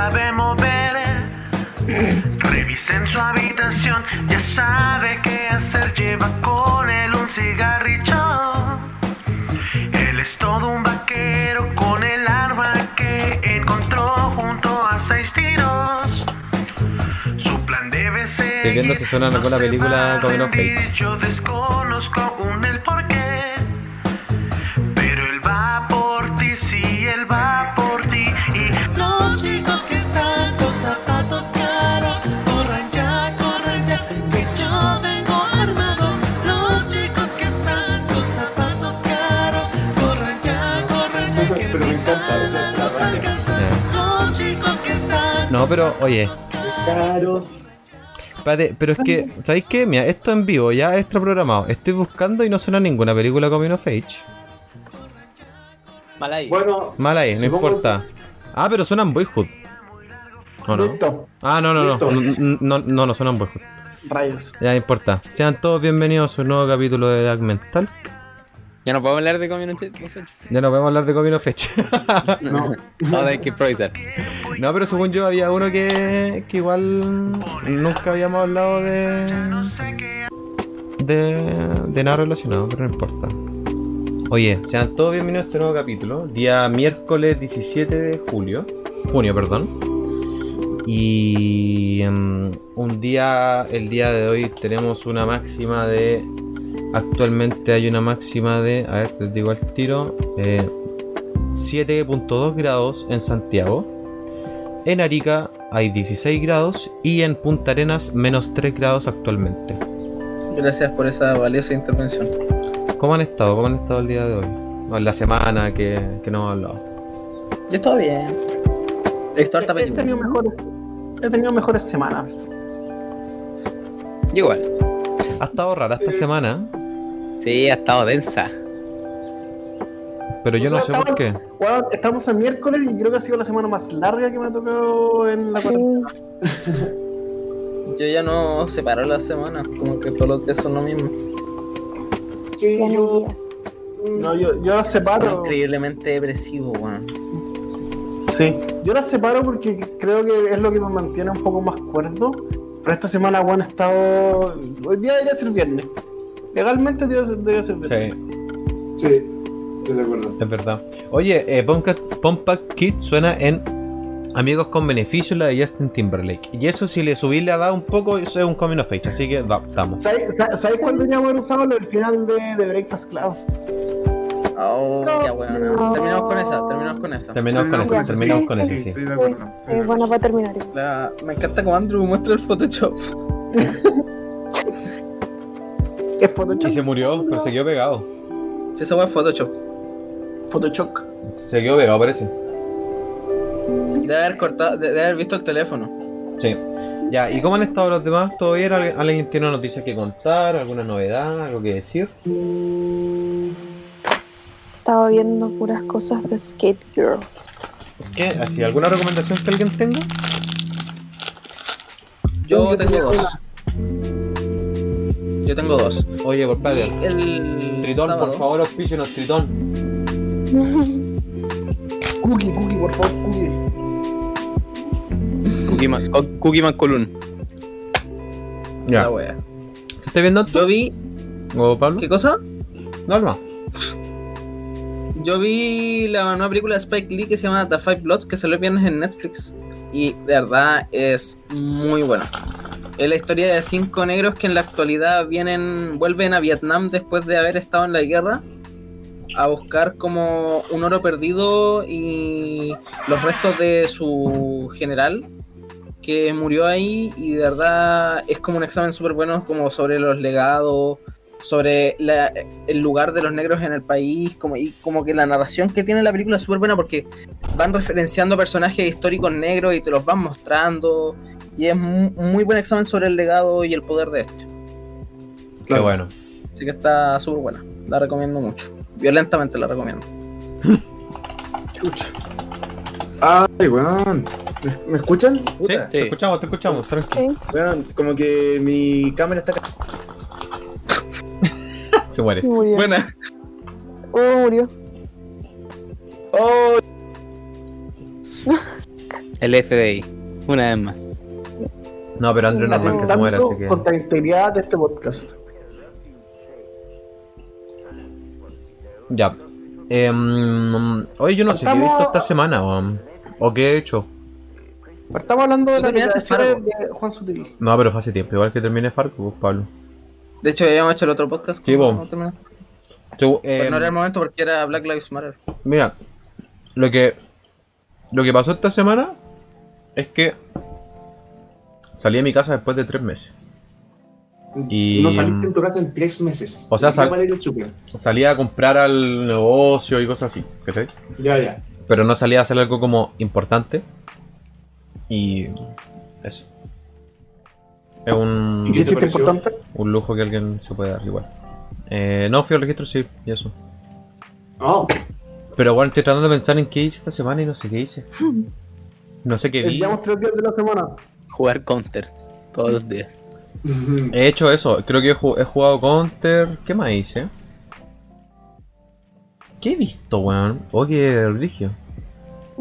sabe mover. Revisen su habitación, ya sabe qué hacer. Lleva con él un cigarrillo. Él es todo un vaquero con el arma que encontró junto a seis tiros. Su plan debe ser. Estoy viendo si suena película Coming of Age. Yo desconozco aún el porqué. No, pero oye, Caros. espérate, pero es que, ¿sabéis qué? Mira, esto en vivo, ya extra programado. Estoy buscando y no suena ninguna película Coming of Age. Mal ahí. Bueno, Mal ahí, no Supongo- importa. Ah, pero suenan Boyhood. ¿O no? Listo. Ah, no, no, no. Listo. No, no, no, no suenan Boyhood. Rayos. Ya no importa. Sean todos bienvenidos a un nuevo capítulo de Lag Mental. Ya no podemos hablar de Community. Ya no podemos hablar de Coming of Age. no. No, hay que improvisar. no, pero según yo había uno que, que igual nunca habíamos hablado de, de, de nada relacionado, pero no importa. Oye, sean todos bienvenidos a este nuevo capítulo. Día miércoles 17 de julio. Junio, perdón. Y em, un día, el día de hoy tenemos una máxima de... Actualmente hay una máxima de... A ver, les digo al tiro. eh, 7.2 grados en Santiago. En Arica hay 16 grados y en Punta Arenas menos 3 grados actualmente. Gracias por esa valiosa intervención. ¿Cómo han estado? ¿Cómo han estado el día de hoy? O en la semana que, que no hemos hablado. Yo estoy bien. Estoy harta He tenido mejores, he tenido mejores semanas. Igual. Ha estado rara esta semana, Sí, ha estado densa. pero yo O no sé por qué. Bueno, estamos en miércoles y creo que ha sido la semana más larga que me ha tocado en la cuarentena. Yo ya no separo las semanas, como que todos los días son lo mismo. Sí, Ya no hay yo, días. no, yo, yo las separo. increíblemente depresivo, weón. Sí, yo las separo porque creo que es lo que me mantiene un poco más cuerdo. Pero esta semana, bueno, he estado. Hoy día debería ser viernes. Legalmente debería, ser viernes. Sí, Sí, estoy de acuerdo. es verdad. Oye, eh, Pompact Kid suena en Amigos con Beneficios, la de Justin Timberlake. Y eso, si le subí le ha dado un poco, eso es un coming of age. Así que va, vamos. ¿Sabes, ¿Sabes cuál debería haber usado? El final de, de Breakfast Club. Oh, No, no. Terminamos con esa, terminamos con esa. Terminamos con eso, terminamos sí, con sí. eso, sí. Estoy de Sí, de es bueno para terminar. La- me encanta como Andrew muestra el Photoshop. Es Photoshop. Y se murió, pero se quedó pegado. Sí, esa weá es Photoshop. Photoshop. Se quedó pegado, parece. Debe haber cortado, de- debe haber visto el teléfono. Sí. Ya, ¿y cómo han estado los demás? ¿Todo bien? ¿Alguien tiene noticias que contar? ¿Alguna novedad? ¿Algo que decir? Estaba viendo puras cosas de Skate Girl. ¿Qué? ¿Así, ¿Alguna recomendación que alguien tenga? Yo Yo tengo tengo dos. Yo tengo dos. Oye, por padre. Y el Tritón, sábado- por favor, auspícenos, Tritón. Cookie, cookie, por favor, cookie. Cookie Man, Co- Cookie Man Colun. Ya. La wea. ¿Qué estás viendo tú? Yo vi. ¿O Pablo? ¿Qué cosa? No, no. Yo vi la nueva película de Spike Lee que se llama The Five Bloods que salió el viernes en Netflix. Y de verdad es muy buena. Es la historia de cinco negros que en la actualidad vienen, vuelven a Vietnam después de haber estado en la guerra a buscar como un oro perdido y los restos de su general que murió ahí y de verdad es como un examen súper bueno como sobre los legados, sobre la- el lugar de los negros en el país como, y como que la narración que tiene la película es súper buena porque van referenciando personajes históricos negros y te los van mostrando y es un muy buen examen sobre el legado y el poder de este. Qué Claro. bueno. Así que está súper buena, la recomiendo mucho. Violentamente la recomiendo. Ay, weón. ¿Me, me escuchan? Sí, Puta. te escuchamos, te escuchamos. Sí. Weón, como que mi cámara está. Se muere. Murió. Buena. Oh, murió. ¡Oh! El FBI. Una vez más. No, pero Andrew no es que se muera, así que. contra la integridad de este podcast. Ya. Em, oye, yo no sé qué he Estamos- visto esta semana, weón. ¿O qué he hecho? Estamos hablando de terminaste declaraciones de Juan Sutil. No, pero fue hace tiempo. Igual que terminé Farco, pues, Pablo. De hecho, ya habíamos hecho el otro podcast. Sí, no em, no era el momento porque era Black Lives Matter. Mira, lo que lo que pasó esta semana es que salí de mi casa después de tres meses. Y- No saliste en tu casa en tres meses. O sea, sal-. Salí a comprar al negocio y cosas así, ¿cachai? Ya, ya. Pero no salí a hacer algo como importante. Y eso. Es un, ¿Y qué te hiciste importante? un lujo que alguien se puede dar igual. Eh, no, fui al registro, sí, y eso. Oh, Pero bueno, estoy tratando de pensar en qué hice esta semana y no sé qué hice. No sé qué vi. Llevamos tres días de la semana. Jugar counter. Todos los días. He hecho eso, creo que he, ju- he jugado Counter. ¿Qué más hice? ¿Qué he visto, weón? Oh, qué rigio.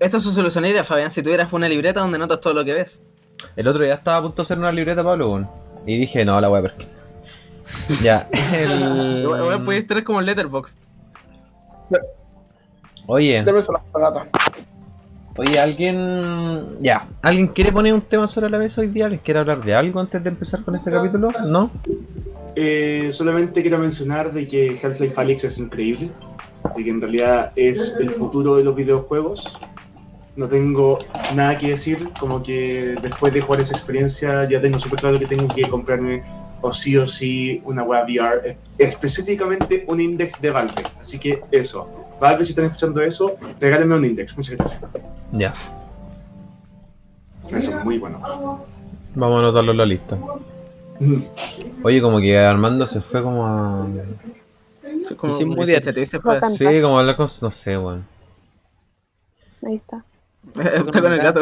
Esto se solucionaría, Fabián, si tuvieras una libreta donde notas todo lo que ves. El otro día estaba a punto de hacer una libreta, Pablo, weón. Y dije, no, la voy a ver. Ya, el... Igual puedes tener como el Letterboxd. Oye, oye, alguien... Ya, ¿alguien quiere poner un tema sobre la mesa hoy día? ¿Les quiere hablar de algo antes de empezar con este capítulo? ¿No? Eh, solamente quiero mencionar de que Half-Life Alyx es increíble, de que en realidad es el futuro de los videojuegos. No tengo nada que decir, como que después de jugar esa experiencia ya tengo súper claro que tengo que comprarme o sí o sí una web VR, específicamente un index de Valve. Así que eso, Valve si están escuchando eso, regálenme un index, muchas gracias. Ya, Eso es muy bueno. vamos a anotarlo en la lista. Oye, como que Armando se fue como a... Es como Y sin que mutear. se te dice, pues. Sí, como a hablar con... No sé, weón. Ahí está. Está con el gato.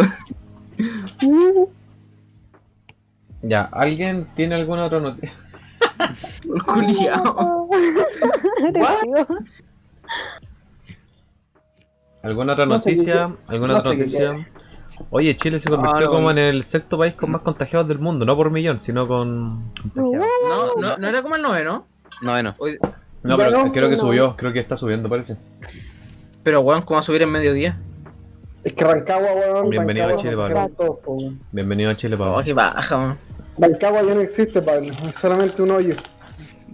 Ya, ¿alguien tiene alguna otra noticia? El culiao. ¿Alguna otra No sé noticia? ¿Alguna no otra noticia? Oye, Chile se convirtió Ah, no, como en el sexto país con más contagiados del mundo, no por millón, sino con contagiados. No, no, no era como el noveno. Noveno. Hoy- No, pero Bueno, creo que no. subió, creo que está subiendo, parece. Pero weón, ¿cómo va a subir en mediodía? Es que Rancagua, weón. Bienvenido a Chile, Pablo. Bienvenido a Chile, Oh, Pablo. qué baja, weón. Rancagua ya no existe, Pablo. Es solamente un hoyo.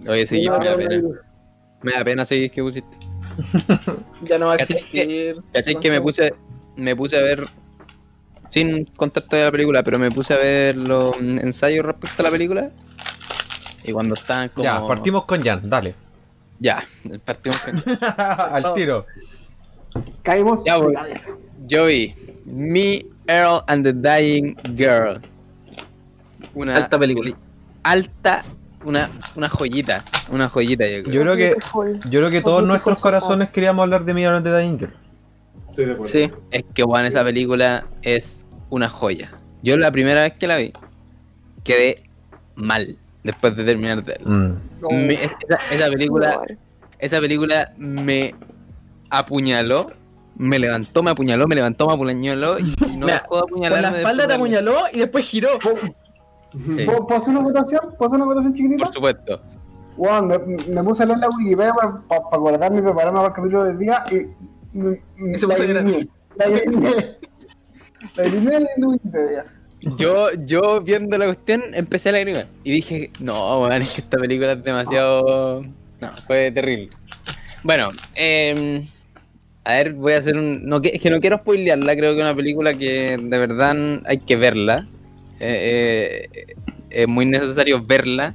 Oye, sí, me da pena. Me da pena seguir que pusiste. Ya no va a ¿Cachai que- existir. ¿Cachai que me puse, me puse a ver, sin contarte de la película, pero me puse a ver los ensayos respecto a la película? Y cuando estaban como... Ya, partimos con Jan, dale. Ya, partimos con... Al tiro. Caímos Ya, voy. Yo vi Me, Earl and the Dying Girl. Una Alta película. Alta, una, una joyita. Una joyita, yo creo. Yo creo que yo creo que todos nuestros corazones queríamos hablar de Mirror de Danger. Estoy de acuerdo. Sí. Es que, bueno, esa película es una joya. Yo la primera vez que la vi, quedé mal después de terminar de verla. Mm. Me- esa, esa película, esa película me apuñaló, me levantó, me apuñaló, me levantó, me apuñaló y, y no Mira, dejó apuñalarme. la después espalda te apuñaló y después giró. Sí, ¿Puedo, puedo hacer una votación? ¿Puedo hacer una votación chiquitita? por supuesto. Weón, me, me puse a leer la Wikipedia para acordarme y prepararme para el capítulo del día y. y- y la eliminé. La eliminé. La eliminé en Wikipedia. Yo, yo viendo la cuestión empecé a lagrimar y dije, no, weón, es que esta película es demasiado... No, fue terrible. Bueno, eh, a ver, voy a hacer un... No, que- es que no quiero spoilearla, creo que es una película que de verdad hay que verla. Eh, eh, es muy necesario verla.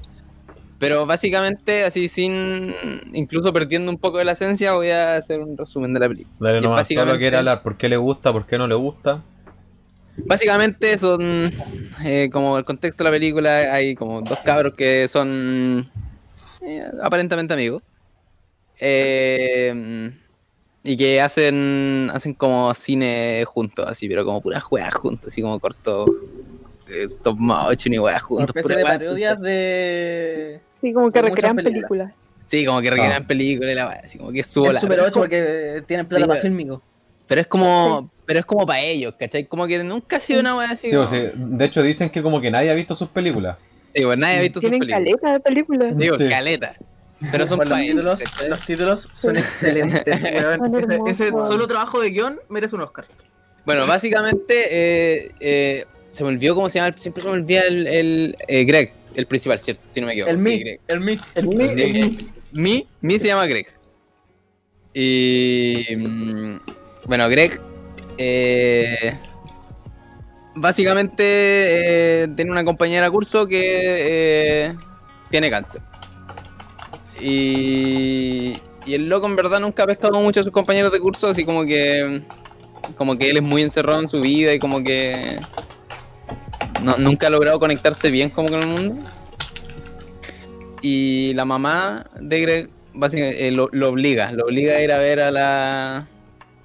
Pero básicamente, así sin... Incluso perdiendo un poco de la esencia, voy a hacer un resumen de la película. Dale nomás, todo lo básicamente- que era hablar, por qué le gusta, por qué no le gusta. Básicamente son, eh, como el contexto de la película, hay como dos cabros que son eh, aparentemente amigos. Eh, y que hacen hacen como cine juntos, así, pero como puras juegas juntos, así como corto stop motion y weas Una juntos. especie pura de parodias juntos. de. Sí, como que recrean películas. películas. Sí, como que recrean Ah. películas y la wea, así como que es su Es. Super Pero 8 porque tienen plata Sí, para pero- fílmico. Pero es como, pero es como para ellos, ¿cachai? Como que nunca ha sido una wea así. Sí, o como- sea, de hecho dicen que como que nadie ha visto sus películas. Sí, pues nadie ha visto sus Tienen películas. caleta de películas. Digo, Sí. caleta. Pero son Bueno, los, para ellos, títulos, los títulos son excelentes, Ese, solo trabajo de guion merece un Oscar. Bueno, básicamente, eh, eh, se me olvidó cómo se llama, siempre se me olvida el, el eh, Greg, el principal, ¿cierto? Si no me equivoco. El sí, Mi, Greg. el Mi. El mi- el mi- Mi, Mi se llama Greg. Y. mm, Bueno, Greg. eh, básicamente eh, tiene una compañera de curso que eh, tiene cáncer. Y, y el loco en verdad nunca ha pescado mucho a sus compañeros de curso, así como que. Como que él es muy encerrado en su vida y como que. No- nunca ha logrado conectarse bien como con el mundo. Y la mamá de Greg básicamente eh, lo, lo obliga, lo obliga a ir a ver a la, a,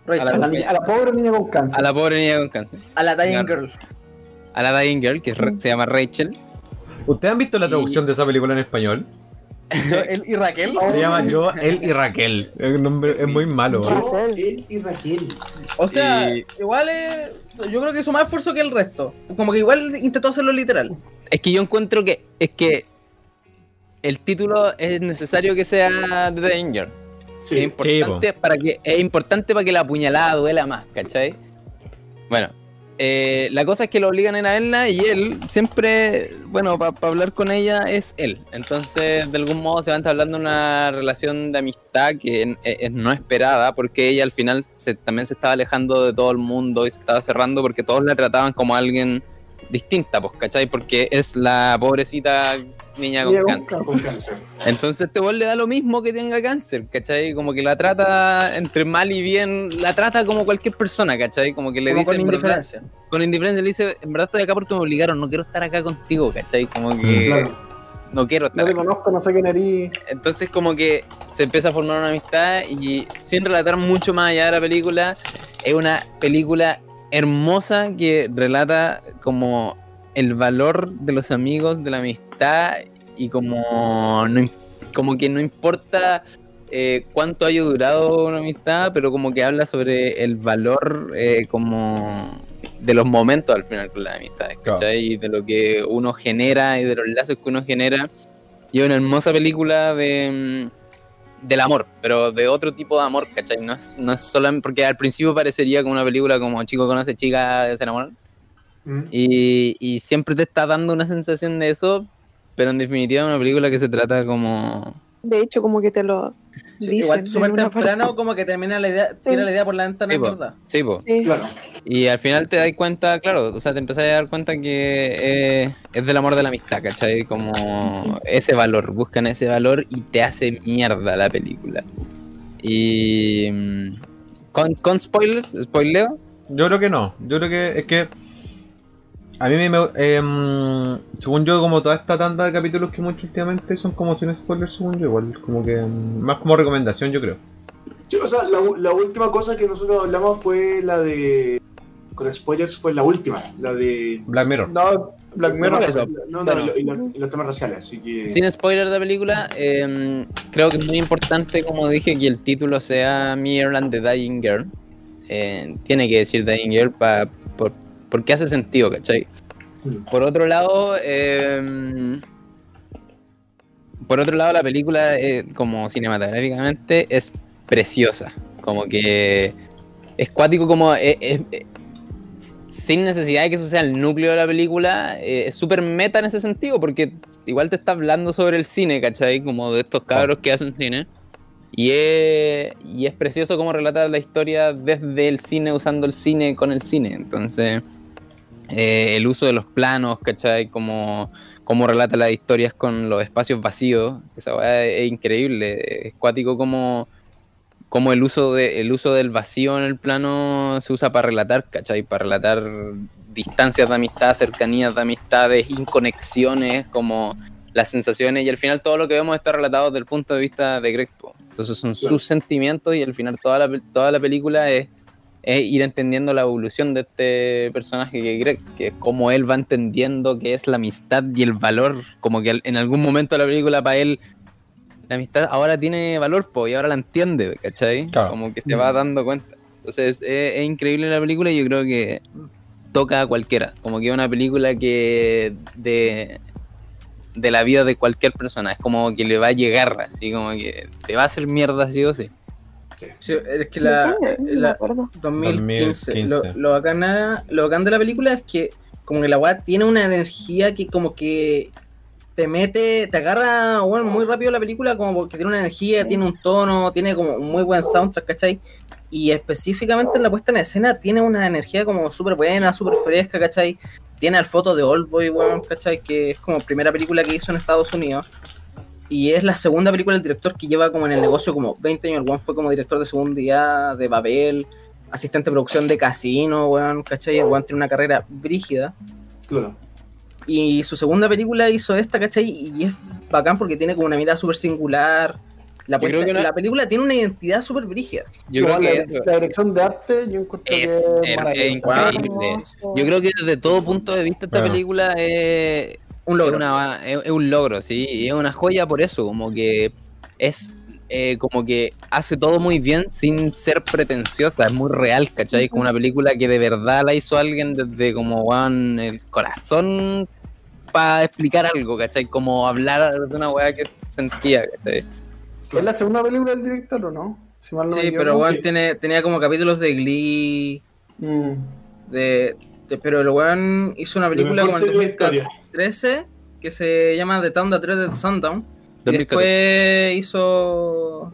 Rachel, la, niña- a la pobre niña con cáncer. a la pobre niña con cáncer. a la Dying. Girl. A la Dying Girl, que es se llama Rachel. ¿Ustedes han visto la Y- traducción de esa película en español? Yo, él y Raquel. Se llama Yo, Él y Raquel. El nombre es muy malo. Yo, él y Raquel. O sea, Y- igual es, yo creo que hizo más esfuerzo que el resto. Como que igual intentó hacerlo literal. Es que yo encuentro que es que el título es necesario que sea The Dying Girl. Es Sí. importante para que es importante para que la puñalada duela más, ¿cachai? Bueno, eh, la cosa es que lo obligan a ir a verla y él siempre, bueno, para hablar con ella es él. Entonces, de algún modo se van hablando una relación de amistad que es, es no esperada porque ella al final se, también se estaba alejando de todo el mundo y se estaba cerrando porque todos la trataban como alguien distinta, pues, ¿cachai? Porque es la pobrecita niña con cáncer. Con cáncer. Entonces este weón le da lo mismo que tenga cáncer, ¿cachai? Como que la trata entre mal y bien, la trata como cualquier persona, ¿cachai? Como que le Como dice con verdad- indiferencia. con indiferencia le dice, en verdad estoy acá porque me obligaron, no quiero estar acá contigo, ¿cachai? Como que Claro. no quiero No estar te acá. conozco, no sé quién eres. Entonces como que se empieza a formar una amistad y sin relatar mucho más allá de la película, es una película hermosa que relata como el valor de los amigos, de la amistad y como, no, como que no importa eh, cuánto haya durado una amistad, pero como que habla sobre el valor eh, como de los momentos al final con las amistades, Claro. ¿cachai? Y de lo que uno genera y de los lazos que uno genera. Y es una hermosa película de mm, del amor, pero de otro tipo de amor, ¿cachai? No es, no es solamente porque al principio parecería como una película como chico conoce chica, se enamoran. Mm. Y, y siempre te está dando una sensación de eso, pero en definitiva es una película que se trata como... De hecho, como que te lo Sí, dicen. igual súper temprano, parte. como que termina la idea, Sí. tira la idea por la ventana, Sí, po. Sí, po. Sí. Claro. Y al final te das cuenta, claro, o sea, te empezás a dar cuenta que eh, es del amor de la amistad, ¿cachai? Como ese valor, buscan ese valor y te hace mierda la película. Y... mm, ¿Con, con spoilers? ¿Spoileo? Yo creo que no. Yo creo que es que. A mí me. me- em, según yo, como toda esta tanda de capítulos que hemos hecho últimamente son como sin spoilers, según yo. Igual, como que. em, Más como recomendación, yo creo. Sí, o sea, la, la última cosa que nosotros hablamos fue la de. Con spoilers fue la última, la de. Black Mirror. No, Black Mirror. eso. No, no, Bueno. y, los, y los temas raciales, así que. Sin spoiler de la película, eh, creo que es muy importante, como dije, que el título sea Me Ireland the Dying Girl. Eh, tiene que decir Dying Girl pa- por, porque hace sentido, ¿cachai? Mm. Por otro lado, eh, por otro lado, la película, eh, como cinematográficamente, es preciosa. Como que es cuático, como. eh, eh, eh, sin necesidad de que eso sea el núcleo de la película, eh, es súper meta en ese sentido, porque igual te está hablando sobre el cine, ¿cachai? Como de estos cabros que hacen cine. Y es, y es precioso como relata la historia desde el cine, usando el cine con el cine. Entonces, eh, el uso de los planos, ¿cachai? Como, como relata las historias con los espacios vacíos. Esa weá es increíble. Es cuático como, como el, uso de, el uso del vacío en el plano se usa para relatar, ¿cachai? Para relatar distancias de amistad, cercanías de amistades, inconexiones, como las sensaciones. Y al final todo lo que vemos está relatado desde el punto de vista de Greg. Entonces son sus sentimientos y al final toda la, toda la película es es ir entendiendo la evolución de este personaje que Greg, que es como él va entendiendo qué es la amistad y el valor, como que en algún momento de la película para él la amistad ahora tiene valor, po, y ahora la entiende, ¿cachai? Claro. Como que se va dando cuenta. Entonces es, es increíble la película y yo creo que toca a cualquiera. Como que es una película que de, de la vida de cualquier persona. Es como que le va a llegar, así como que te va a hacer mierda sí o sí. Sí, es que la, me la- acuerdo. 2015. 2015. Lo, lo, bacana- lo bacán de la película es que como que la weá tiene una energía que como que te mete, te agarra bueno, muy rápido la película como porque tiene una energía, tiene un tono, tiene como un muy buen soundtrack, ¿cachai? Y específicamente en la puesta en escena tiene una energía como súper buena, súper fresca, ¿cachai? Tiene al foto de Oldboy, weón, ¿cachai? Que es como primera película que hizo en Estados Unidos. Y es la segunda película del director que lleva como en el negocio como 20 años. El weón fue como director de Segundo Día, de Babel, asistente de producción de Casino, weón, ¿cachai? El weón tiene una carrera brígida. Claro. Y su segunda película hizo esta, ¿cachai? Y es bacán porque tiene como una mirada súper singular. La, puesta- una- película tiene una identidad súper brígida. Yo creo que la, dirección de arte yo encuentro es, que es- increíble. Yo creo que desde todo punto de vista esta película es, Un es, logro. una- es- es un logro, sí, y es una joya por eso, como que es eh, como que hace todo muy bien sin ser pretenciosa, es muy real, ¿cachai? Como una película que de verdad la hizo alguien desde como weón, el corazón para explicar algo, ¿cachai? Como hablar de una weá que sentía, ¿cachai? ¿Es la segunda película del director o no? Si mal no Sí, pero weón tiene, tenía como capítulos de Glee, Mm. de, de- pero el weón hizo una La película como en serie de la historia. 2013 que se llama The Town That Dreaded Sundown. Y 2014. después hizo.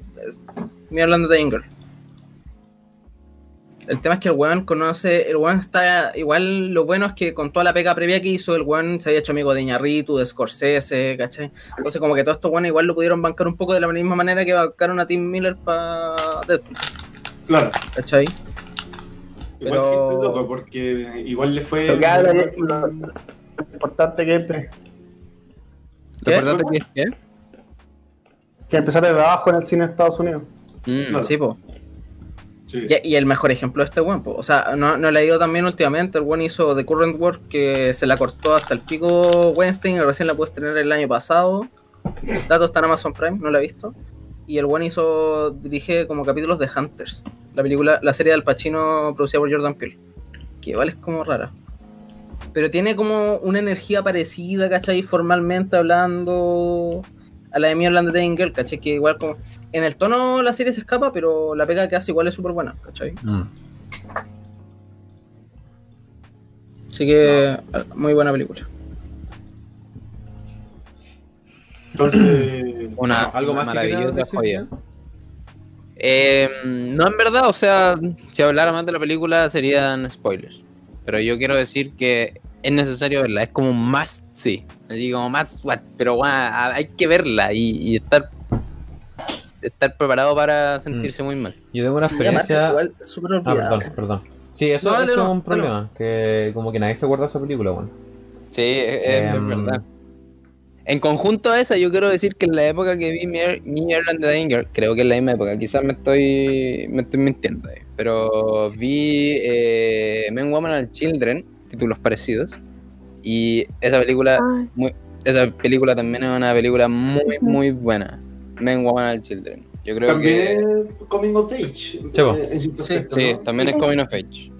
Me hablando de Anger. El tema es que el weón conoce. El weón está. Igual lo bueno es que con toda la pega previa que hizo, el weón se había hecho amigo de Iñárritu, de Scorsese, ¿cachai? Entonces, como que todos estos weones igual lo pudieron bancar un poco de la misma manera que bancaron a Tim Miller para Deadpool, Claro. ¿cachai? Igual Pero- que loco, porque igual le fue. Importante que es ¿Qué? ¿Lo importante que es que? que empezar desde abajo en el cine de Estados Unidos. Mm, Claro. Sí, po. Sí. Y, y el mejor ejemplo de este weón, o sea, no, no le ha ido también últimamente. El weón hizo The Current Work que se la cortó hasta el pico Weinstein y recién la puedes tener el año pasado. Datos está en Amazon Prime, no la he visto. Y el weón hizo, dirige como capítulos de Hunters, la película, la serie del Pacino producida por Jordan Peele. Que igual es como rara. Pero tiene como una energía parecida, ¿cachai? Formalmente hablando a la de Mi Orlando Dating Girl, ¿cachai? Que igual como... En el tono la serie se escapa, pero la pega que hace igual es súper buena, ¿cachai? Mm. Así que muy buena película. Entonces. Una, ¿Algo más maravillosa joya. Eh, no, en verdad, o sea, si hablara más de la película serían spoilers. Pero yo quiero decir que es necesario verla, es como un must sí. Así como must what, pero bueno, hay que verla y, y estar estar preparado para sentirse muy mal. Yo tengo una Sí, experiencia. igual súper Ah, olvidada. perdón, perdón. Sí, eso, No, dale, eso no, es un problema. Que como que nadie se acuerda de esa película, weón. Sí, es, es Em, verdad. En conjunto a esa, yo quiero decir que en la época que vi Mi Mi Ireland the Danger, creo que es la misma época, quizás me estoy, me estoy mintiendo ahí, pero vi eh, Men, Woman and Children, títulos parecidos, y esa película, Ay, esa película también es una película muy, muy buena. Men, Woman and Children. Yo creo que... También Coming of Age. po. eh, Sí, aspecto, Sí, ¿no? también es Coming of Age.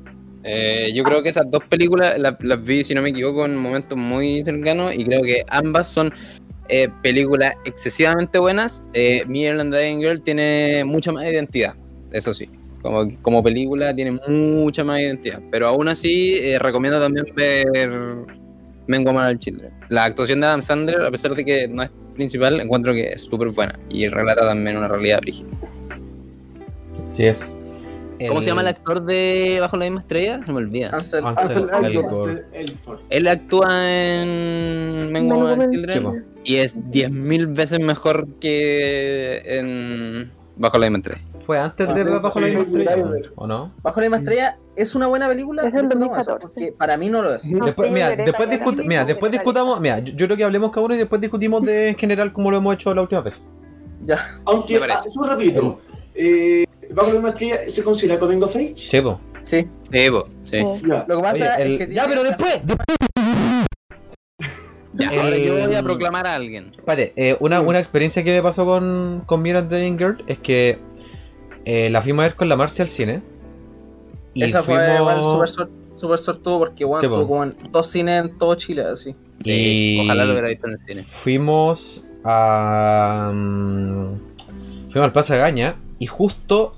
Eh, yo creo que esas dos películas la- las, vi, si no me equivoco, en momentos muy cercanos y creo que ambas son eh, películas excesivamente buenas. Eh, Me Irland Dying Girl tiene mucha más identidad, eso sí. Como, como película tiene mucha más identidad. Pero aún así, eh, recomiendo también ver Men, Woman and Children. La actuación de Adam Sandler, a pesar de que no es principal, encuentro que es súper buena y relata también una realidad brígida. Sí, es. ¿Cómo se llama el actor de Bajo la misma estrella? Se me olvida. Ansel, Ansel Ansel Elgort. Elford. Él actúa en Men, Woman and comenté. Children Sí, y es 10.000 veces mejor que en Bajo la misma estrella. ¿Fue antes de Bajo la misma estrella? ¿O no? Bajo la misma estrella es una buena película. Es del discutamos eso, 2014. porque para mí no lo es. No, Después, sí, mira, después, Gerwig, discut- mira, después discutamos, mira, yo, yo creo que hablemos cada uno y después discutimos de en general como lo hemos hecho la última vez. Ya. Aunque, ah, eso repito, eh, Bajo la maestría se considera Coming of Age. Sí, po. Sí. Sí, po, sí. Sí. Ya. Lo que pasa Oye, el- es que. Ya, pero después, Ya, ahora yo voy a El- proclamar a alguien. Espérate, eh, una, una experiencia que me pasó con, con Mirror Girl es que eh, la fuimos a ver con la Marcia al cine. Y Esa fue igual súper súper sortudo porque bueno, Sí, estuvo como en dos cines en todo Chile, así. Sí, Y- Ojalá lo hubiera visto en el cine. Fuimos a. mm, Fuimos al Plaza Gaña y justo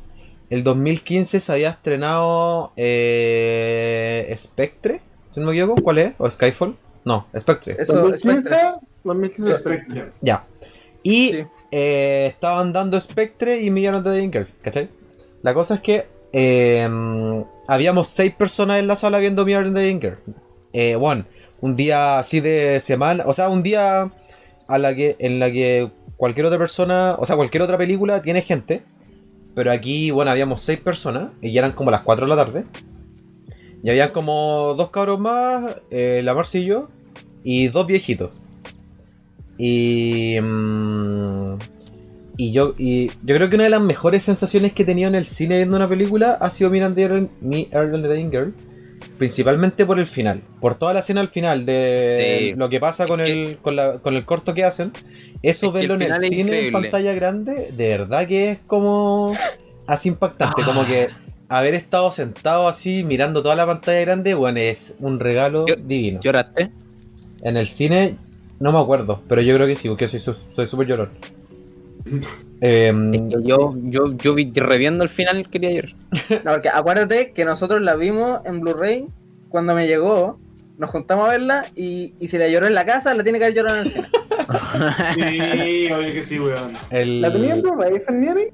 el 2015 se había estrenado eh, Spectre, si no me equivoco, ¿cuál es? ¿O Skyfall? No, Spectre. Eso, 2015, Spectre. 2015 Spectre. Spectre. Ya. Y Sí. eh, estaban dando Spectre y Millones de Dating Girl, ¿cachai? La cosa es que eh, habíamos seis personas en la sala viendo Millones de Dating Girl. Eh, bueno, un día así de semana, o sea, un día a la que, en la que cualquier otra persona, o sea, cualquier otra película tiene gente. Pero aquí, bueno, habíamos seis personas y ya eran como las 4 de la tarde. Y habían como dos cabros más, eh, la Marcia y yo, y dos viejitos. Y, mm, y yo y yo creo que una de las mejores sensaciones que he tenido en el cine viendo una película ha sido mirando Mi Earl and the Dying Girl. Principalmente por el final. Por toda la escena al final de Sí. lo que pasa con Es el, con, la- con el corto que hacen. Eso Es verlo el en el cine en pantalla grande, de verdad que es como así impactante. Ah. Como que haber estado sentado así mirando toda la pantalla grande, bueno, es un regalo Yo- divino. ¿Lloraste? En el cine, no me acuerdo, pero yo creo que sí, porque soy su- soy súper llorón. Que yo, yo, yo vi reviendo el final quería llorar. No, porque acuérdate que nosotros la vimos en Blu-ray cuando me llegó. Nos juntamos a verla y, y si la lloró en la casa, la tiene que haber llorado en el cine. Sí, obvio que sí, weón. el- ¿La tenía en Blu-ray, Fernieri?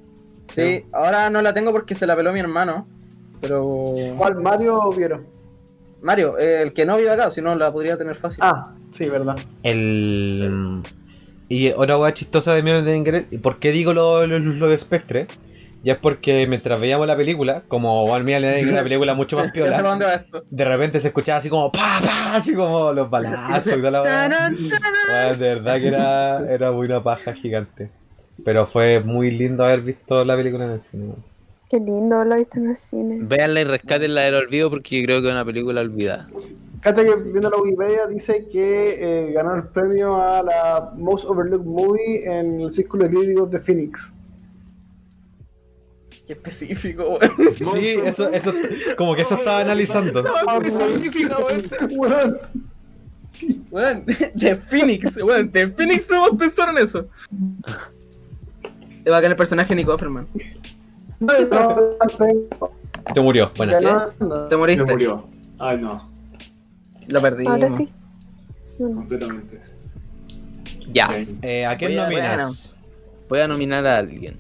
Sí, ahora no la tengo porque se la peló mi hermano. Pero. ¿Cuál Mario vieron? Mario, eh, el que no vive acá, si no la podría tener fácil. Ah, sí, verdad. El. Y otra hueá chistosa de Mirror de Ingrid, ¿y por qué digo lo, lo, lo de Spectre? Ya es porque mientras veíamos la película, como Million Dating Girl, una película mucho más piola, de repente se escuchaba así como pa pa, así como los balazos y toda la Bueno, de verdad que era, era muy una paja gigante. Pero fue muy lindo haber visto la película en el cine. Qué lindo haberla visto en el cine. Véanla y rescatenla del olvido porque creo que es una película olvidada. Cacha que viendo la Wikipedia dice que eh, ganó el premio a la Most Overlooked Movie en el Círculo de Críticos de Phoenix. Qué específico, weón. Sí, eso, eso, como que eso estaba analizando. Qué específico, weón. Weón, de Phoenix, weón, de Phoenix no en eso. Va a ganar el personaje de Nick Offerman. Se murió. Bueno, no. Te moriste. murió. Ay, no. Lo perdí. Ahora sí. Completamente. Ya, eh, ¿a quién Voy a- nominas? voy a nominar a alguien.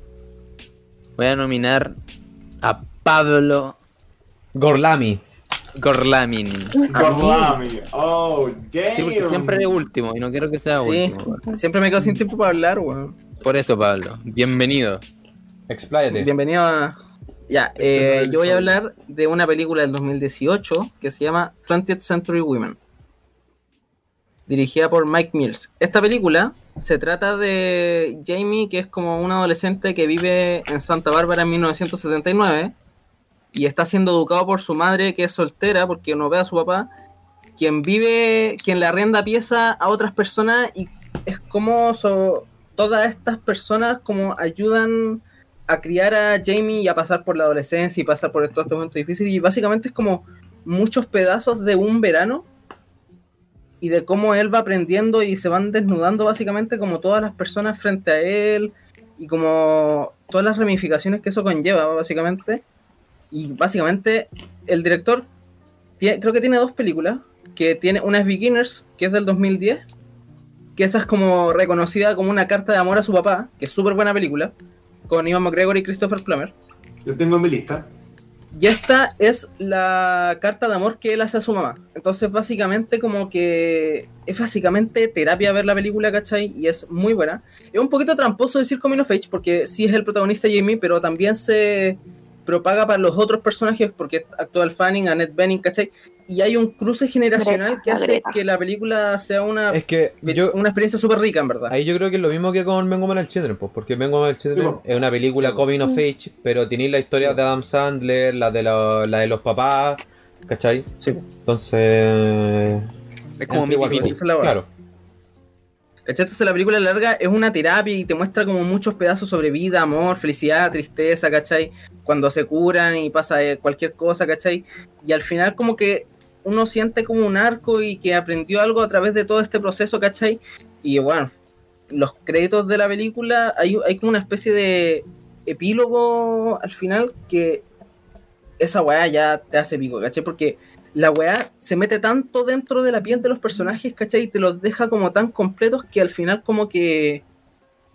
Voy a nominar a Pablo Gorlami. Gorlamin. Gorlami. Oh, damn. Sí, porque siempre es último y no quiero que sea Sí. último. Siempre me quedo sin tiempo para hablar, weón. Por eso, Pablo, bienvenido. Expláyate. Bienvenido a. Ya, eh, yo voy a hablar de una película del 2018 que se llama 20th Century Women. Dirigida por Mike Mills. Esta película se trata de Jamie, que es como un adolescente que vive en Santa Bárbara en 1979 y está siendo educado por su madre, que es soltera porque no ve a su papá, quien vive, quien le arrienda pieza a otras personas y es como so- todas estas personas como ayudan a criar a Jamie y a pasar por la adolescencia y pasar por todo este momento difícil. Y básicamente es como muchos pedazos de un verano y de cómo él va aprendiendo y se van desnudando básicamente como todas las personas frente a él y como todas las ramificaciones que eso conlleva básicamente. Y básicamente el director creo que tiene dos películas que tiene una es Beginners que es del 2010 que esa es como reconocida como una carta de amor a su papá que es súper buena película con Ivan McGregor y Christopher Plummer Lo tengo en mi lista. y esta es la carta de amor que él hace a su mamá. Entonces, básicamente, como que es básicamente terapia ver la película, ¿cachai? Y es muy buena. Es un poquito tramposo decir Coming of Age, porque sí es el protagonista Jamie, pero también se propaga para los otros personajes, porque actúa el Fanning, Annette Bening, ¿cachai? Y hay un cruce generacional que hace que la película sea una, Es que yo, una experiencia súper rica, en verdad. ahí yo creo que es lo mismo que con Vengo Mal Children, pues, porque Vengo Mal Children Sí, po. es una película Sí, po. coming of age, pero tenéis la historia de Adam Sandler, la de, la, la de los papás, ¿cachai? Sí. Entonces... Es como entre igual, Mickey Esa es la weá. Claro. ¿Cachai? Entonces la película larga es una terapia y te muestra como muchos pedazos sobre vida, amor, felicidad, tristeza, ¿cachai? Cuando se curan y pasa eh, cualquier cosa, ¿cachai? Y al final como que uno siente como un arco y que aprendió algo a través de todo este proceso, ¿cachai? Y bueno, los créditos de la película, hay, hay como una especie de epílogo al final que esa weá ya te hace pico, ¿cachai? Porque la weá se mete tanto dentro de la piel de los personajes, ¿cachai? Y te los deja como tan completos que al final como que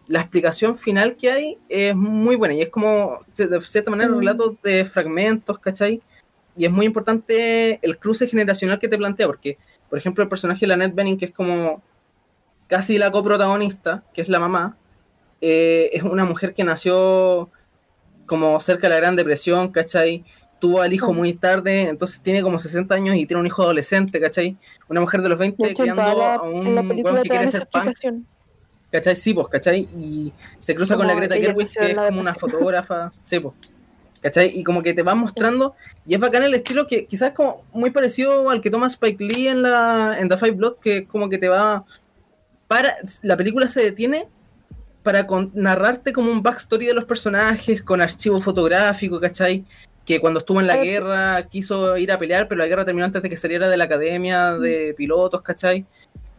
la explicación final que hay es muy buena y es como, de cierta manera, Mm. relatos de fragmentos, ¿cachai? Y es muy importante el cruce generacional que te plantea, porque, por ejemplo, el personaje de la Ned Benning, que es como casi la coprotagonista, que es la mamá, eh, es una mujer que nació como cerca de la Gran Depresión, ¿cachai? Tuvo al hijo muy tarde, entonces tiene como 60 años y tiene un hijo adolescente, ¿cachai? Una mujer de los 20 De hecho, criando la, a un weón que quiere ser punk. ¿cachai? Sí, pues, ¿cachai? Y se cruza con la Greta Gerwig, que es como una fotógrafa, sí, pues. ¿Cachai? Y como que te va mostrando, y es bacán el estilo que quizás es como muy parecido al que toma Spike Lee en, la, en The Five Blood, que como que te va... Para, la película se detiene para con- narrarte como un backstory de los personajes, con archivo fotográfico, ¿cachai? Que cuando estuvo en la guerra quiso ir a pelear, pero la guerra terminó antes de que saliera de la academia de pilotos, ¿cachai?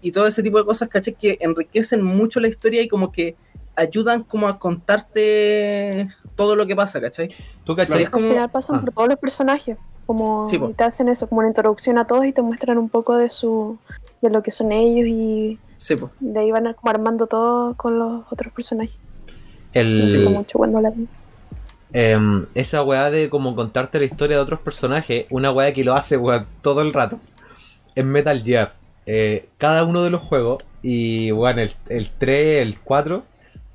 Y todo ese tipo de cosas, ¿cachai? Que enriquecen mucho la historia y como que ayudan como a contarte todo lo que pasa, ¿cachai? ¿Tú cachai? es como... Al final pasan Ah. por todos los personajes. Como Sí, te hacen eso, como una introducción a todos y te muestran un poco de su de lo que son ellos y Sí, de ahí van como armando todo con los otros personajes. Me El, gustó mucho cuando la em, esa weá de como contarte la historia de otros personajes, una weá que lo hace weón, todo el rato, en Metal Gear. Eh, cada uno de los juegos, y bueno, el, el 3, el 4,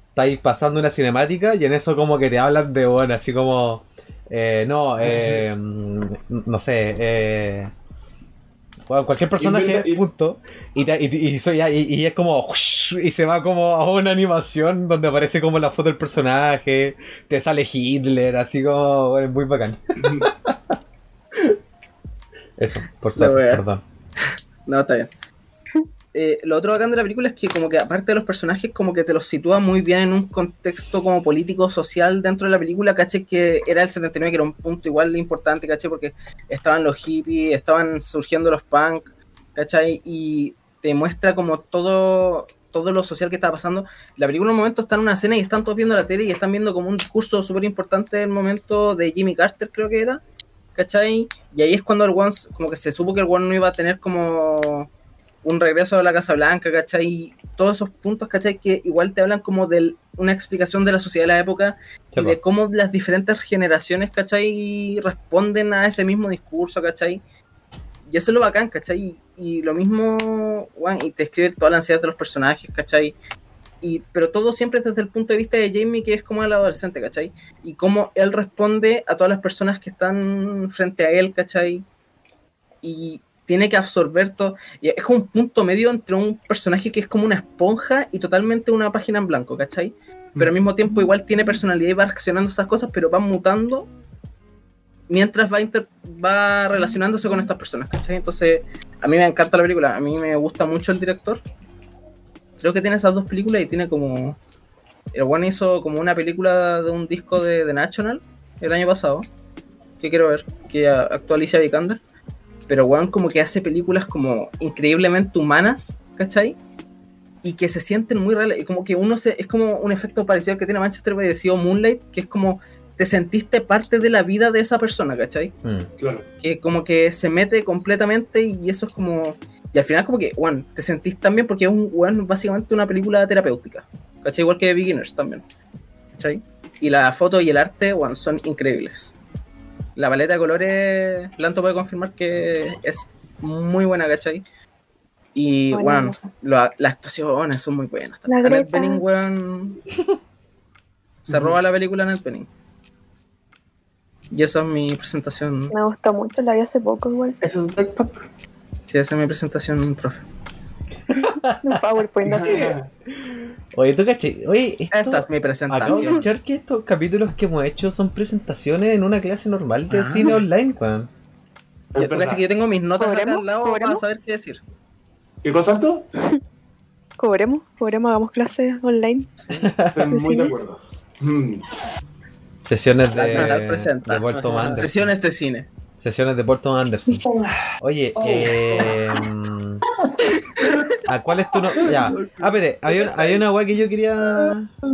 estáis pasando una cinemática y en eso como que te hablan de, bueno, así como, eh, no, eh, mm, no sé, eh, bueno, cualquier personaje, y- punto, y, te- y- y soy- y- y es como, y se va como a una animación donde aparece como la foto del personaje, te sale Hitler, así como, bueno, es muy bacán. Eso, por suerte, perdón. No, está bien. Eh, lo otro bacán de la película es que como que aparte de los personajes como que te los sitúa muy bien en un contexto como político social dentro de la película, caché que era el 79 que era un punto igual importante, caché porque estaban los hippies, estaban surgiendo los punk, ¿cachai? Y te muestra como todo todo lo social que estaba pasando. La película en un momento está en una escena y están todos viendo la tele y están viendo como un discurso súper importante del momento de Jimmy Carter, creo que era, ¿cachai? Y ahí es cuando el One, como que se supo que el One no iba a tener como un regreso a la Casa Blanca, ¿cachai? Y todos esos puntos, ¿cachai? Que igual te hablan como de una explicación de la sociedad de la época y de cómo las diferentes generaciones, ¿cachai? Responden a ese mismo discurso, ¿cachai? Y eso es lo bacán, ¿cachai? Y, y lo mismo, bueno, y te escribe toda la ansiedad de los personajes, ¿cachai? Y, pero todo siempre desde el punto de vista de Jamie, que es como el adolescente, ¿cachai? Y cómo él responde a todas las personas que están frente a él, ¿cachai? Y tiene que absorber todo. Es como un punto medio entre un personaje que es como una esponja y totalmente una página en blanco, ¿cachai? Pero al mismo tiempo igual tiene personalidad y va reaccionando a esas cosas, pero va mutando mientras va, inter- va relacionándose con estas personas, ¿cachai? Entonces, a mí me encanta la película, a mí me gusta mucho el director. Creo que tiene esas dos películas y tiene como... El One hizo como una película de un disco de The National el año pasado, que quiero ver, que a- actúa Alicia Vikander. Pero One como que hace películas como increíblemente humanas, ¿cachai? Y que se sienten muy reales, y como que uno se... Es como un efecto parecido al que tiene Manchester by the Moonlight, que es como te sentiste parte de la vida de esa persona, ¿cachai? Mm. Claro. que como que se mete completamente y eso es como y al final como que bueno te sentís también porque es un bueno, básicamente una película terapéutica ¿cachai? igual que Beginners también ¿cachai? y la foto y el arte bueno, son increíbles la paleta de colores Lanto puede confirmar que es muy buena ¿cachai? y bueno la- las actuaciones son muy buenas La Annette. Bening weón, se roba la película Annette Bening y esa es mi presentación Me gustó mucho, la vi hace poco igual. Ese es TikTok. Sí, esa es mi presentación, profe. Un PowerPoint así. Oye, tú caché, oye, esto, Esta es mi acabo de presentación. escuchar que estos capítulos que hemos hecho son presentaciones en una clase normal de Ah. cine online, weón. Tú cachai que yo tengo mis notas acá ¿Cobremos? al lado para ¿Cobremos? saber qué decir. ¿Qué cosa, Anto? Cobremos, cobremos, hagamos clases online. Estoy muy Sí. de acuerdo. Mm. Sesiones de, presenta. de. Sesiones de cine. Sesiones de Thomas Anderson. Oye, eh, ¿a cuál es tu no? Ya. Ah, espérate, había, una- había una weá que yo quería.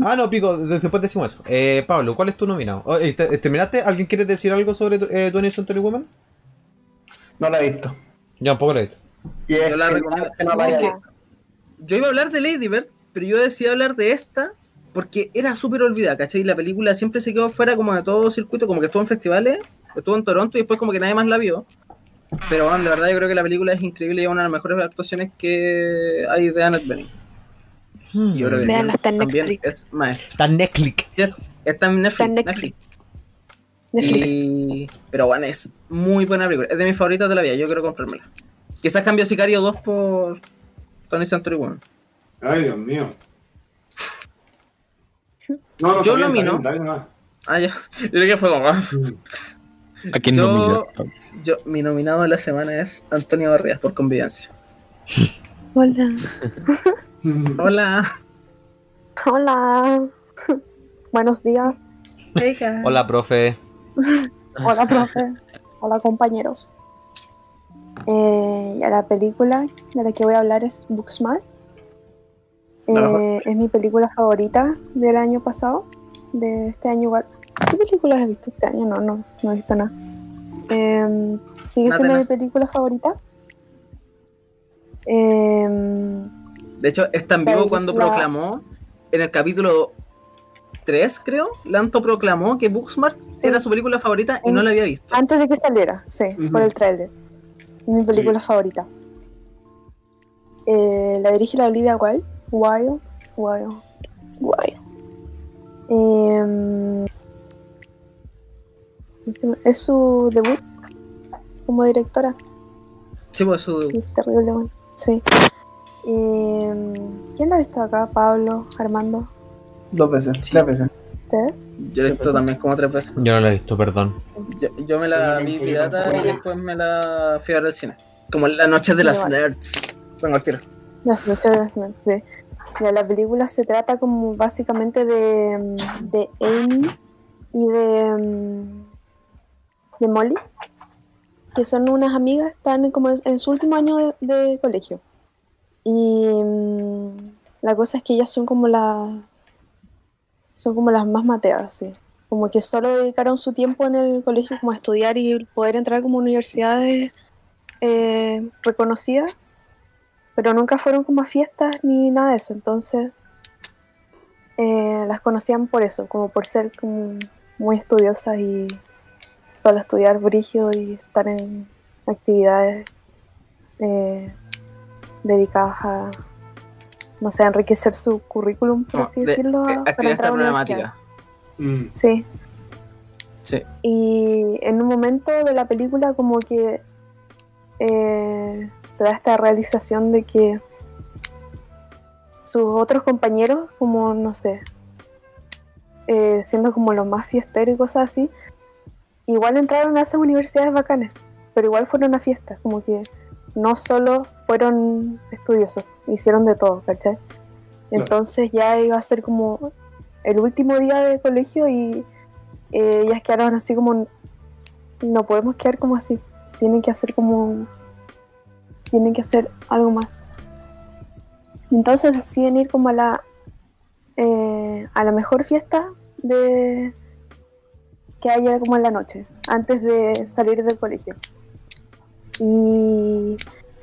Ah, no, pico, de- después decimos eso. Eh, Pablo, ¿cuál es tu nominado? Oh, ¿te- ¿Terminaste? ¿Alguien quiere decir algo sobre tu- eh, 20th Century Woman? No la he visto. Yo tampoco lo he visto. Y Yo la recomiendo. no iba a hablar de Lady Bird, pero yo decidí hablar de esta porque era súper olvidada, ¿cachai? La película siempre se quedó fuera como de todo circuito, como que estuvo en festivales, estuvo en Toronto y después como que nadie más la vio. Pero bueno, de verdad yo creo que la película es increíble y es una de las mejores actuaciones que hay de Annette Bening. Y yo creo que Veanla, está en también Netflix. es maestro. Está Netflix. Está en Netflix. Está en Netflix. Netflix. Y... Pero bueno, es muy buena película. Es de mis favoritas de la vida. Yo quiero comprármela. Quizás cambio Sicario 2 por Tony Century Woman. Ay, Dios mío. No, no, Yo nomino. Ah, ya. Yo creo que fue como. ¿A quién Yo-? Yo, mi nominado de la semana es Antonio Barrias por convivencia. Hola. Hola. Hola. Buenos días. Hola, profe. Hola, profe. Hola, compañeros. Eh, ya la película de la que voy a hablar es Booksmart. Eh, es mi película favorita del año pasado. De este año igual. ¿Qué películas he visto este año? No, no, no he visto nada. Eh, Sigue siendo mi película favorita. Eh, De hecho, es tan vivo cuando la- proclamó en el capítulo 3, creo. Lanto proclamó que Booksmart Sí. era su película favorita y no la había visto. Antes de que saliera, sí, por el tráiler. Es mi película favorita. Eh, la dirige la Olivia Wilde. Wilde. Wilde. Wilde. Em, es su debut como directora. Sí, pues su. es terrible, bueno. Sí. Em, ¿Quién la ha visto acá? Pablo, Armando, Dos veces, Sí. tres veces. ¿ustedes? Yo la he visto también como tres veces. Yo no lo he visto, perdón. Yo, yo me la vi pirata y después me la fui a ver al cine. Como la noche de las Igual. nerds. Vengo al tiro. Las noches de las nerds, sí. Ya, la película se trata como básicamente de, de Amy y de, mm, de Molly, que son unas amigas, están como en su último año de, colegio. Y mm, la cosa es que ellas son como las son como las más mateadas, sí. Como que solo dedicaron su tiempo en el colegio como a estudiar y poder entrar como universidades eh, reconocidas pero nunca fueron como a fiestas ni nada de eso, entonces eh, las conocían por eso, como por ser como muy estudiosas y solo estudiar brígido y estar en actividades eh, dedicadas a, no sé, a enriquecer su currículum, por Como así de- decirlo, eh, para entrar a problemática. Mm. Sí, Sí. y en un momento de la película como que eh, se da esta realización de que sus otros compañeros, como no sé, eh, siendo como los más fiesteros y cosas así, igual entraron a esas universidades bacanas, pero igual fueron a fiestas, como que no solo fueron estudiosos, hicieron de todo, ¿cachai? Entonces ya iba a ser como el último día de colegio y eh, ellas quedaron así como no podemos quedar como así tienen que hacer como tienen que hacer algo más entonces deciden ir como a la eh, a la mejor fiesta de que haya como en la noche antes de salir del colegio y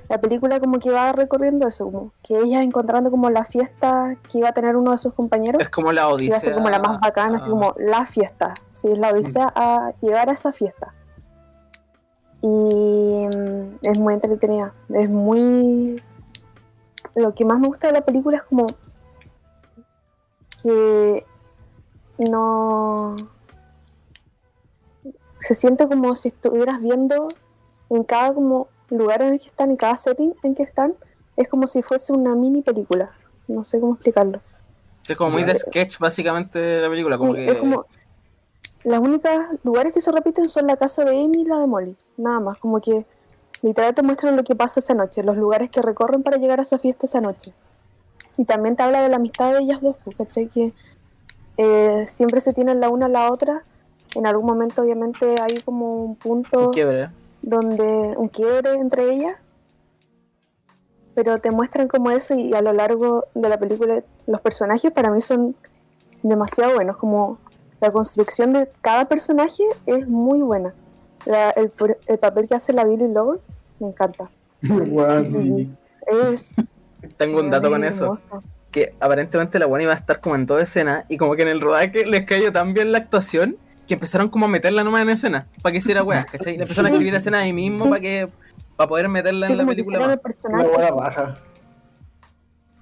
la película como que va recorriendo eso como que ella encontrando como la fiesta que iba a tener uno de sus compañeros Es como la odisea. a ser como la más bacana, así Ah. como la fiesta. Sí, es la odisea a llegar a esa fiesta. Y mm, es muy entretenida. Es muy. Lo que más me gusta de la película es como. que. no. Se siente como si estuvieras viendo en cada como lugar en el que están, en cada setting en que están, es como si fuese una mini película. No sé cómo explicarlo. Es como muy de sketch, básicamente, la película. Como que. es como las únicas lugares que se repiten son la casa de Amy y la de Molly, nada más, como que literalmente muestran lo que pasa esa noche, los lugares que recorren para llegar a esa fiesta esa noche. Y también te habla de la amistad de ellas dos, pues, ¿cachai? Que eh, siempre se tienen la una a la otra. En algún momento, obviamente, hay como un punto Quiebre. donde un quiebre entre ellas. Pero te muestran como eso y a lo largo de la película los personajes para mí son demasiado buenos. Como la construcción de cada personaje es muy buena. La- el, el papel que hace la Billy Lowe me encanta. Es Tengo un dato con es eso. hermoso. Que aparentemente la buena iba a estar como en toda escena. Y como que en el rodaje les cayó tan bien la actuación. Que empezaron como a meterla nomás en escena. Para que hiciera weas, ¿cachai? Le empezaron a escribir escena ahí mismo para que. Para poder meterla Sí, en la película. Una baja.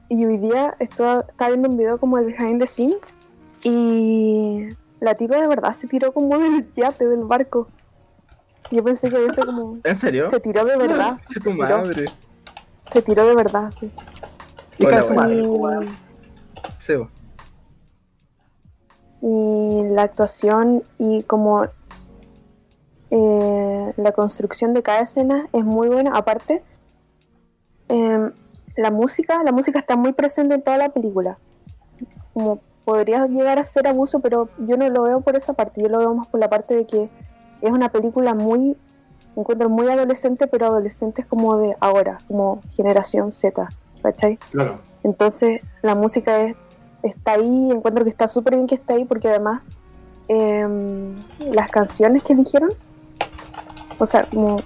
Y hoy día estaba, estaba viendo un video como el behind the scenes y la tipa de verdad se tiró como del yate, del barco. Yo pensé que eso como... ¿En serio? Se tiró de verdad. Tu tiró. madre. Se tiró de verdad, sí. Y Hola, madre, Y, weón. Sí, bo. Y la actuación y como eh, la construcción de cada escena es muy buena. Aparte, em, la música, la música está muy presente en toda la película. Como podría llegar a ser abuso, pero yo no lo veo por esa parte, yo lo veo más por la parte de que es una película muy, encuentro muy adolescente, pero adolescentes como de ahora, como generación Z, ¿cachai? Claro. Entonces la música es- está ahí, encuentro que está súper bien que está ahí porque además em, las canciones que eligieron, o sea, como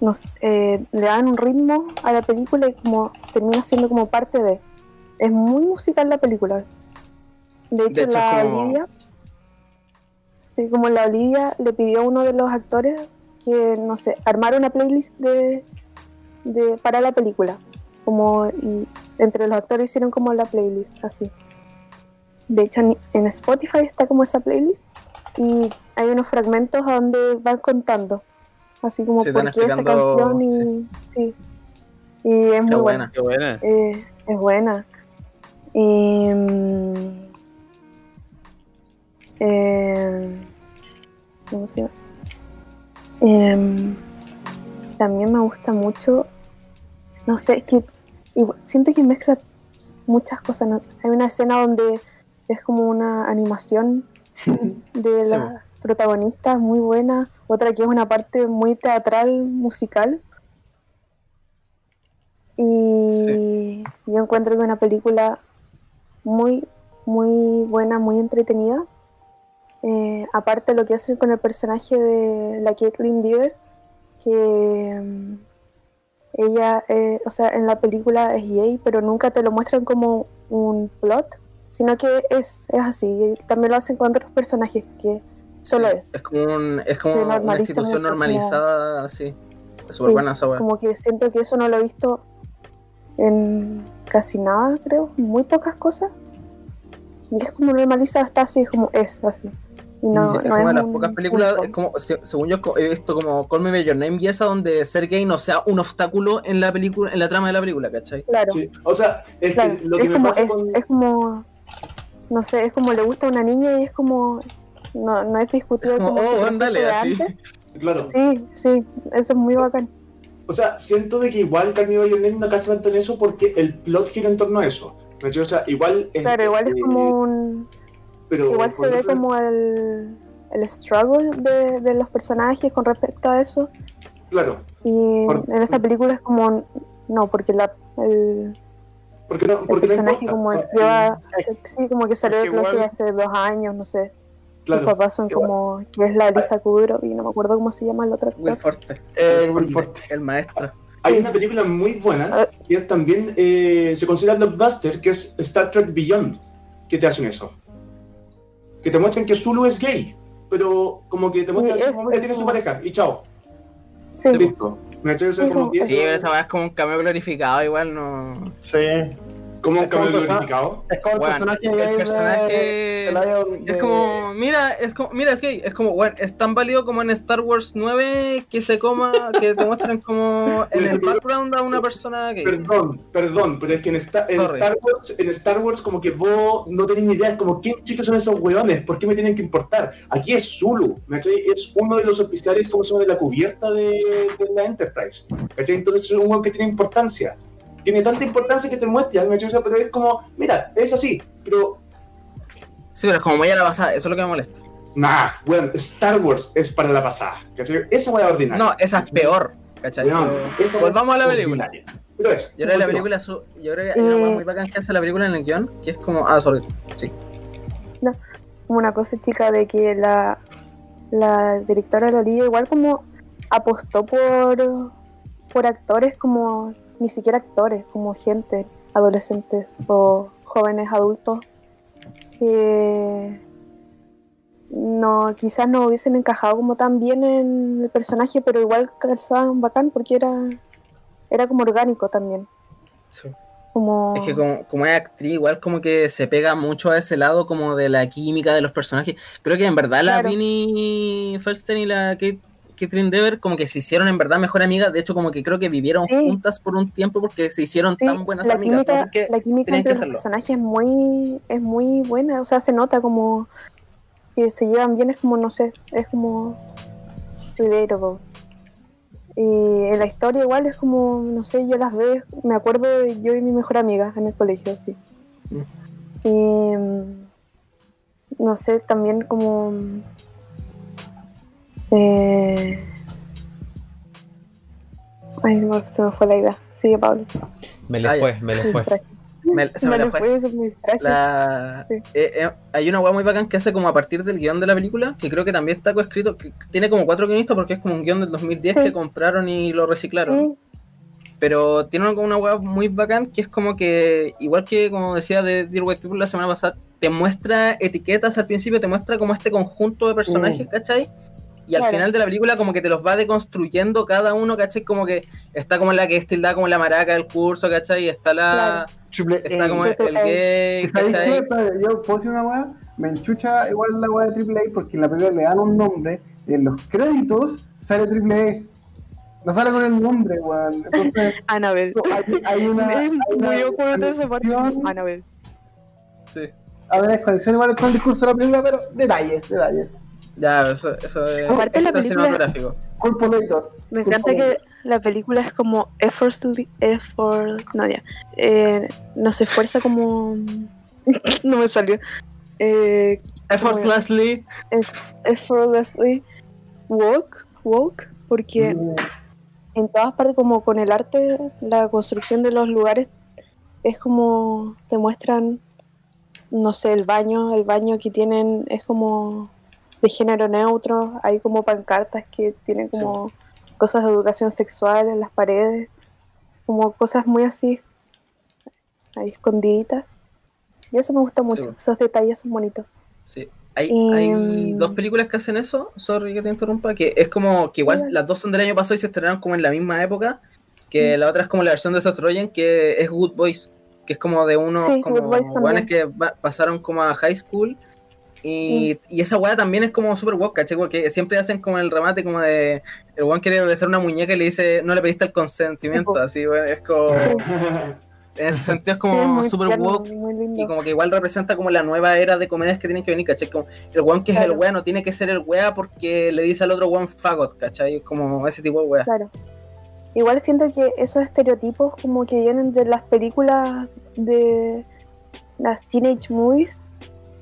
nos, eh, le dan un ritmo a la película y como termina siendo como parte de... Es muy musical la película. De hecho, la como- Olivia, sí, como la Olivia le pidió a uno de los actores que, no sé, armara una playlist de, de para la película. Como, y entre los actores hicieron como la playlist, así. De hecho, en, Spotify está como esa playlist y hay unos fragmentos donde van contando, así como por qué esa canción y sí. Y es muy Qué buena. buena. Qué buena. Eh, es buena. Y, mm, eh, ¿Cómo se llama? Em, también me gusta mucho. No sé, que igual- siento que mezcla muchas cosas. no sé. Hay una escena donde es como una animación de Sí, la protagonista muy buena. Otra que es una parte muy teatral, musical. Y Sí. yo encuentro que es una película muy, muy buena, muy entretenida. Eh, aparte lo que hacen con el personaje de la Caitlyn Dever, que mm, ella, eh, o sea, en la película es gay, pero nunca te lo muestran como un plot, sino que es, es así. Y también lo hacen con otros personajes, que solo Sí, es. Es como, un, es como una institución normalizada, así. Es súper Sí, buena esa wea. Como que siento que eso no lo he visto en casi nada, creo, muy pocas cosas. Y es como normalizado, está así, como es así. Y no, Sí, es no como de las un- pocas películas, es como, se- según yo he visto como Call Me By Your Name y esa donde ser gay no sea un obstáculo en la película, en la trama de la película, ¿cachai? Claro, Sí. O sea, es claro. que lo que es me como, pasa es, con... es como, no sé, es como le gusta a una niña y es como, no, no es discutido Es como, como, oh, de antes. Claro. Sí, sí, eso es muy bacán. O sea, siento de que igual Your Name no calza tanto en eso porque el plot gira en torno a eso. O sea, igual es... Claro, igual es eh, como un... pero Igual se ve otro- como el, el struggle de, de los personajes con respecto a eso. Claro, Y Por- en esta película es como, no, porque la, el, porque no, el porque no personaje importa. como lleva, sí, como que salió de igual- hace dos años, no sé. Claro. Sus papás son Igual- como, que es la Lisa Kudrow y no me acuerdo cómo se llama el otro Will actor. Forte. Eh, Will Forte. El maestro. Hay Sí. una película muy buena Ah. que es también eh, se considera blockbuster, que es Star Trek Beyond, que te hacen eso. Que te muestran que Zulu es gay, pero como que te muestran que tiene su pareja y chao, Sí, listo. ¿Me cachai? O sea, Sí, como, Sí, eso- pero esa weá es como un cameo glorificado, igual no. Sí. Como un cambio glorificado. Es como el Bueno, personaje el gay de- personaje- de Es como, mira, es como, mira, es gay, es como, bueno, es tan válido como en Star Wars 9 que se coma, que te muestran como en el background a una persona gay. Perdón, perdón, pero es que en, Sta- en. Star Wars, en Star Wars como que vos no tenés ni idea, es como quién chicos son esos hueones, ¿por qué me tienen que importar? Aquí es Zulu, ¿me cachai? Es uno de los oficiales como se llama de la cubierta de, de la Enterprise, ¿cachai? Entonces es un hueón que tiene importancia. Tiene tanta importancia que te muestre, a mí me chucha, pero es como, mira, es así, pero Sí, pero es como muy a la pasada, eso es lo que me molesta. nah, weón, Star Wars es para la pasada, ¿cachai? Esa weá ordinaria. No, esa es peor, ¿cachai? Pero- Volvamos a la película. Pero eso, Yo creo que la película, su- yo creo que hay una hueá muy bacán que hace la película en el guion, que es como, ah, sorry, sí. como una cosa chica de que la, la directora de la liga igual como apostó por, por actores como ni siquiera actores, como gente, adolescentes o jóvenes adultos que no quizás no hubiesen encajado como tan bien en el personaje, pero igual calzaban bacán porque era era como orgánico también. Sí. Como Es que como, como es actriz, igual como que se pega mucho a ese lado como de la química de los personajes. Creo que en verdad la. Vinnie Feldstein y la Kate, Catherine Dever como que se hicieron en verdad mejor amigas. De hecho, como que creo que vivieron Sí. juntas por un tiempo porque se hicieron Sí, tan buenas la amigas. química, la química entre los personajes es muy, es muy buena, o sea, se nota como que se llevan bien, es como, no sé, es como relatable. Y en la historia igual es como, no sé, yo las veo, me acuerdo de yo y mi mejor amiga en el colegio, sí. Mm. Y mm, no sé, también como... Eh... Ay, no, se me fue la idea. Sigue, Pablo. Me le Ah, fue, me le fue. me- se me Me la le fue. fue, eso me distraje. La- Sí. eh, eh, hay una hueá muy bacán que hace como a partir del guion de la película, que creo que también está coescrito, que tiene como cuatro guionistas porque es como un guion del 2010 Sí. que compraron y lo reciclaron. Sí, Pero tiene como una hueá muy bacán que es como que, igual que como decía de Dear White People la semana pasada, te muestra etiquetas al principio, te muestra como este conjunto de personajes, ¿cachai? Y al Claro. final de la película como que te los va deconstruyendo cada uno, ¿cachai? Como que está como la que es tildada como la maraca del curso, ¿cachai? Y está la... Triple Está como el, gay, Yo puedo decir una weá, me enchucha igual la weá de Triple A porque en la película le dan un nombre y en los créditos sale Triple A. No sale con el nombre, weón. Entonces, Anabel. hay, hay una. hay una Muy oculto esa parte. Anabel. Sí. A ver, desconexión igual con el discurso de la película, pero detalles, detalles. Ya, eso, eso es Aparte la película-. Me encanta que la película es como effortlessly, effort, no ya, eh, no se esfuerza como, no me salió, eh, Effortlessly. effortlessly walk, walk, porque Mm, en todas partes como con el arte, la construcción de los lugares es como te muestran, no sé, el baño, el baño que tienen es como de género neutro, hay como pancartas que tienen como cosas de educación sexual en las paredes, como cosas muy así, ahí escondiditas. Y eso me gusta mucho, Sí. esos detalles son bonitos. Sí. Hay, Y, hay mm, dos películas que hacen eso, sorry que te interrumpa, que es como que igual Sí. las dos son del año pasado y se estrenaron como en la misma época, que Mm. la otra es como la versión de Seth que es Good Boys, que es como de unos como que va- pasaron como a high school. Y, y esa weá también es como super woke, ¿cachai? Porque siempre hacen como el remate como de el weón quiere besar una muñeca y le dice no le pediste el consentimiento, Sí, así, weón, es como Sí. en ese sentido es Sí, como super woke y como que igual representa como la nueva era de comedias que tienen que venir, ¿cachai? Como el weón que es el weón no tiene que ser el wea porque le dice al otro weón fagot, ¿cachai? Como ese tipo de wea. Claro. Igual siento que esos estereotipos como que vienen de las películas de las teenage movies,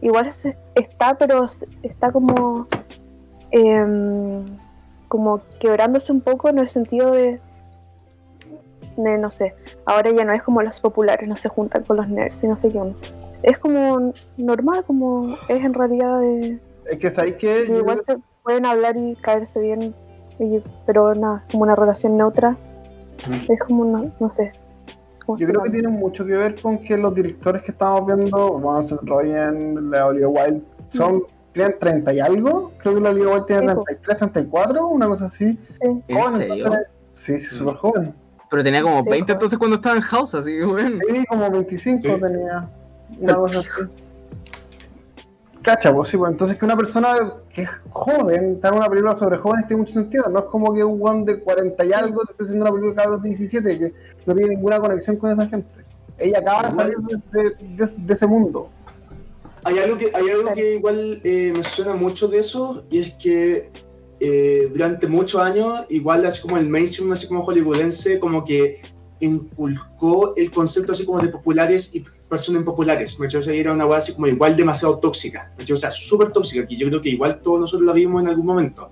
igual se- está, pero está como em, como quebrándose un poco en el sentido de, de no sé, ahora ya no es como los populares, no se juntan con los nerds y no sé qué. Es como normal, como es en realidad de, Es que sabéis que. igual se pueden hablar y caerse bien, y- pero nada, como una relación neutra. Es como, no, no sé. Yo creo que tiene mucho que ver con que los directores que estamos viendo, bueno, Seth Rogen, la Olivia Wilde, son, tienen 30 y algo. Creo que la Olivia Wilde tiene Sí, po. 33, 34, una cosa así. Sí, ¿En Joven, serio? entonces- Sí, sí, súper joven. Pero tenía como Sí, 20 joder. entonces cuando estaba en House, así, weón. Sí, como 25 Sí. tenía. Una cosa así. Cacha, pues sí, pues entonces que una persona que es joven, está en una película sobre jóvenes tiene mucho sentido. No es como que un de 40 y algo te esté haciendo una película cabros de 17 que no tiene ninguna conexión con esa gente. Ella acaba de salir de, ese mundo. Hay algo que, hay algo que igual eh, me mucho de eso, y es que eh, durante muchos años, igual así como el mainstream, así como hollywoodense, como que inculcó el concepto así como de populares y personas impopulares. ¿me cachai? O sea, era una weá así como igual demasiado tóxica. ¿me cachai? O sea, súper tóxica, que yo creo que igual todos nosotros la vimos en algún momento.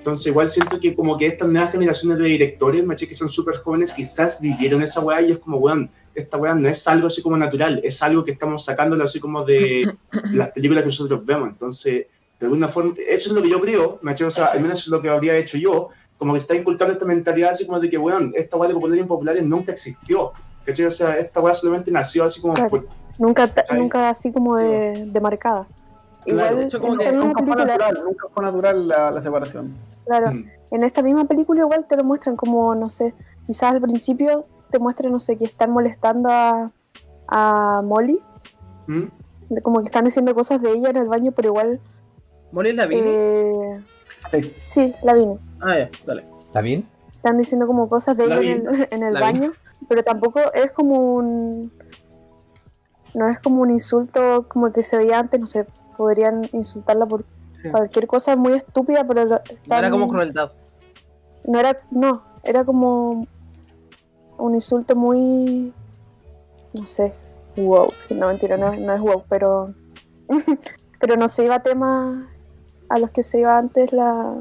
Entonces, igual siento que como que estas nuevas generaciones de directores, ¿me que son súper jóvenes, quizás vivieron esa weá y es como, weón, esta weá no es algo así como natural, es algo que estamos sacándolo así como de las películas que nosotros vemos. Entonces, de alguna forma, eso es lo que yo creo, ¿me? O sea, al menos es lo que habría hecho yo, como que está inculcando esta mentalidad así como de que, weón, esta weá de populares y impopulares nunca existió. ¿Cachai? O sea, esta weá solamente nació así como Claro. por- Nunca, Sí. nunca así como de, de marcada. Claro. Igual De hecho, como en que esta misma Nunca fue película, natural, nunca fue natural la, la separación. claro, Mm. en esta misma película igual te lo muestran como, no sé, quizás al principio te muestran, no sé, que están molestando a, a Molly, ¿Mm? como que están diciendo cosas de ella en el baño, pero igual... ¿Molly es la Vini? eh, Sí. sí, la vine. Ah, ya, dale. ¿Está bien? Están diciendo como cosas de La ella en el, en el La vi. Pero tampoco es como un... No es como un insulto como que se veía antes, no sé, podrían insultarla por Sí. cualquier cosa muy estúpida, pero No era como crueldad. no era, no, era como un insulto muy, no sé, wow, no mentira, no, no es wow, pero, pero no se iba a temas a los que se iba antes la,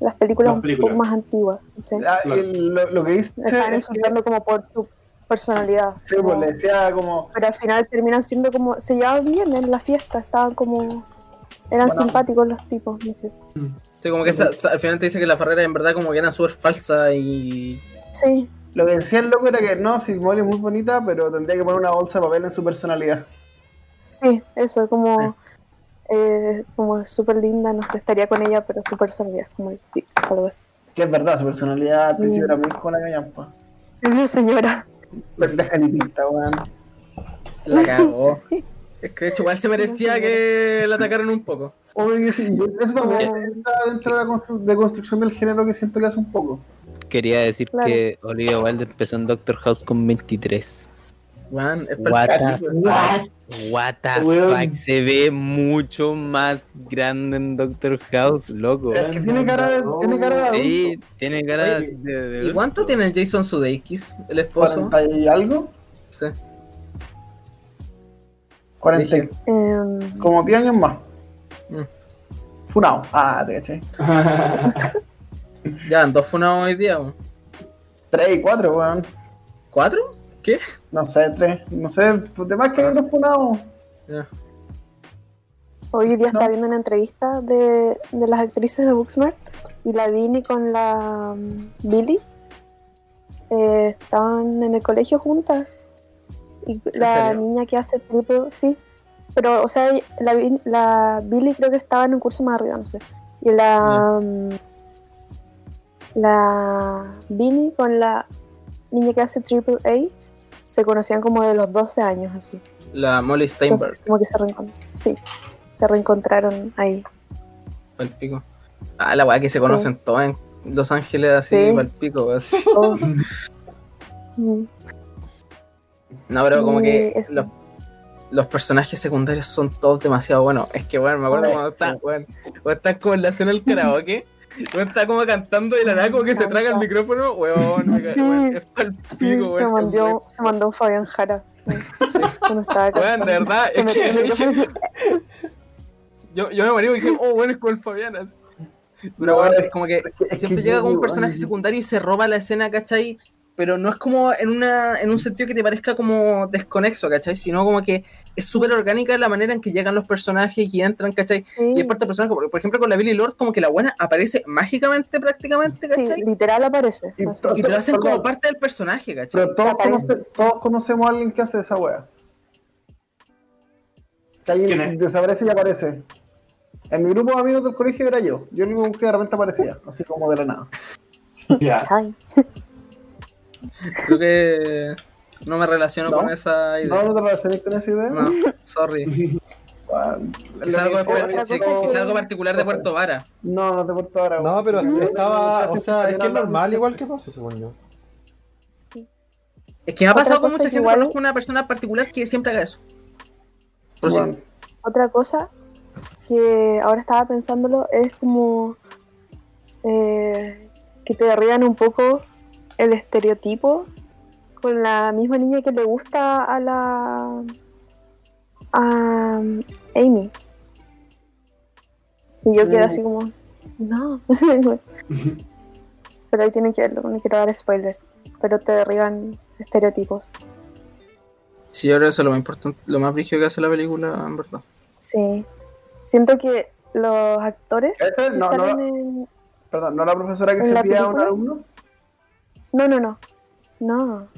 las películas Las un poco más antiguas, ¿sí? El- lo, lo que dice Le estaban es que, insultando como por su personalidad, sí, como- pues, le decía como, pero al final terminan siendo como, se llevaban bien en la fiesta, estaban como, eran Bueno. simpáticos los tipos, no sé. Sí, como que esa- esa- al final te dice que la Ferrera en verdad como que era súper falsa y... Sí, lo que decía el loco era que no, si Molly es muy bonita, pero tendría que poner una bolsa de papel en su personalidad. sí, eso, como, eh, como súper linda, no sé, estaría con ella, pero su personalidad es como el tic, algo así. Que es verdad, su personalidad al principio Mm. era muy con la callampa. Es una señora. Pendeja ni pinta, weón. La cagó. Es que de hecho igual se merecía que la atacaran un poco. Obvio, sí, yo- eso también está dentro de la constru- de construcción del género que siento que hace un poco. Quería decir Claro. que Olivia Wilde empezó en Doctor House con 23. Weón, es What the fuck? What the Weón. fuck? Se ve mucho más grande en Doctor House, loco. Es que tiene cara de, tiene cara de adulto. Sí, tiene cara Oye, de, de ¿Y cuánto tiene el Jason Sudeikis, el esposo? 40 y algo. Sí. 40, y- Dije. Em, como 10 años más. Mm. Funao. Ah, te caché. Ya, dos funados hoy día. weón. 3 y 4, weón. ¿Cuatro? ¿Qué? No sé, 3. No sé, pues de más que hay otros funados. Ya. hoy día No. estaba viendo una entrevista de, de las actrices de Booksmart y la Vini con la um, Billy eh, estaban en el colegio juntas. Y la niña que hace triple, sí. Pero, o sea, la, Billy creo que estaba en un curso más arriba, no sé. Y la. um, la Vini con la niña que hace triple A se conocían como de los 12 años, así. La Molly Entonces, Steinberg, como que se reencontraron. Sí, se reencontraron ahí. pico. Ah, la weá que se Sí. conocen todos en Los Ángeles así, Sí. pa'l pico. Oh. Mm. No, pero como que los, los personajes secundarios son todos demasiado buenos. Es que, bueno, me acuerdo Sí. cuando está, bueno, cuando está como en la escena del karaoke. Weón está como cantando y la nada como que se traga el micrófono, weón, Sí. es Sí, se, mandó, se mandó un Fabián Jara. Sí, cuando estaba Weón, de verdad, Se es metió que- el micrófono. Yo, yo me morí y dije, oh, bueno, es como el Fabián. así. Pero No, bueno, es- como que es que- es siempre que llega como un personaje secundario y se roba la escena, ¿cachai? Pero no es como en una en un sentido que te parezca como desconexo, ¿cachai? Sino como que es súper orgánica la manera en que llegan los personajes y entran, ¿cachai? Sí, Y es parte del personaje, por, por ejemplo, con la Billy Lord, como que la buena aparece mágicamente prácticamente, sí, ¿cachai? literal aparece. Y así. to- Y te lo hacen como parte del personaje, ¿cachai? Pero todos, conoce- todos conocemos a alguien que hace esa wea. Que alguien desaparece y aparece. En mi grupo de amigos del colegio era yo. Yo el único que de repente aparecía, así como de la nada. Ya. Ay, Creo que no me relaciono ¿No? con esa idea. ¿No, no te relacionas con esa idea? No, sorry. Ah, Quizá algo, sí, quizá particular de Puerto Vara. No, no te porto ahora. No, pero estaba, o sea, es que es normal igual que pasa, según yo. Es que me ha Otra pasado con mucha gente, igual- conozco una persona particular que siempre haga eso. Bueno, otra cosa que ahora estaba pensándolo es como eh, que te derriban un poco el estereotipo con la misma niña que le gusta a la a Amy. Y yo quedé así como, no. Pero ahí tienen que verlo, no quiero dar spoilers. Pero te derriban estereotipos. Sí, yo creo que eso es lo más importante, lo más brígido que hace la película, en verdad. Sí. Siento que los actores Ese, no, salen no. en... Perdón, ¿no la profesora que ¿En se a un alumno? No, no, no. No.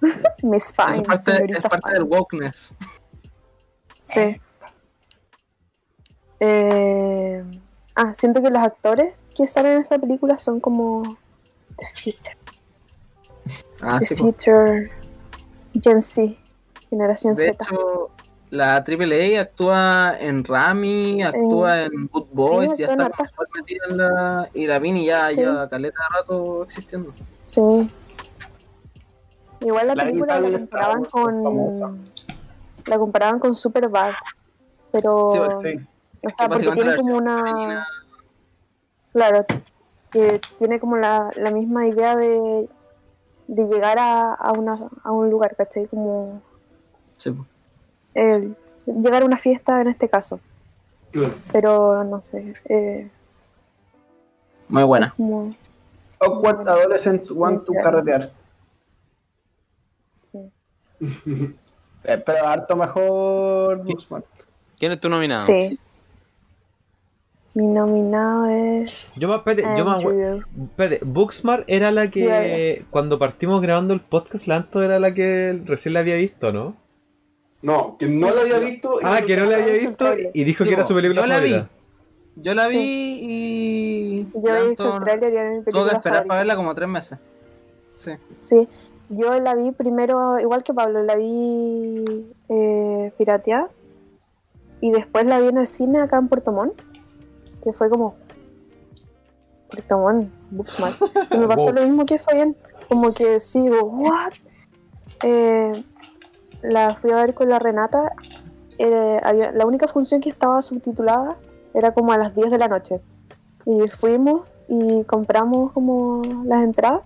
Miss Eso Fine, es parte, es parte Fine. del wokeness. Sí. Eh, ah, siento que los actores que salen en esa película son como The Future. Ah, The sí, pues. Future Gen Z. Generación De Z. hecho, la AAA actúa en Rami, actúa en Good Boys, ya actúa en está en la... Y la Vini ya Sí. lleva caleta de rato existiendo. Sí. Igual la, La película la comparaban famosa. con. La comparaban con Superbad. Pero. Sí, pues, Sí. o sea, porque tiene como una. femenina. Claro. Que tiene como la, la misma idea de. De llegar a, a, una, a un lugar, ¿cachai? Como. Sí, pues. el- llegar a una fiesta en este caso. Pero no sé. Eh, Muy buena. como. Awkward Adolescents Want to. Carretear. Sí. Eh, pero harto mejor Booksmart. ¿Quién es tu nominado? Sí. Mi nominado es. Yo me, espérate, yo. Espérate, Booksmart era la que cuando partimos grabando el podcast, la Anto era la que recién la había visto, ¿no? No, que no la había visto. y Ah, que no la había visto y dijo Sí, que era su película yo la vi. Yo la vi Sí. Yo he visto el tráiler y era mi Tuvo que película esperar para verla como tres meses. Sí. Sí, yo la vi primero, igual que Pablo, la vi eh, pirateada y después la vi en el cine acá en Puerto Montt, que fue como Puerto Montt, Booksmart. Y me pasó lo mismo que Fabián, como que sigo, ¿what? Eh, la fui a ver con la Renata, eh, había- la única función que estaba subtitulada era como a las 10 de la noche. Y fuimos y compramos como las entradas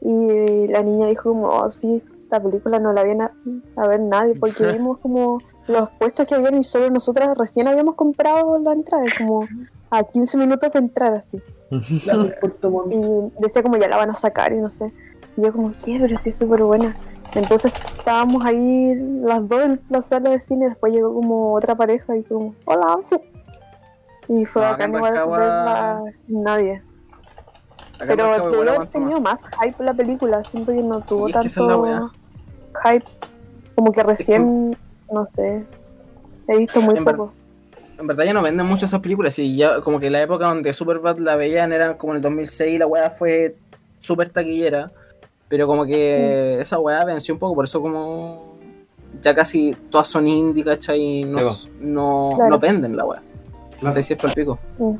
y la niña dijo como, oh, sí, esta película no la viene a, ver nadie porque vimos como los puestos que habían y solo nosotras recién habíamos comprado la entrada, como a 15 minutos de entrar así. Y decía como ya la van a sacar y no sé. Y yo como, ¿qué? Pero sí es súper buena. Entonces estábamos ahí las dos en la sala de cine, después llegó como otra pareja y como, hola. Y fue No, acá en igual Rancagua- verla sin nadie. Acá Pero debió igual haber tenido más hype la película. Siento que no tuvo es que esa es la tanto hype. Como que recién, no sé, he visto muy En ver- poco. En verdad ya no venden mucho esas películas y ya como que la época donde Superbad la veían era como en el 2006 y la weá fue súper taquillera. Pero como Mm. que esa weá venció un poco, por eso como ya casi todas son indie, ¿cachai? Y no, no, Claro. no venden la weá. Claro. ¿Cachai? Si es por el pico. Mm.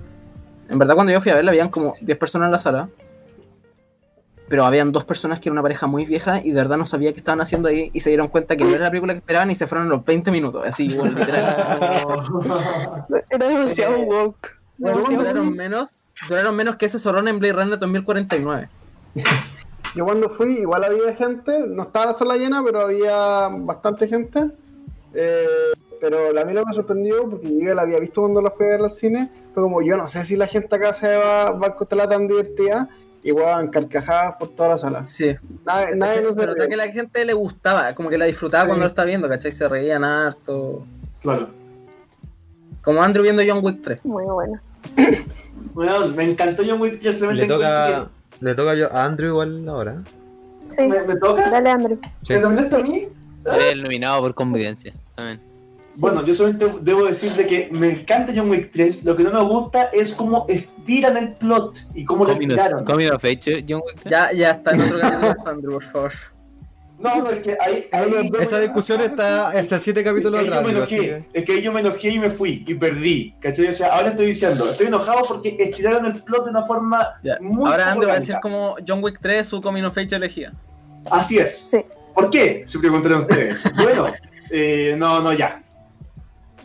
En verdad cuando yo fui a verla habían como 10 personas en la sala. Pero habían dos personas que eran una pareja muy vieja y de verdad no sabía qué estaban haciendo ahí y se dieron cuenta que no era la película que esperaban y se fueron a los 20 minutos. Así, bueno, literal. Era demasiado Eh, woke. Bueno, duraron menos, duraron menos que ese zorrón en Blade Runner 2049. Yo cuando fui, igual había gente, no estaba la sala llena, pero había bastante gente. Eh, pero a mí lo que me sorprendió, porque yo ya la había visto cuando la fui a ver al cine, fue como yo no sé si la gente acá se va, va a encontrar tan divertida, igual carcajadas por toda la sala. Sí. Nadie, nadie Se nos nota que la gente le gustaba, como que la disfrutaba Sí. cuando lo estaba viendo, ¿cachai? Se reían harto. Claro. Como Andrew viendo John Wick 3. Muy buena. Bueno, me encantó John Wick. Yo solamente Le toca, le toca yo a Andrew igual ahora. Sí, que- ¿Me, me toca? dale Andrew. Sí. ¿Me nominaste a mí? Eres el nominado por convivencia. Bueno, yo solamente debo decir de que me encanta John Wick 3. Lo que no me gusta es cómo estiran el plot y cómo lo estiraron. coming of age, John Wick. Ya, ya está en otro capítulo de Andrew, por favor. No, no, es que ahí. ahí Esa discusión está hace siete capítulos Es que, atrás. yo me así enojé, es que ahí yo me enojé y me fui y perdí. ¿Cachai? O sea, ahora estoy diciendo, estoy enojado porque estiraron el plot de una forma Ya. muy Ahora Andrew va a decir como John Wick 3 su coming of age elegida. Así es. Sí. ¿Por qué? Se preguntaron ustedes. bueno, eh, no, no, ya.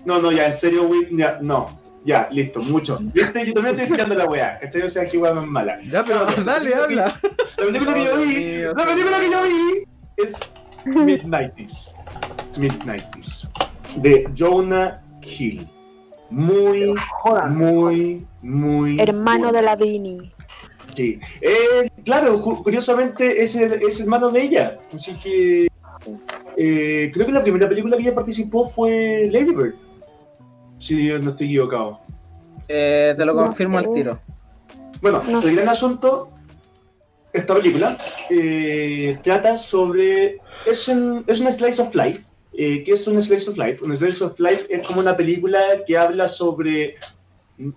No, no, ya, en serio, ya, no. Ya, listo, mucho. ¿Viste? Yo también estoy estirando la weá, ¿cachai? O sea, que weá más mala. Ya, pero dale, habla. La película que yo Oh, vi, la película que yo vi es Midnighties. Midnighties. De Jonah Hill. Muy, muy, muy. Hermano buena. de la Vini. Sí. Eh, claro, cu- curiosamente es, el- es hermano de ella. Así que. eh, creo que la primera película que ella participó fue Lady Bird. Si yo no estoy equivocado. Eh, te lo No confirmo al sé. tiro. Bueno, No el sé. gran asunto, esta película eh, trata sobre. Es un, es un slice of life. Eh, ¿Qué es un slice of life? Un slice of life es como una película que habla sobre.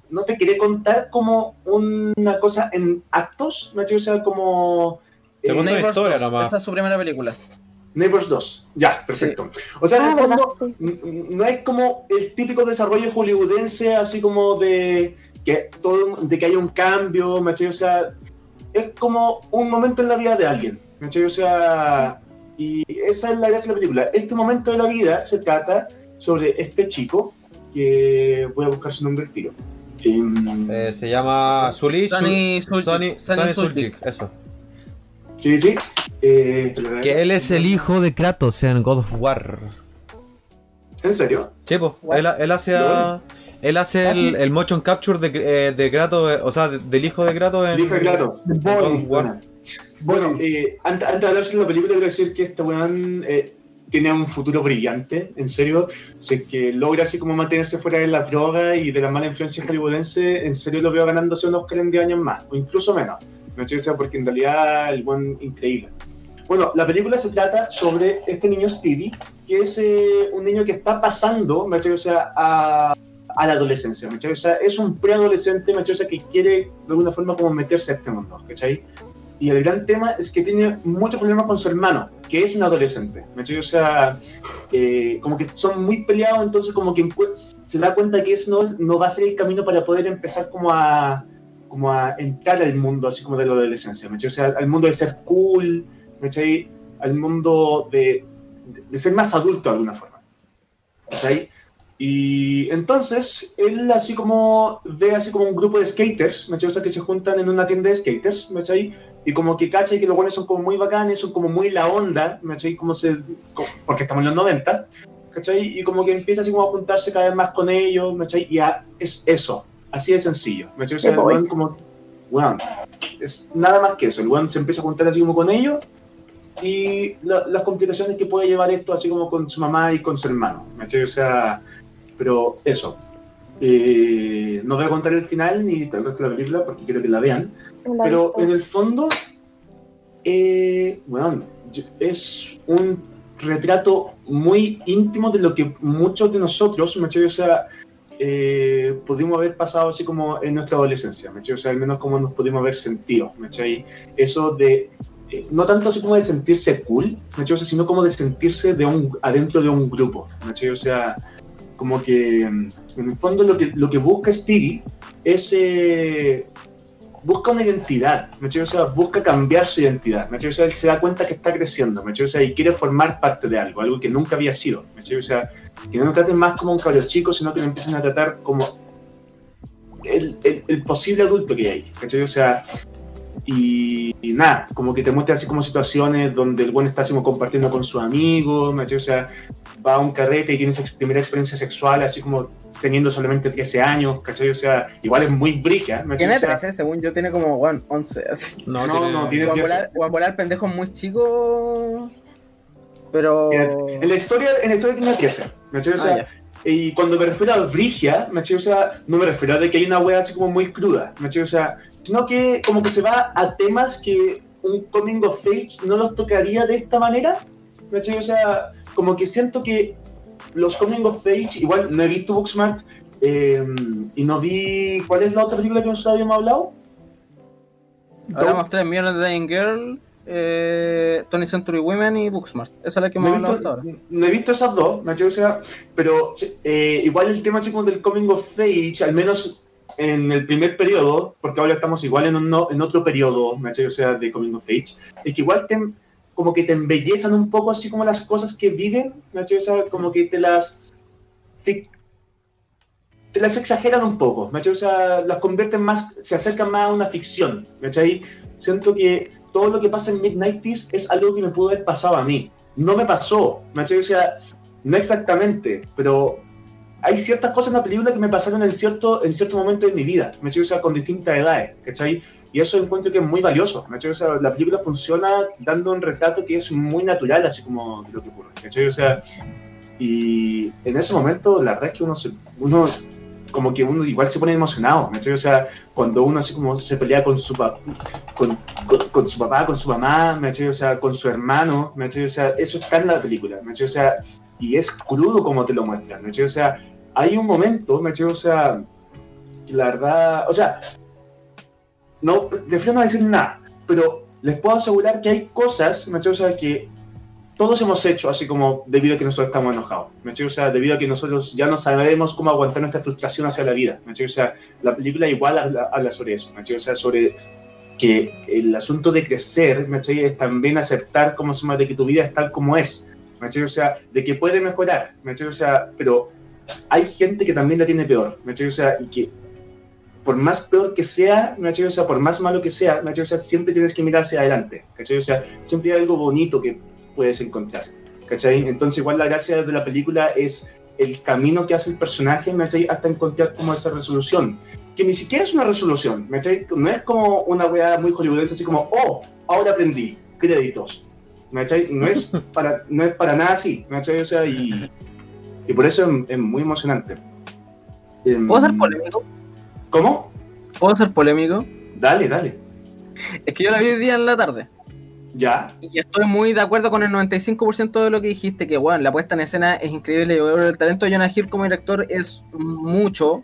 No te quería contar como una cosa en actos, ¿me entiendes? O sea, como. Te eh, una historia 2, nomás. Esa es su primera película. Neighbors 2. Ya, perfecto. O sea, en Ah, el ¿verdad? fondo, Sí, sí. no es como el típico desarrollo hollywoodense, así como de que todo, de que haya un cambio, ¿me entiendes? O sea, es como un momento en la vida de alguien, ¿me entiendes? O sea, y esa es la gracia de la película. Este momento de la vida se trata sobre este chico, que voy a buscar su nombre al tiro. Eh, se llama Sully. Sonny. Suljic, Eso. Sí, sí. Eh, Que él es el hijo de Kratos en God of War. ¿En serio? Sí, po. Él, él hace a- Él hace el, el motion capture de, eh, de Kratos, eh, o sea, de- del hijo de Kratos en El hijo de Kratos. en God of War. Bueno, eh, antes, antes de hablar sobre la película, quiero decir que este weón eh, tiene un futuro brillante, en serio. Si es que logra así como mantenerse fuera de las drogas y de la mala influencia hollywoodense, en serio lo veo ganándose unos 40 10 años más, o incluso menos. O sea, Porque en realidad el buen increíble. Bueno, la película se trata sobre este niño Stevie, que es eh, un niño que está pasando, ¿me entiendes? O sea, a, a la adolescencia, ¿me entiendes? O sea, es un preadolescente, ¿me entiendes? O sea, que quiere de alguna forma como meterse a este mundo, ¿cachai? Y el gran tema es que tiene muchos problemas con su hermano, que es un adolescente. ¿me entiendes? O sea, eh, como que son muy peleados, entonces como que se da cuenta que eso no, no va a ser el camino para poder empezar como a, como a entrar al mundo así como de la adolescencia. ¿me? O sea, al mundo de ser cool, ¿me al mundo de, de ser más adulto de alguna forma. ¿cachai? Y entonces él así como ve así como un grupo de skaters, ¿me? O sea, que se juntan en una tienda de skaters, ¿me y como que cacha que los buenos son como muy bacanes, son como muy la onda, ¿cachai? Como se, co- porque estamos en los 90, ¿cachai? Y como que empieza así como a juntarse cada vez más con ellos, ¿cachai? Y a- es eso, así de sencillo, ¿cachai? O sea, el weón como, weón, es nada más que eso, el weón se empieza a juntar así como con ellos y la- las complicaciones que puede llevar esto así como con su mamá y con su hermano, ¿cachai? O sea, pero eso. Eh, no voy a contar el final ni resto de la película porque quiero que la vean. La Pero visto. en el fondo, eh, bueno, es un retrato muy íntimo de lo que muchos de nosotros, ¿me? O sea, eh, pudimos haber pasado así como en nuestra adolescencia, ¿me? O sea, al menos como nos pudimos haber sentido, ¿me? Eso de, eh, no tanto así como de sentirse cool, ¿me? O sea, sino como de sentirse de un, adentro de un grupo, ¿me? O sea, como que mm, en el fondo lo que, lo que busca Stevie es eh, busca una identidad, ¿me? O sea, busca cambiar su identidad, ¿me? O sea, él se da cuenta que está creciendo, ¿me? O sea, y quiere formar parte de algo, algo que nunca había sido, ¿me? O sea, que no lo traten más como un cabro chico, sino que lo empiecen a tratar como el, el- el posible adulto que hay, ¿me entiendes? O sea, y, y nada, como que te muestra así como situaciones donde el buen está así como compartiendo con sus amigos, ¿me entiendes? O sea, va a un carrete y tiene esa primera experiencia sexual así como teniendo solamente 13 años, ¿cachai? O sea, igual es muy brigia, ¿me Tiene entiendes? O sea, 13, según yo, tiene como bueno, 11, así. No, No, tiene- no, tiene- O a 10. volar, o a volar pendejos muy chicos. Pero. En la historia, en la historia tiene 13, ¿me entiendes? O sea, Ah. Y cuando me refiero a brigia, ¿me? O sea, no me refiero a de que hay una wea así como muy cruda, ¿me? O sea, sino que como que se va a temas que un coming of age no los tocaría de esta manera, ¿me? O sea, como que siento que los coming of age, igual no he visto Booksmart eh, y no vi, ¿cuál es la otra película que nosotros habíamos hablado? Hablamos 3 millones de Dying Girl, eh, Tony Century Women y Booksmart. Esa es la que No hemos he, hablado hasta visto, ahora. no he visto esas dos, ¿me entiendes? O sea, pero eh, igual el tema así como del coming of age, al menos en el primer periodo, porque ahora estamos igual en, un en otro periodo, ¿me? O sea, de coming of age, es que igual te, como que te embellezan un poco así como las cosas que viven, ¿me? O sea, como que te las... Te, te las exageran un poco, ¿me? O sea, las convierten más, se acercan más a una ficción, ¿me? Siento que todo lo que pasa en Mid-90s es algo que me pudo haber pasado a mí. No me pasó, ¿me cachai? O sea, no exactamente, pero hay ciertas cosas en la película que me pasaron en cierto, en cierto momento de mi vida, ¿me cachai? O sea, con distintas edades, ¿cachai? Y eso encuentro que es muy valioso, ¿me cachai? O sea, la película funciona dando un retrato que es muy natural, así como lo que ocurre, ¿cachai? O sea, y en ese momento, la verdad es que uno, se, uno como que uno igual se pone emocionado, ¿me? O sea, cuando uno así como se pelea con su, con, con, con su papá, con su mamá, ¿me? O sea, con su hermano, ¿me? O sea, eso está en la película, ¿me? O sea, y es crudo como te lo muestran, ¿me? O sea, hay un momento, ¿me? O sea, la verdad, o sea, no, prefiero no decir nada, pero les puedo asegurar que hay cosas, ¿me? O sea, que todos hemos hecho así como debido a que nosotros estamos enojados, ¿me? O sea, debido a que nosotros ya no sabemos cómo aguantar nuestra frustración hacia la vida, ¿me? O sea, la película igual habla, habla sobre eso, ¿me? O sea, sobre que el asunto de crecer, ¿me? Es también aceptar, como llama, de que tu vida es tal como es, ¿me? O sea, de que puede mejorar, ¿me? O sea, pero hay gente que también la tiene peor, ¿me? O sea, y que por más peor que sea, ¿me? O sea, por más malo que sea, ¿me? O sea, siempre tienes que mirar hacia adelante, ¿cachai? O sea, siempre hay algo bonito que puedes encontrar, ¿cachai? Entonces igual la gracia de la película es el camino que hace el personaje, ¿me cachai? Hasta encontrar como esa resolución, que ni siquiera es una resolución, ¿me cachai? No es como una weá muy hollywoodense, así como, oh, ahora aprendí, créditos, ¿me cachai? No es para, no es para nada así, ¿me cachai? O sea, y, y por eso es, es muy emocionante. Em, ¿Puedo ser polémico? ¿Cómo? ¿Puedo ser polémico? Dale, dale. Es que yo la vi hoy día en la tarde. Ya. Y estoy muy de acuerdo con el 95% de lo que dijiste, que bueno, la puesta en escena es increíble. El talento de Jonah Hill como director es mucho.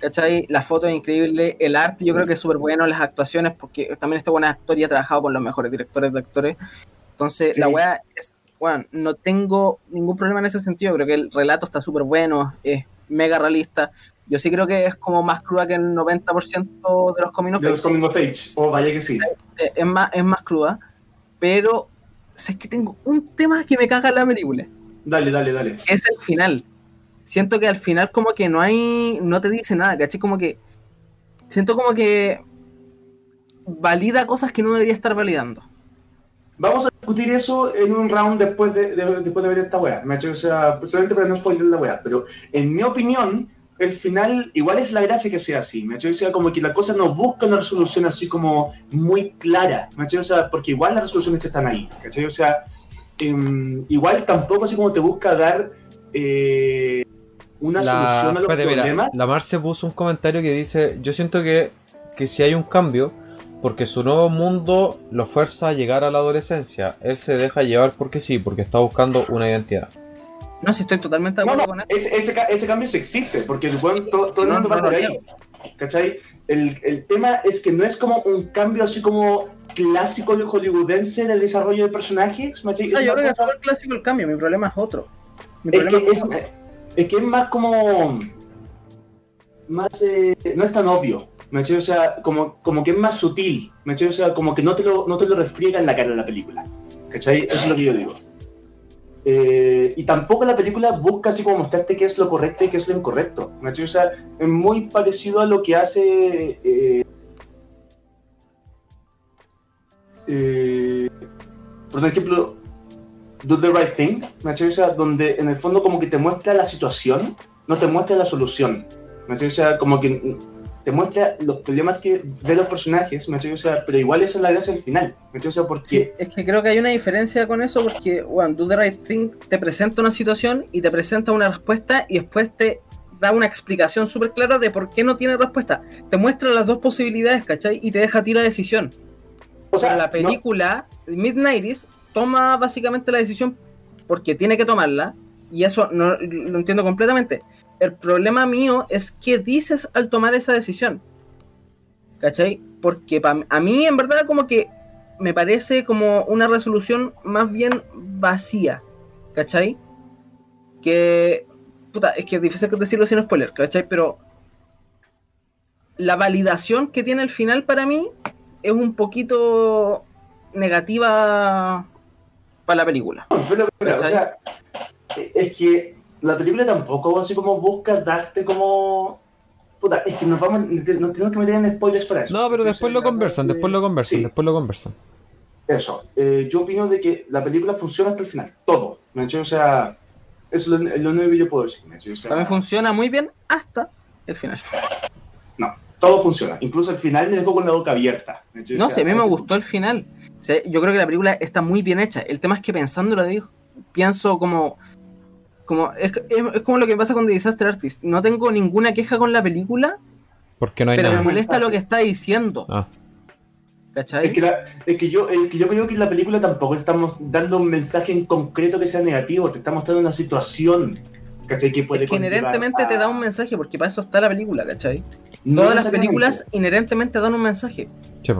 ¿Cachai? La foto es increíble, el arte yo creo que es súper bueno, las actuaciones, porque también este buen actor y ha trabajado con los mejores directores de actores. Entonces, Sí. la weá es, bueno, no tengo ningún problema en ese sentido, creo que el relato está súper bueno, es mega realista. Yo sí creo que es como más cruda que el 90% de los coming of De los age. Coming of Age. Oh, vaya que sí. Es más, es más cruda, pero sé que tengo un tema que me caga la película, Dale, dale, dale. es el final. Siento que al final como que no hay, no te dice nada, ¿cachai? Como que, siento como que valida cosas que no debería estar validando. Vamos a discutir eso en un round después de, de- después de ver esta weá. ¿me cachai? O sea, solamente para no spoiler la weá. Pero en mi opinión, el final igual es la gracia que sea así. ¿me? O sea, como que la cosa no busca una resolución así como muy clara. ¿me? O sea, porque igual las resoluciones están ahí. ¿cachai? O sea, em, igual tampoco así como te busca dar eh, una solución a los mira, problemas. la Marce puso un comentario que dice: Yo siento que, que si hay un cambio, porque su nuevo mundo lo fuerza a llegar a la adolescencia. Él se deja llevar porque sí, porque está buscando una identidad. No, si estoy totalmente de acuerdo no, con eso. ese, ese, ese cambio sí existe, porque el buen, todo, todo el mundo va por ahí. ¿Cachai? El, el tema es que no es como un cambio así como clásico de hollywoodense del desarrollo de personajes. O sea, yo creo que es súper clásico el cambio, mi problema es otro. Mi es, que es, es que es más como. Más. eh, no es tan obvio. ¿me? O sea, como, como que es más sutil. ¿me? O sea, como que no te, lo, no te lo refriega en la cara de la película. ¿Cachai? Eso es lo que yo digo. Eh, y tampoco la película busca así como mostrarte qué es lo correcto y qué es lo incorrecto. ¿me cachai? O sea, es muy parecido a lo que hace. eh, eh, por ejemplo, Do the Right Thing, ¿me cachai? O sea, donde en el fondo como que te muestra la situación, no te muestra la solución. ¿me cachai? O sea, como que te muestra los problemas que de los personajes, ¿me? O sea, pero igual esa es la gracia del final. ¿me? O sea, porque Sí, es que creo que hay una diferencia con eso porque, bueno, Do the Right Thing te presenta una situación y te presenta una respuesta y después te da una explicación súper clara de por qué no tiene respuesta. Te muestra las dos posibilidades, ¿cachai? Y te deja a ti la decisión. o sea, la no- película, Midnighties, toma básicamente la decisión porque tiene que tomarla y eso no lo entiendo completamente. El problema mío es qué dices al tomar esa decisión. ¿Cachai? Porque a mí en verdad como que me parece como una resolución más bien vacía. ¿Cachai? Que... Puta, es que es difícil decirlo sin spoiler, ¿cachai? Pero la validación que tiene el final para mí es un poquito negativa para la película. Pero, pero, o sea, es que la película tampoco así como busca darte como... Puta, es que nos vamos, nos tenemos que meter en spoilers para eso. No, pero después lo conversan, que- después lo conversan, sí. después lo conversan. Eso. Eh, yo opino de que la película funciona hasta el final. Todo. ¿me? O sea, eso es lo, lo único que yo puedo decir. ¿me? O sea, También funciona muy bien hasta el final. no, todo funciona. Incluso el final me dejó con la boca abierta. ¿me? No O sé, sea, a mí me gustó el final. O sea, yo creo que la película está muy bien hecha. El tema es que pensándolo, digo, pienso como. Como es, es- es como lo que pasa con The Disaster Artist. No tengo ninguna queja con la película, Porque no hay pero me molesta lo que está diciendo. Ah, ¿Cachai? Es que, la- es, que yo, es que yo creo que en la película tampoco estamos dando un mensaje en concreto que sea negativo, te está mostrando una situación, ¿cachai? Que puede Es que inherentemente a- te da un mensaje, porque para eso está la película, ¿cachai? No Todas las películas inherentemente dan un mensaje.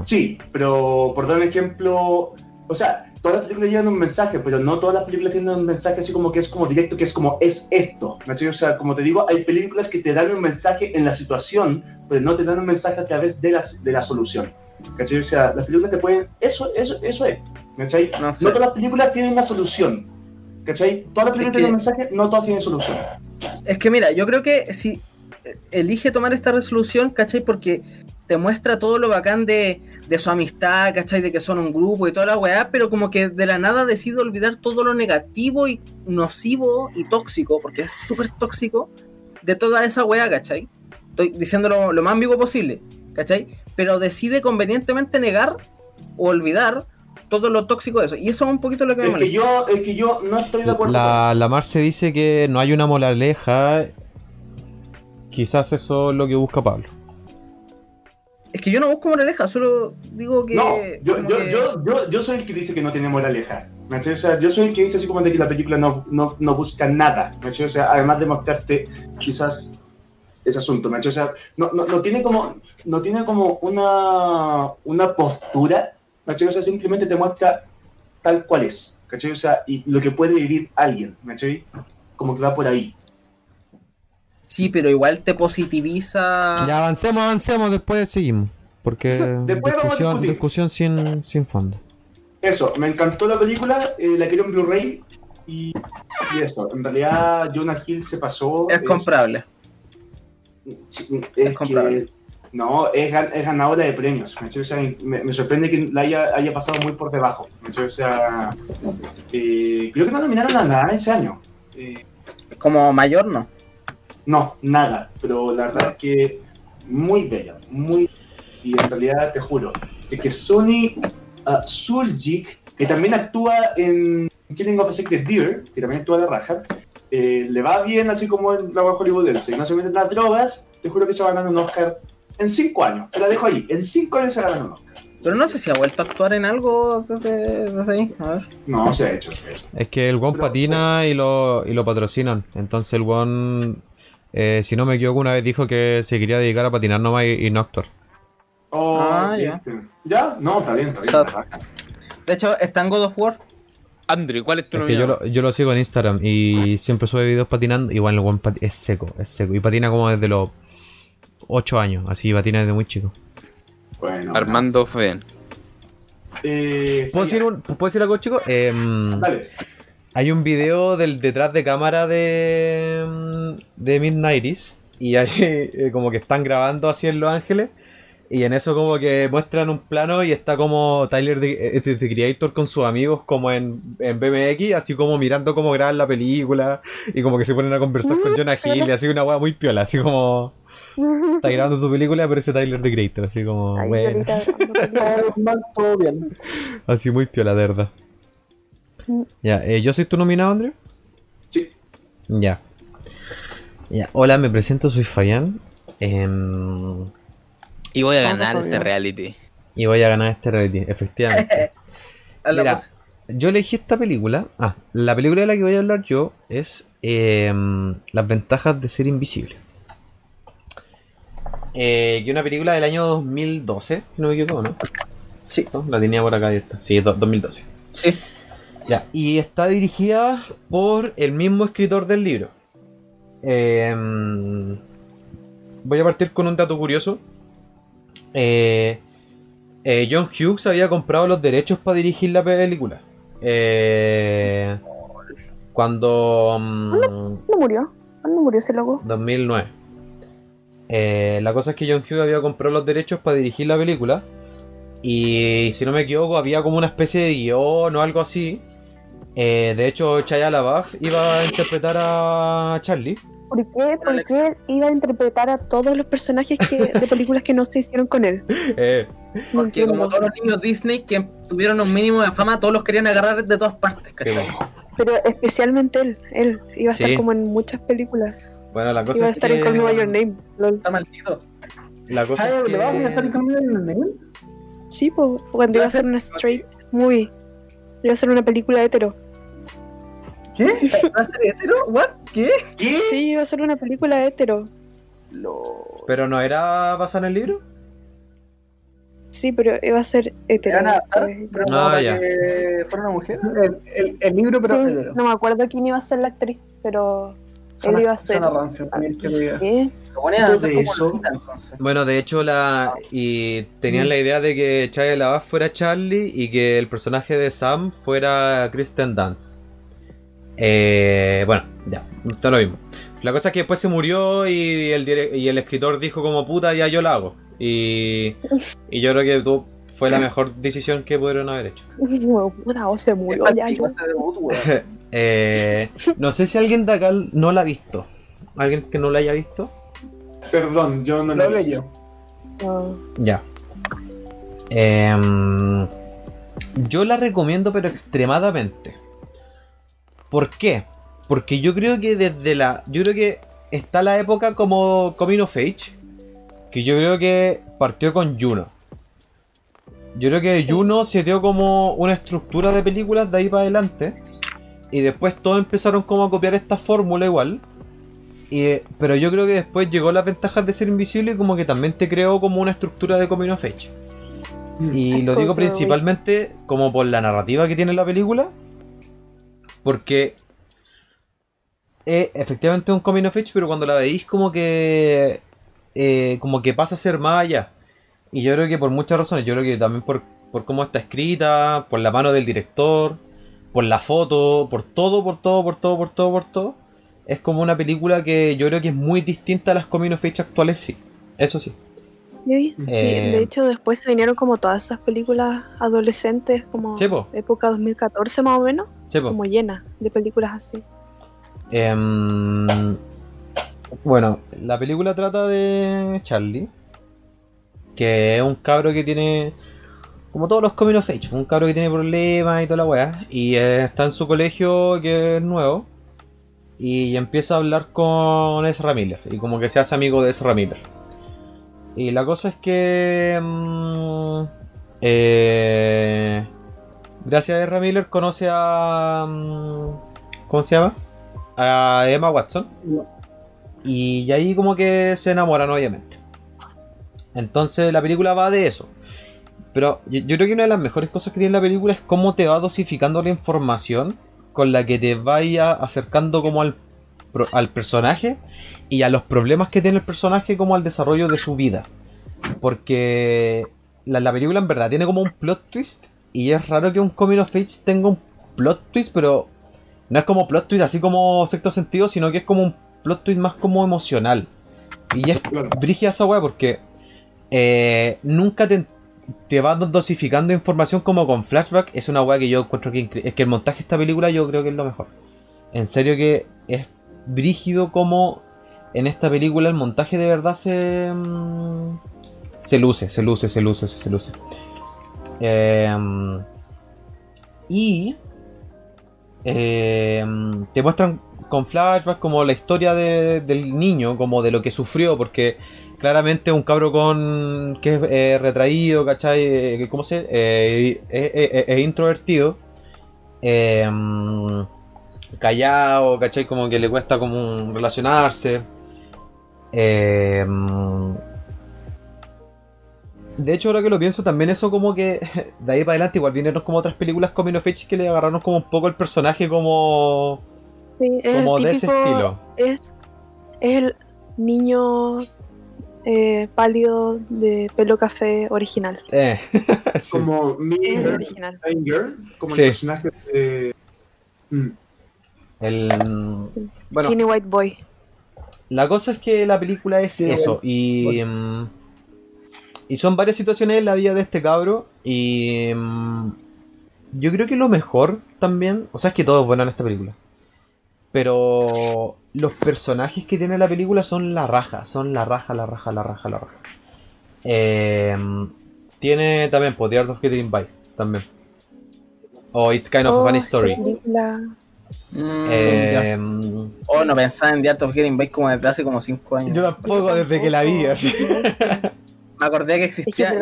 Sí, pero por dar un ejemplo, o sea, todas las películas llevan un mensaje, pero no todas las películas tienen un mensaje así como que es como directo, que es como es esto, ¿cachai? O sea, como te digo, hay películas que te dan un mensaje en la situación, pero no te dan un mensaje a través de la, de la solución, ¿cachai? O sea, las películas te pueden, eso, eso, eso es, ¿cachai? No todas las películas tienen una solución, ¿cachai? Todas las películas Es que- tienen un mensaje, no todas tienen solución. Es que mira, yo creo que si elige tomar esta resolución, ¿cachai? Porque te muestra todo lo bacán de, de su amistad, ¿cachai? De que son un grupo y toda la weá, pero como que de la nada decide olvidar todo lo negativo y nocivo y tóxico, porque es súper tóxico, de toda esa weá, ¿cachai? Estoy diciéndolo lo más ambiguo posible, ¿cachai? Pero decide convenientemente negar o olvidar todo lo tóxico de eso. Y eso es un poquito lo que me Es que molesta. yo, es que yo no estoy de acuerdo La, la Marce dice que no hay una moraleja. Quizás eso es lo que busca Pablo. Es que yo no busco moraleja, solo digo que... No, yo, yo, que- yo, yo, yo soy el que dice que no tiene moraleja. ¿me? O sea, yo soy el que dice así como de que la película no, no, no busca nada. ¿me? O sea, además de mostrarte quizás ese asunto. ¿me? O sea, no, no, no tiene como, no tiene como una, una postura. ¿me? O sea, simplemente te muestra tal cual es. ¿cachai? O sea, y lo que puede vivir alguien. ¿me? Como que va por ahí. Sí, pero igual te positiviza. Ya avancemos, avancemos, después seguimos. Porque Después vamos a discusión, sin, sin fondo. Eso, me encantó la película, eh, la quiero en Blu-ray y, y eso. En realidad, Jonah Hill se pasó. Es comprable. Es es comprable. que- no, es, gan- es ganadora de premios. ¿me entiendes? O sea, me, me sorprende que la haya, haya pasado muy por debajo. O sea, eh, creo que no nominaron a nada ese año. Eh, Como mayor, no. No, nada. Pero la verdad es que muy bella, muy. Y en realidad, te juro, es que Sony uh, Suljic, que también actúa en Killing of a Sacred Deer, que también actúa de raja, eh, le va bien así como en la hollywoodense. y No se meten las drogas, te juro que se va a ganar un Oscar en cinco años. Te la dejo ahí, en cinco años se va a ganar un Oscar. Pero no sé si ha vuelto a actuar en algo desde, desde ahí. A ver. No, se ha hecho, se ha hecho. Es que el One Pero, patina y lo, y lo patrocinan. Entonces el One, eh, si no me equivoco, una vez dijo que se quería dedicar a patinar nomás y, y no actuar. Oh, Ah, ya. ¿Ya? No, está bien, está bien. De hecho, está en God of War. Andrew, ¿cuál es tu Es que yo lo, yo lo sigo en Instagram y siempre sube videos patinando. Igual el pati- es seco, es seco. Y patina como desde los 8 años, así patina desde muy chico. Bueno. Armando Fabián. Eh, ¿Puedo decir, un- ¿puedo decir algo, chicos? Em, Dale. Hay un video del detrás de cámara de, mm, de Midnighties y hay eh, como que están grabando así en Los Ángeles y en eso como que muestran un plano y está como Tyler de, eh, de- de Creator con sus amigos como en, en BMX, así como mirando cómo graban la película y como que se ponen a conversar con Jonah Hill y así una wea muy piola, así como está grabando tu película pero ese Tyler de Creator, así como Ay, bueno, ahorita todo bien. así muy piola de verdad. Ya, eh, ¿yo soy tu nominado, Andrew? Sí. Ya. Ya, hola, me presento, soy Fabián. em, Y voy a ganar este reality. y voy a ganar este reality, efectivamente. Mira, yo elegí esta película. Ah, la película de la que voy a hablar yo es em, Las ventajas de ser invisible. Eh, que es una película del año 2012, si no me equivoco, ¿no? Sí, ¿No? La tenía por acá abierta. Sí, do- 2012. sí. Ya, y está dirigida por el mismo escritor del libro. Em, voy a partir con un dato curioso. Eh, eh, John Hughes había comprado los derechos para dirigir la película. Eh, cuando... mm, ¿Cuándo murió? ¿Cuándo murió ese loco? 2009. Eh, la cosa es que John Hughes había comprado los derechos para dirigir la película, Y si no me equivoco, había como una especie de guion o algo así. Eh, de hecho, Chaya LaBeouf iba a interpretar a Charlie. ¿Por qué? ¿Por qué iba a interpretar a todos los personajes que, de películas que no se hicieron con él? Eh, No Porque entiendo. como todos los niños Disney que tuvieron un mínimo de fama, todos los querían agarrar de todas partes, sí, ¿cachai? bueno. Pero especialmente él. Él iba a estar Sí. como en muchas películas. Bueno, la cosa Iba a es estar que... en Call Me By Your Name. lol. Está maldito. La cosa ¿Sabes es le va a estar que... conmigo en el mail? Sí, pues, cuando iba a hacer una straight movie. Iba a hacer una película hetero. ¿Qué? ¿Va a ser hetero? ¿What? ¿Qué? ¿Qué? Sí, iba a ser una película hetero. ¿Pero no era basado en el libro? Sí, pero iba a ser hetero. ¿Van a adaptar? ¿Pero Ah, para ya. que fuera una mujer? El, el, el libro, pero sí, hetero. no me acuerdo quién iba a ser la actriz, pero él iba a ser. rancio. Sí, Lo ponían a hacer De eso. Bueno, de hecho, la y tenían la idea de que Chaya LaBeouf fuera Charlie y que el personaje de Sam fuera Kristen Dance. Eh, bueno, ya, está lo mismo. La cosa es que después se murió y el, y el escritor dijo como puta, ya yo la hago. Y, y yo creo que fue la mejor decisión que pudieron haber hecho. Puta, o se murió ya. yo-. Eh, no sé si alguien de acá no la ha visto. ¿Alguien que no la haya visto? Perdón, yo no hablé yo. No. Ya. Em, yo la recomiendo, pero extremadamente. ¿Por qué? Porque yo creo que desde la. Yo creo que está la época como Coming of Age. Que yo creo que partió con Juno. Yo creo que Juno se dio como una estructura de películas de ahí para adelante. Y después todos empezaron como a copiar esta fórmula igual. Y, pero yo creo que después llegó las ventajas de ser invisible y como que también te creó como una estructura de Coming of Age. Y lo digo principalmente como por la narrativa que tiene la película. Porque es efectivamente un Coming of Age, pero cuando la veis como que eh, como que pasa a ser más allá. Y yo creo que por muchas razones, yo creo que también por, por cómo está escrita, por la mano del director, por la foto, por todo, por todo, por todo, por todo, por todo. Es como una película que yo creo que es muy distinta a las Coming of Age actuales, sí. Eso sí. Sí, sí, Eh, de hecho después se vinieron como todas esas películas adolescentes, como Sí, po. época 2014 más o menos, como llena de películas así. Em, bueno, la película trata de Charlie, que es un cabro que tiene, como todos los coming of age, un cabro que tiene problemas y toda la weá, y eh, está en su colegio que es nuevo, y empieza a hablar con Ezra Miller, y como que se hace amigo de Ezra Miller. Y la cosa es que... mm, eh, gracias a Ezra Miller conoce a... mm, ¿Cómo se llama? a Emma Watson. Y ahí como que se enamoran, obviamente. Entonces la película va de eso. Pero yo, yo creo que una de las mejores cosas que tiene la película es cómo te va dosificando la información con la que te vaya acercando como al, al personaje y a los problemas que tiene el personaje como al desarrollo de su vida. Porque la, la película en verdad tiene como un plot twist y es raro que un coming of age tenga un plot twist, pero no es como plot twist así como sexto sentido, sino que es como un plot twist más como emocional. Y es brígida esa weá porque eh, nunca te, te va dosificando información como con flashback. Es una weá que yo encuentro que es que el montaje de esta película yo creo que es lo mejor. En serio que es brígido como en esta película el montaje de verdad se mm, se luce, se luce, se luce, se luce. Em, y em, te muestran con flashbacks como la historia de- del niño, como de lo que sufrió, porque claramente un cabro con que es eh, retraído, ¿cachai? Eh, ¿Cómo se? Eh, eh, eh, eh, eh, introvertido. Callado, ¿cachai? Como que le cuesta como relacionarse. Em, de hecho, ahora que lo pienso, también eso como que de ahí para adelante igual vinieron como otras películas coming of age que le agarraron como un poco el personaje como, Sí, es como el de ese típico, estilo. es, es el niño eh, pálido de pelo café original. Eh, sí. Como Girl, original. Girl, como Sí. el personaje de. Mm. El, bueno, Skinny White Boy. la cosa es que la película es eso y mm, Y son varias situaciones en la vida de este cabro. Y mm, yo creo que lo mejor también, o sea, es que todo es bueno en esta película. Pero los personajes que tiene la película son la raja, son la raja, la raja, la raja, la raja. Eh, tiene también, pues, The Art of Getting By, también. O It's Kind of a Oh, Funny esa Story. película. Mm. Eh, Oh, no pensaba en The Art of Getting Back como desde hace como 5 años. yo tampoco desde que la vi, así. Me acordé que Es que existía.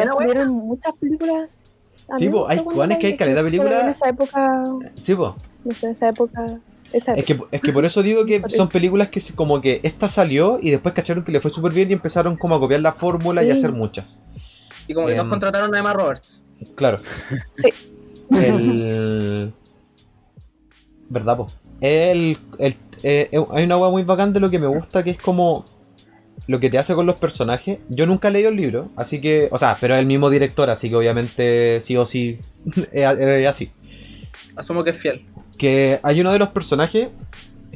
muchas películas. A Sí, po, hay- gustó cuando bueno, es la que hay caleta de películas- En esa época, Sí, pues. no sé, esa época. Esa Es que, época. es que por eso digo que son películas que como que esta salió y después cacharon que le fue súper bien y empezaron como a copiar la fórmula y a hacer muchas. Y como que Sí. nos contrataron a Emma Roberts. Claro. Sí. El... ¿Verdad, po? El, el- eh, eh, hay una hueá muy bacán de lo que me gusta que es como lo que te hace con los personajes. Yo nunca he leído el libro, así que, o sea, pero es el mismo director, así que obviamente sí o sí es, es así. Asumo que es fiel. Que hay uno de los personajes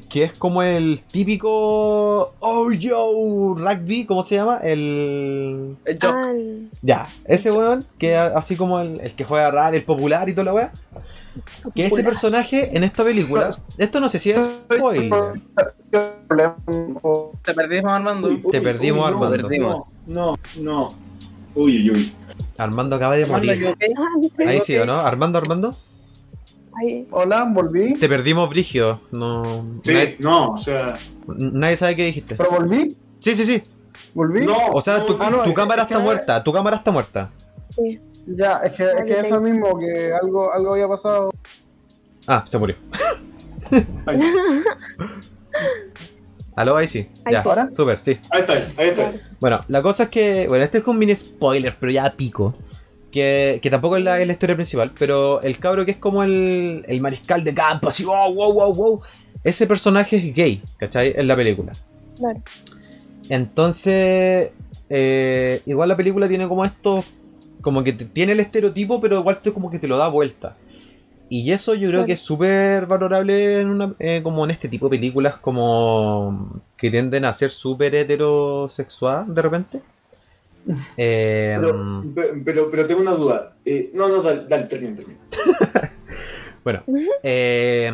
que es como el típico Oh yo rugby, ¿cómo se llama? El El Jock. Ah, el- ya, ese weón, que así como el, el que juega rugby, el popular y toda la weá. Que ese personaje en esta película, esto no sé si es spoiler. Te perdimos, Armando. Uy, Te perdimos, uy, no, Armando. Perdimos. No, no. Uy, uy, uy. Armando acaba de Armando, morir. ¿viste? Ahí sí, ¿o no? Armando, Armando. Ahí. Hola, volví. Te perdimos, Brigio. No, Sí, nadie, no, o sea. nadie sabe qué dijiste. Pero volví. Sí, sí, sí. Volví. No, O sea, tu, Ah, no, tu es- cámara es que- está muerta. Tu cámara está muerta. Sí. Ya, es que, es que eso mismo, que algo, algo había pasado. Ah, se murió. Ahí, Aló, ahí sí. Ahí ya. ¿Ahora? súper, sí. ahí está, ahí está. Bueno, la cosa es que. Bueno, este es un mini spoiler, pero ya pico. Que, que tampoco es la, es la historia principal. Pero el cabro que es como el, el mariscal de campo, así, wow, wow, wow, wow. Ese personaje es gay, ¿cachai? En la película. Claro. Entonces. eh, igual la película tiene como esto. Como que te- tiene el estereotipo, pero igual te, como que te lo da vuelta. Y eso yo creo que es súper valorable en una, eh, como en este tipo de películas como que tienden a ser súper heterosexual de repente. Eh, Pero, pero, pero tengo una duda. Eh, no, no, dale, dale termina, termina. bueno, eh,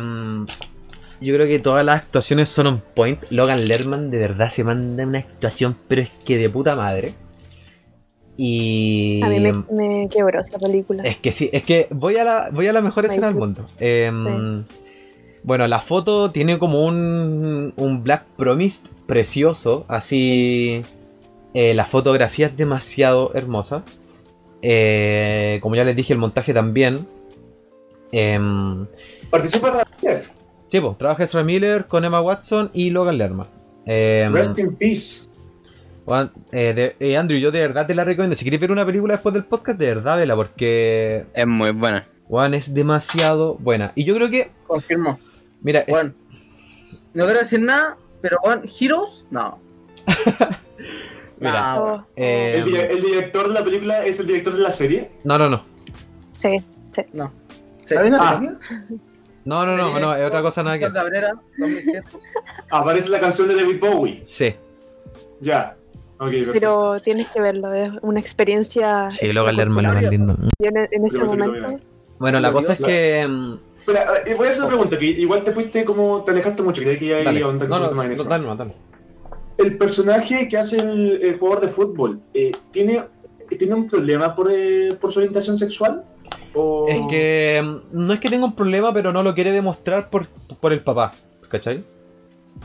yo creo que todas las actuaciones son on point. Logan Lerman de verdad se manda una actuación, pero es que de puta madre. Y A mí me, me quebró esa película. Es que sí, es que voy a la, voy a la mejor escena del mundo. Em, Bueno, la foto tiene como un, un Black Promise precioso, así... eh, la fotografía es demasiado hermosa. Eh, como ya les dije, el montaje también. Em, Participa la sí, pues, trabaja Ezra Miller con Emma Watson y Logan Lerman. Em, Rest in peace. Juan, eh, de- eh, Andrew, yo de verdad te la recomiendo. Si quieres ver una película después del podcast, de verdad vela, porque Es muy buena. Juan es demasiado buena. Y yo creo que, Confirmo. mira, es- Bueno, no quiero decir nada, pero bueno, Heroes, no. Mira, Ah. Oh, eh, El, di- el director de la película es el director de la serie. no, no, no. sí, sí. No. Sí. ¿Hay Ah. serie? No, no, no, no, es otra cosa nada que. Víctor Cabrera, 2007. Aparece la canción de David Bowie. Sí, Ya. Ok, perfecto. Pero tienes que verlo, es una experiencia. sí, Logan Lerman lo más lindo. Yo en, en ese Lo lo momento. Bueno, la cosa es que. Espera, eh, voy a hacer una pregunta, que igual te fuiste como, te alejaste mucho, creí que ya Dale. iba a No, no, no, dale, no, dale. El personaje que hace el, el jugador de fútbol, eh, ¿tiene, ¿tiene un problema por, eh, por su orientación sexual? O... Es que no es que tenga un problema, pero no lo quiere demostrar por, por el papá. ¿Cachai?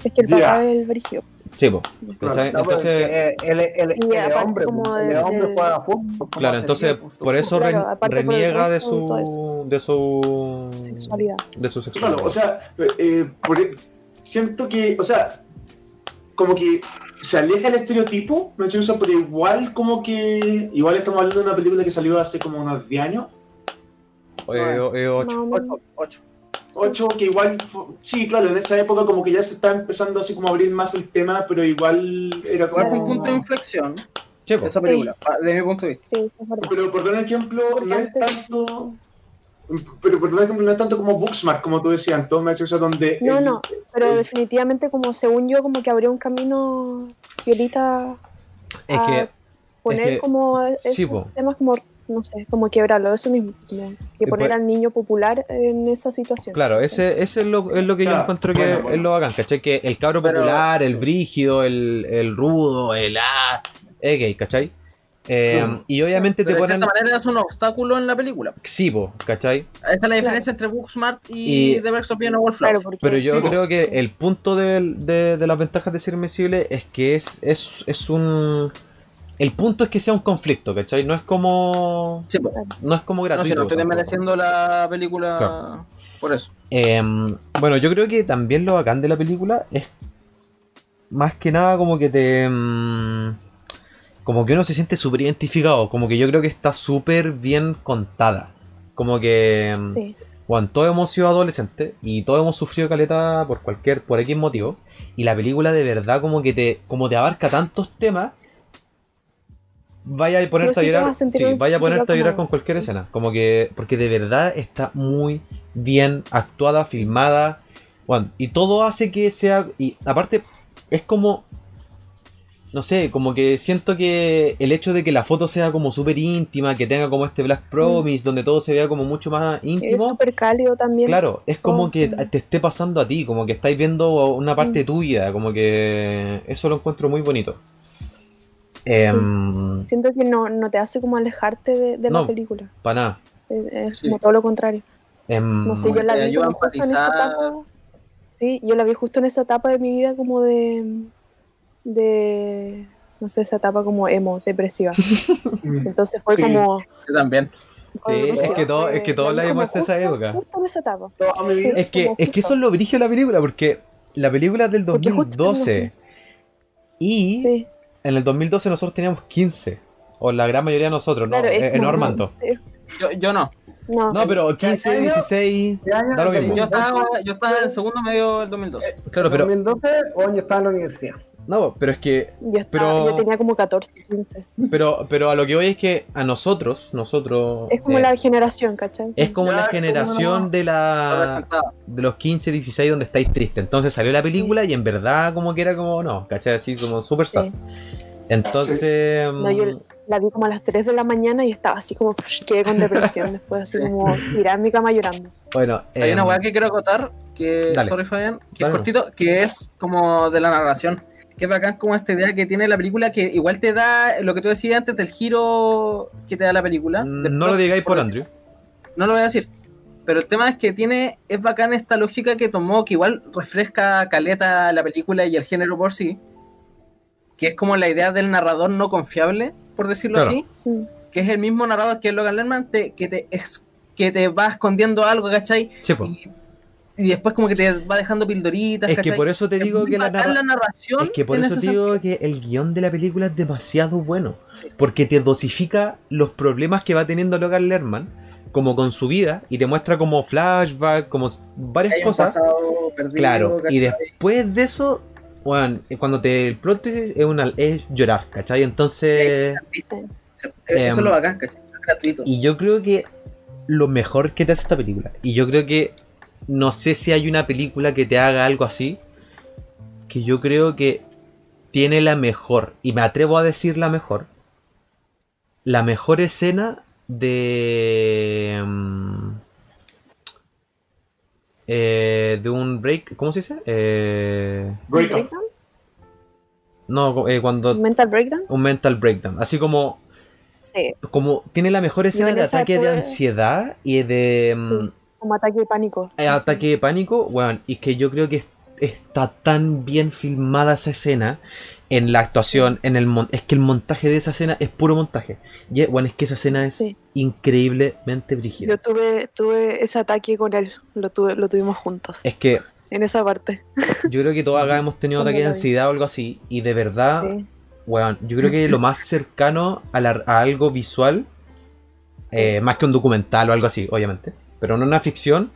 Es que el papá es el brigio. Sí, po. ¿Cachai? No, Entonces, eh, Y es aparte hombre, pues, es hombre juega fútbol. claro, entonces tiempo, por eso Claro, por el reniega de su. de su. Sexualidad. De su sexualidad. Claro, o sea, eh, por- siento que, o sea, como que se aleja el estereotipo, no sé, o sea, pero igual como que, igual estamos hablando de una película que salió hace como unos 10 años, Eh, eh, ocho. Más o menos. 8, 8. 8, que igual, sí, claro, en esa época como que ya se está empezando así como a abrir más el tema, pero igual era Igual fue como... un punto de inflexión Sí, po. esa película, ah, desde mi punto de vista. Sí, eso es verdad. Pero por dar un ejemplo, no es tanto... Pero por ejemplo, no es tanto como Booksmart, como tú decías, entonces, o sea, donde... No, el- no, pero el- definitivamente como según yo como que abrió un camino violita Es a que. poner que- como esos sí, temas como, no sé, como quebrarlo, eso mismo, como que poner pues- al niño popular en esa situación. Claro, ese, ese es, lo, es lo que yo encuentro que bueno, es lo bacán, ¿cachai? Que el cabro Pero- popular, el brígido, el, el rudo, el ah, es gay, ¿cachai? Eh, Sí. Y obviamente te Pero de ponen. cierta manera es un obstáculo en la película. Sí, po, ¿cachai? Esa es la Claro. diferencia entre Booksmart y, Y- The Birds of Piano Wallflower. Claro, porque, Pero yo Sí, po. creo que Sí. el punto de, de las ventajas de ser invisible es que es, es, es un. El punto es que sea un conflicto, ¿cachai? No es como. No es como No, gratuito. si no estoy desmereciendo la película Claro. por eso. Em, bueno, yo creo que también lo bacán de la película es más que nada como que te... em, como que uno se siente súper identificado, como que yo creo que está súper bien contada. Como que... em, sí, Bueno, todos hemos sido adolescentes y todos hemos sufrido caleta por cualquier, por X motivo. Y la película de verdad como que te, como te abarca tantos temas, vaya a ponerte sí a te llorar. a Sí, vaya a ponerte a llorar con cualquier sí. escena. Como que, porque de verdad está muy bien actuada, filmada. Bueno, y todo hace que sea. Y aparte, es como. No sé, como que siento que el hecho de que la foto sea como súper íntima, que tenga como este Black Promise, donde todo se vea como mucho más íntimo. es súper cálido también. Claro, es como que te esté pasando a ti, como que estáis viendo una parte de tu vida, como que eso lo encuentro muy bonito. Em, Siento que no, no te hace como alejarte de, de No. la película. Para nada. Es, es Sí. como todo lo contrario. Em, No sé, yo la vi justo en esa etapa. Sí, yo la vi justo en esa etapa de mi vida como de. De. no sé, esa etapa como emo, depresiva. Entonces fue Sí. como. Yo también. Sí, es que todo- es que todos la vi la vimos en esa época. Justo en esa etapa. Sí. es que, es que eso es lo brillo de la película, porque la película es del Porque justo 2012 y Sí, en el 2012 nosotros teníamos 15, o la gran mayoría de nosotros, ¿no? claro. Eh, en como- Orlando. sí, Yo, yo no. no, No, pero 15, 16, ¿Qué año? da lo mismo. Yo estaba, yo estaba en segundo medio del 2012. Claro, pero 2012 o yo estaba en la universidad. No, pero es que yo, estaba, pero- yo tenía como 14, 15. pero pero a lo que voy es que a nosotros, nosotros Es como eh, la generación, ¿cachai? es como la como generación una- de la de los 15, 16 donde estáis tristes. Entonces salió la película y en verdad como que era como no, ¿cachai? Así como súper sad. Sí. Entonces No, yo mm, la vi como a las 3 de la mañana y estaba así como, quedé con depresión después, así Sí. como tirar en mi cama llorando. bueno, Hay em, una weá que quiero acotar, que, dale. sorry Fabián, que Dale. es cortito, que es como de la narración. Que es bacán como esta idea que tiene la película, que igual te da lo que tú decías antes del giro que te da la película. mm, no lo digáis por. Andrew. No lo voy a decir. Pero el tema es que tiene, es bacán esta lógica que tomó, que igual refresca caleta la película y el género por sí. Que es como la idea del narrador no confiable, por decirlo Claro. así. Que es el mismo narrador que es Logan Lerman, te- que, te, es, que te va escondiendo algo, ¿cachai? Sí. Y, y después como que te va dejando pildoritas, Es que por eso te digo que la, bacán narra- la narración Es que por eso te digo sentido. que el guion de la película es demasiado bueno. Sí. Porque te dosifica los problemas que va teniendo Logan Lerman, como con su vida, y te muestra como flashback, como varias Hay cosas. perdido, Claro, y después de eso, bueno, cuando te el plot es, una, es llorar, ¿cachai? Entonces, Sí. Eso es Em, lo bacán, ¿cachai? Es gratuito. y yo creo que lo mejor que te hace esta película, y yo creo que no sé si hay una película que te haga algo así, que yo creo que tiene la mejor, y me atrevo a decir la mejor, la mejor escena de... mm, eh, de un break, ¿cómo se dice? Eh. ¿Breakdown? no, eh, cuando ¿Mental breakdown? un mental breakdown, así como Sí, como tiene la mejor escena en de ataque de ansiedad y de mm, Sí. Como ataque de pánico. eh, ataque de pánico, bueno, y es que yo creo que es- está tan bien filmada esa escena en la actuación, en el mon- es que el montaje de esa escena es puro montaje. Y bueno, es que esa escena es Sí. increíblemente brígida. Yo tuve, tuve ese ataque con él, lo, tuve, lo tuvimos juntos, Es que en esa parte. yo creo que todos acá hemos tenido ataque de ansiedad o algo así, y de verdad, Sí, bueno, yo creo que lo más cercano a, la- a algo visual sí. Eh, más que un documental o algo así, obviamente. Pero no una ficción.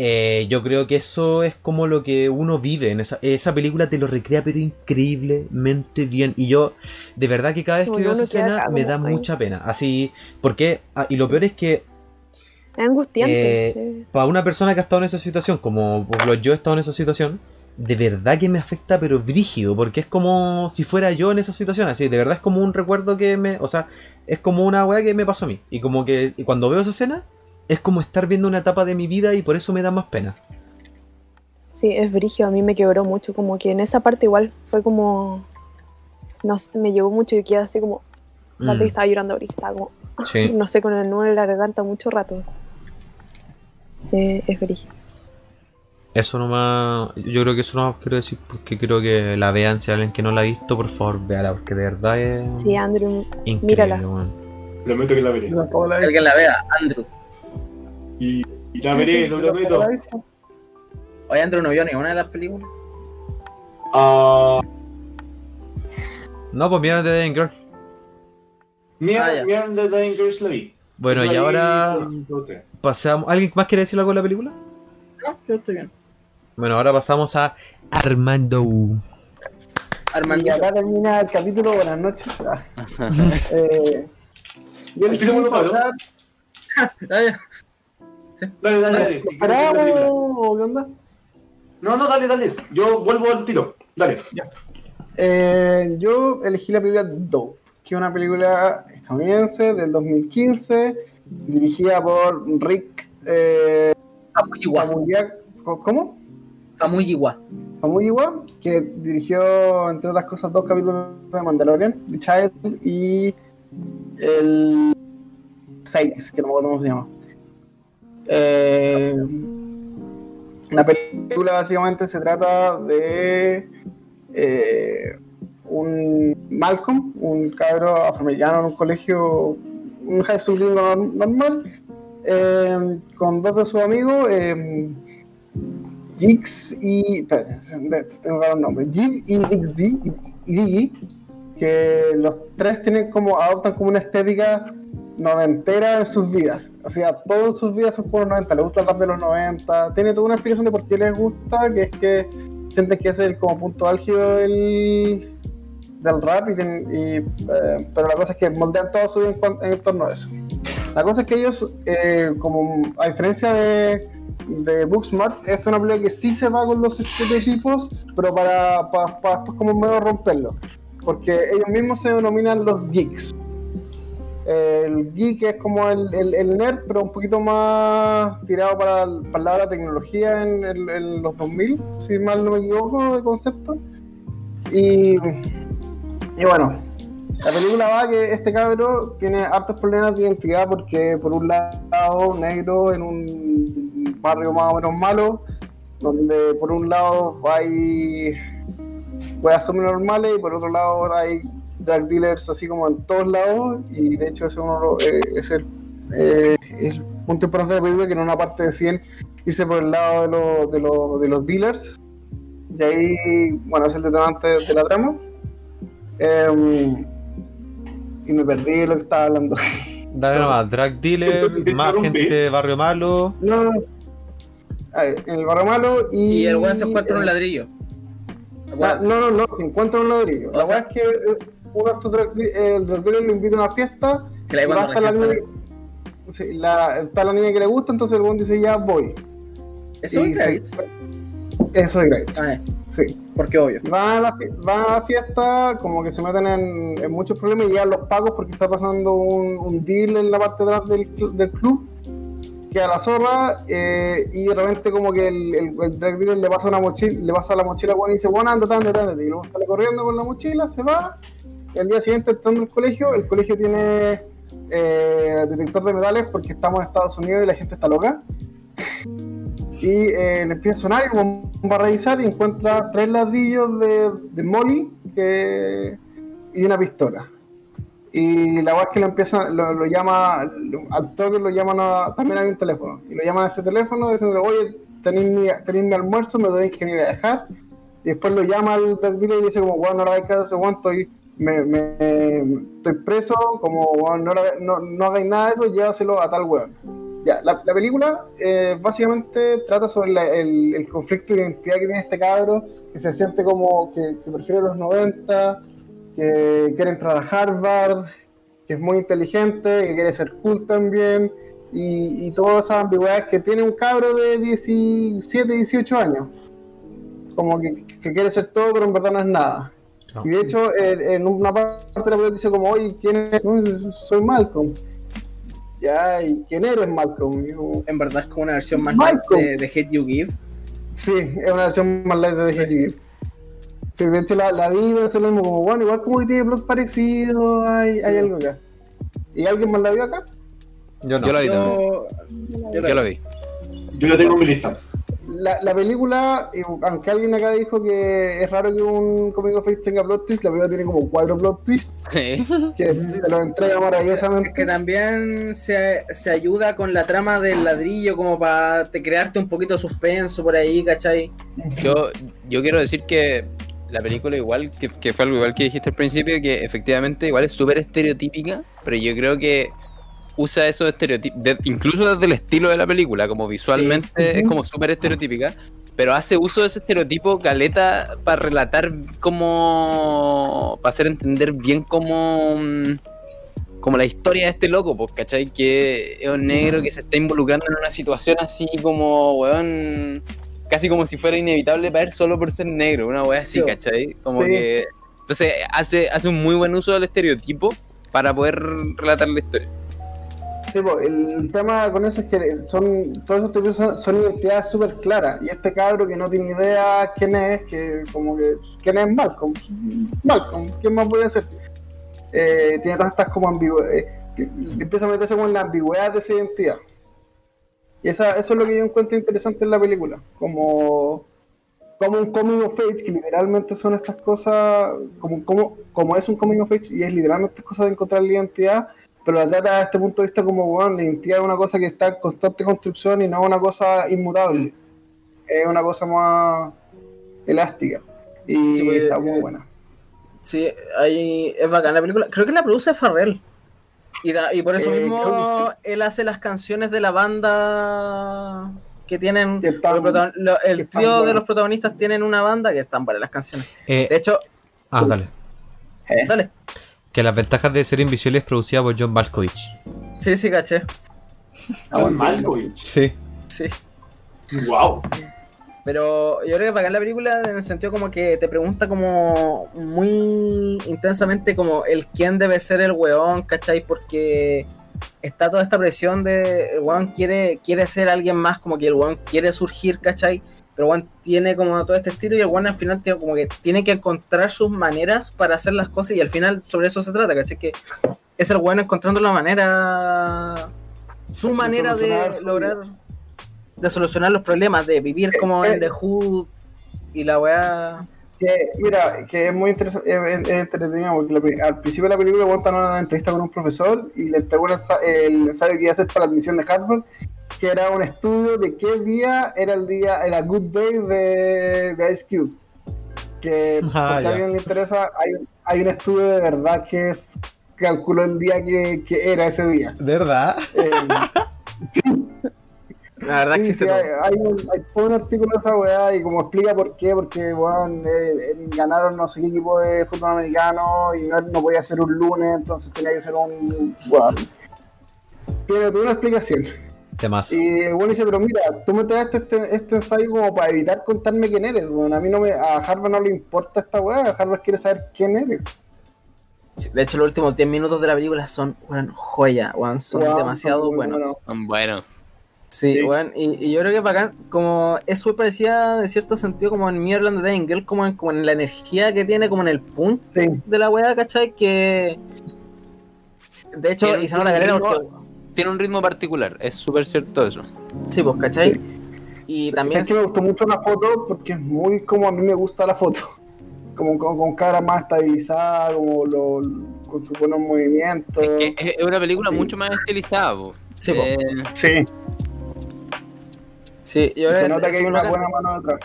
eh, yo creo que eso es como lo que uno vive en esa, esa película te lo recrea pero increíblemente bien y yo de verdad que cada vez que veo esa escena me da mucha pena así porque ah, y lo Sí. peor es que es angustiante. eh, sí. para una persona que ha estado en esa situación como yo he estado en esa situación de verdad que me afecta, pero brígido, porque es como si fuera yo en esa situación, así, de verdad es como un recuerdo que me, o sea, es como una weá que me pasó a mí, y como que y cuando veo esa escena, es como estar viendo una etapa de mi vida y por eso me da más pena. Sí, es brigio, a mí me quebró mucho, como que en esa parte igual fue como, no sé, me llegó mucho y quedé así como, Mm. mm. estaba llorando ahorita, estaba como, Sí. no sé, con el nudo en la garganta mucho rato. Eh, es brigio. Eso nomás, yo creo que eso nomás quiero decir porque creo que la vean, si alguien que no la ha visto, por favor, véala, porque de verdad es Sí, Andrew, increíble, mírala. weón. Prometo que la veré. La alguien la vea, Andrew. Y, y la veré, Sí, lo prometo. Oye, Andrew no vio ninguna de las películas. Ah, No, pues mira The Dying Girl. mira, Ah, ya. mira The Dying Girls la vi. Bueno, y ahora pasamos. ¿Alguien más quiere decir algo de la película? No, yo estoy bien. Bueno, ahora pasamos a Armando. Armando. Y acá termina el capítulo. Buenas noches. Ah. Eh, yo les quiero pasar. Ya. Dale, dale, dale. ¿Esperamos qué onda? No, no, dale, dale. Yo vuelvo al tiro. Dale. Eh, yo elegí la película Dope, que es una película estadounidense del 2015, dirigida por Rick eh, ¿Cómo? Famuyiwa. Famuyiwa, que dirigió, entre otras cosas, dos capítulos de Mandalorian, The Child y el 6, que no me acuerdo cómo se llama. Eh, la película básicamente se trata de eh, un Malcolm, un cabro afroamericano en un colegio, un high school normal, eh, con dos de sus amigos, eh, Jix y. Espérate, tengo que dar un nombre. Jig y Dixby y, y que los tres tienen como, adoptan como una estética noventera en sus vidas. O sea, todas sus vidas son por los 90, les gusta el rap de los 90, tiene toda una explicación de por qué les gusta, que es que sienten que es el como punto álgido del, del rap, y, y, eh, pero la cosa es que moldean toda su vida en, en torno a eso. La cosa es que ellos, eh, como a diferencia de, de Booksmart, esta es una película que sí se va con los estereotipos, pero para, para, para después como medio romperlo. Porque ellos mismos se denominan los geeks. El geek es como el, el- nerd, pero un poquito más tirado para para de la tecnología en, en los 2000, si mal no me equivoco, de concepto. Y, y bueno, la película va que este cabro tiene hartos problemas de identidad porque por un lado negro en un barrio más o menos malo, donde por un lado hay weas normales y por otro lado hay drug dealers así como en todos lados y de hecho ese uno lo- eh, es el, eh, el punto importante de la película que en una parte de 100 irse por el lado de, los de, los de los dealers y ahí bueno es el detonante de la trama Em, y me perdí de lo que estaba hablando Dale So- nomás, drug dealer, más gente de barrio malo. no, no, no. A ver, en el barrio malo y Y el weón se encuentra un ladrillo. Ah, no, no, no, se encuentra un ladrillo. La verdad es que eh, uno de estos drug de- el drug dealer lo invita a una fiesta. Que la va a estar la niña, sí, la- está la niña que le gusta, entonces el buen dice ya voy. ¿Eso Y es Graves? Eso es Grace. Ah, eh, Sí. porque obvio. Van a, la, van a la fiesta, como que se meten en, en muchos problemas y llegan los pagos porque está pasando un, un deal en la parte de atrás del, del club. Que a la zorra eh, y de repente como que el, el, el drug dealer le pasa una mochila, le pasa la mochila bueno, y dice, bueno, anda, anda, anda, anda", y luego sale corriendo con la mochila, se va, y al día siguiente entrando al colegio, el colegio tiene eh, detector de metales porque estamos en Estados Unidos y la gente está loca. Y eh, le empieza a sonar y va a revisar y encuentra tres ladrillos de, de Molly que, y una pistola. Y la verdad que lo empieza, lo, llama, al toque lo llaman a, también hay un teléfono. Y lo llaman a ese teléfono diciendo, oye, tenéis mi, almuerzo, me tenéis que venir a dejar. Y después lo llama al dealer y dice como, bueno, no le caso a weón, estoy, me, me- estoy preso, como, no, no, no hagáis nada de eso, llévaselo a tal weón. Ya, la, la película eh, básicamente trata sobre la- el, conflicto de identidad que tiene este cabro, que se siente como que, que prefiere los 90, que quiere entrar a Harvard, que es muy inteligente, que quiere ser cool también, y, y todas esas ambigüedades que tiene un cabro de 17, 18 años. como que, que quiere ser todo, pero en verdad no es nada. No. Y de hecho, en, en una parte de la dice como, oye, ¿quién es? Soy Malcolm. Ya, ¿y quién eres Malcolm? Yo, En verdad es como una versión más light de, de Hate You Give. Sí, es una versión más light de Sí. Hate You Give. Sí, de hecho la, la vi y pensé lo mismo, como bueno, igual como que tiene plot parecido, hay, Sí. hay algo acá. ¿Y alguien más la vio acá? Yo no. Yo lo vi también. Yo, yo Yo lo vi. Yo lo tengo en mi lista. La, la película, y aunque alguien acá dijo que es raro que un Comic of Age tenga plot twist, la película tiene como cuatro plot twists Sí. que te lo entrega Es maravillosamente. que también se, se ayuda con la trama del ladrillo como para te crearte un poquito de suspenso por ahí, ¿cachai? Yo, yo quiero decir que la película igual, que, que fue algo igual que dijiste al principio, que efectivamente igual es súper estereotípica, pero yo creo que usa esos estereotipos, de- incluso desde el estilo de la película, como visualmente Sí. es como súper estereotípica, pero hace uso de ese estereotipo caleta para relatar como, para hacer entender bien como... mm, Como la historia de este loco, pues, ¿cachai? Que es un negro que se está involucrando en una situación así como, weón, casi como si fuera inevitable para él solo por ser negro, una wea así, Sí. ¿cachai? Como Sí. que. Entonces hace, hace un muy buen uso del estereotipo para poder relatar la historia. Sí, po, el tema con eso es que son todos esos tipos son, identidades súper claras. Y este cabro que no tiene idea quién es, que como que quién es Malcolm. Malcolm, ¿quién más puede ser? Eh, tiene todas estas como ambigüedades. empieza a meterse como en la ambigüedad de esa identidad. Y esa, eso es lo que yo encuentro interesante en la película. Como, como un coming of age, que literalmente son estas cosas, como, como, como es un coming of age y es literalmente cosas de encontrar la identidad, pero la trata desde este punto de vista como, bueno, la identidad es una cosa que está en constante construcción y no una cosa inmutable. Es una cosa más elástica. Y Sí, pues, está eh, muy buena. Sí, ahí es bacán la película. Creo que la produce Farrell. Y, da- y por eso Eh, mismo él hace las canciones de la banda que tienen. Que están- los protagon- lo- que el están trío de los protagonistas tienen una banda que están para las canciones. Eh, De hecho, ah, dale. dale. Que las ventajas de ser invisible es producida por John Malkovich. Sí, sí, caché. John Malkovich. Sí. Sí. Wow. Pero yo creo que es bacán la película en el sentido como que te pregunta como muy intensamente como el quién debe ser el weón, ¿cachai? Porque está toda esta presión de el weón quiere, quiere ser alguien más, como que el weón quiere surgir, ¿cachai? Pero weón tiene como todo este estilo y el weón al final tiene como que tiene que encontrar sus maneras para hacer las cosas y al final sobre eso se trata, ¿cachai? Que es el weón encontrando la manera, su manera de lograr de solucionar los problemas, de vivir como Eh, en The Hood y la weá. Que, mira, que es muy interesante, es, es entretenido porque la pri- al principio de la película cuentan una entrevista con un profesor y le entregó el ensayo que iba a hacer para la admisión de Harvard, que era un estudio de qué día era el día, era Good Day de, de Ice Cube. Que Ah, por si a alguien le interesa, hay, hay un estudio de verdad que es calculó el día que, que era ese día. ¿De verdad? Eh, La verdad Sí, existe sí, todo. hay, hay un, hay todo un artículo de esa weá y como explica por qué, porque weón, eh, eh, ganaron no sé qué equipo de fútbol americano y no, no podía ser un lunes, entonces tenía que ser un weón. Tiene toda una explicación. Y weón dice, pero mira, tú me traes este, este ensayo como para evitar contarme quién eres, weón. A mí no me, a Harvard no le importa esta weá, a Harvard quiere saber quién eres. Sí, De hecho, los últimos 10 minutos de la película son, weón, joya, weón, son demasiado son muy buenos. buenos. Bueno, Sí, Sí. weón, y, y yo creo que bacán, como es súper parecida de cierto sentido como en Mirland de Angel, como en, como en la energía que tiene, como en el punch Sí. de la weá, ¿cachai? Que. De hecho, y se nota caleta un porque. Tiene un ritmo particular, es súper cierto eso. Sí, pues, ¿cachai? Y también. Es que me gustó mucho la foto porque es muy como a mí me gusta la foto. Como con, con cara más estabilizada, como lo, con sus buenos movimientos. Es que es una película Sí. mucho más estilizada, po. Sí, po. Eh, Sí, Sí, se nota que hay una buena mano detrás.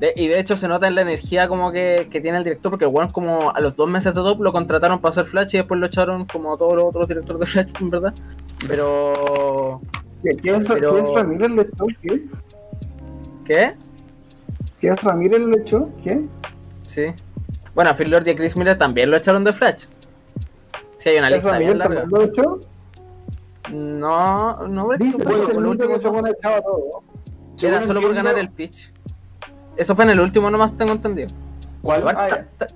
De- y de hecho se nota en la energía como que, que tiene el director, porque el weón como a los dos meses de top lo contrataron para hacer Flash y después lo echaron como a todos los otros directores de Flash, en verdad. Pero... ¿Qué- ¿Quién es, Pero- quién es Ramírez lo echó? ¿Qué? ¿Qué? ¿Quién es Ramírez lo echó? ¿Qué? Sí. Bueno, a Phil Lord y a Chris Miller también lo echaron de Flash. Sí, hay una ¿Quién es lista Ramírez bien larga. lo echó? No, no, eso puede fue por el último que se echado todo. Era solo por ganar el pitch. Eso fue en el último nomás tengo entendido. ¿Cuál? Ah, ta- ta-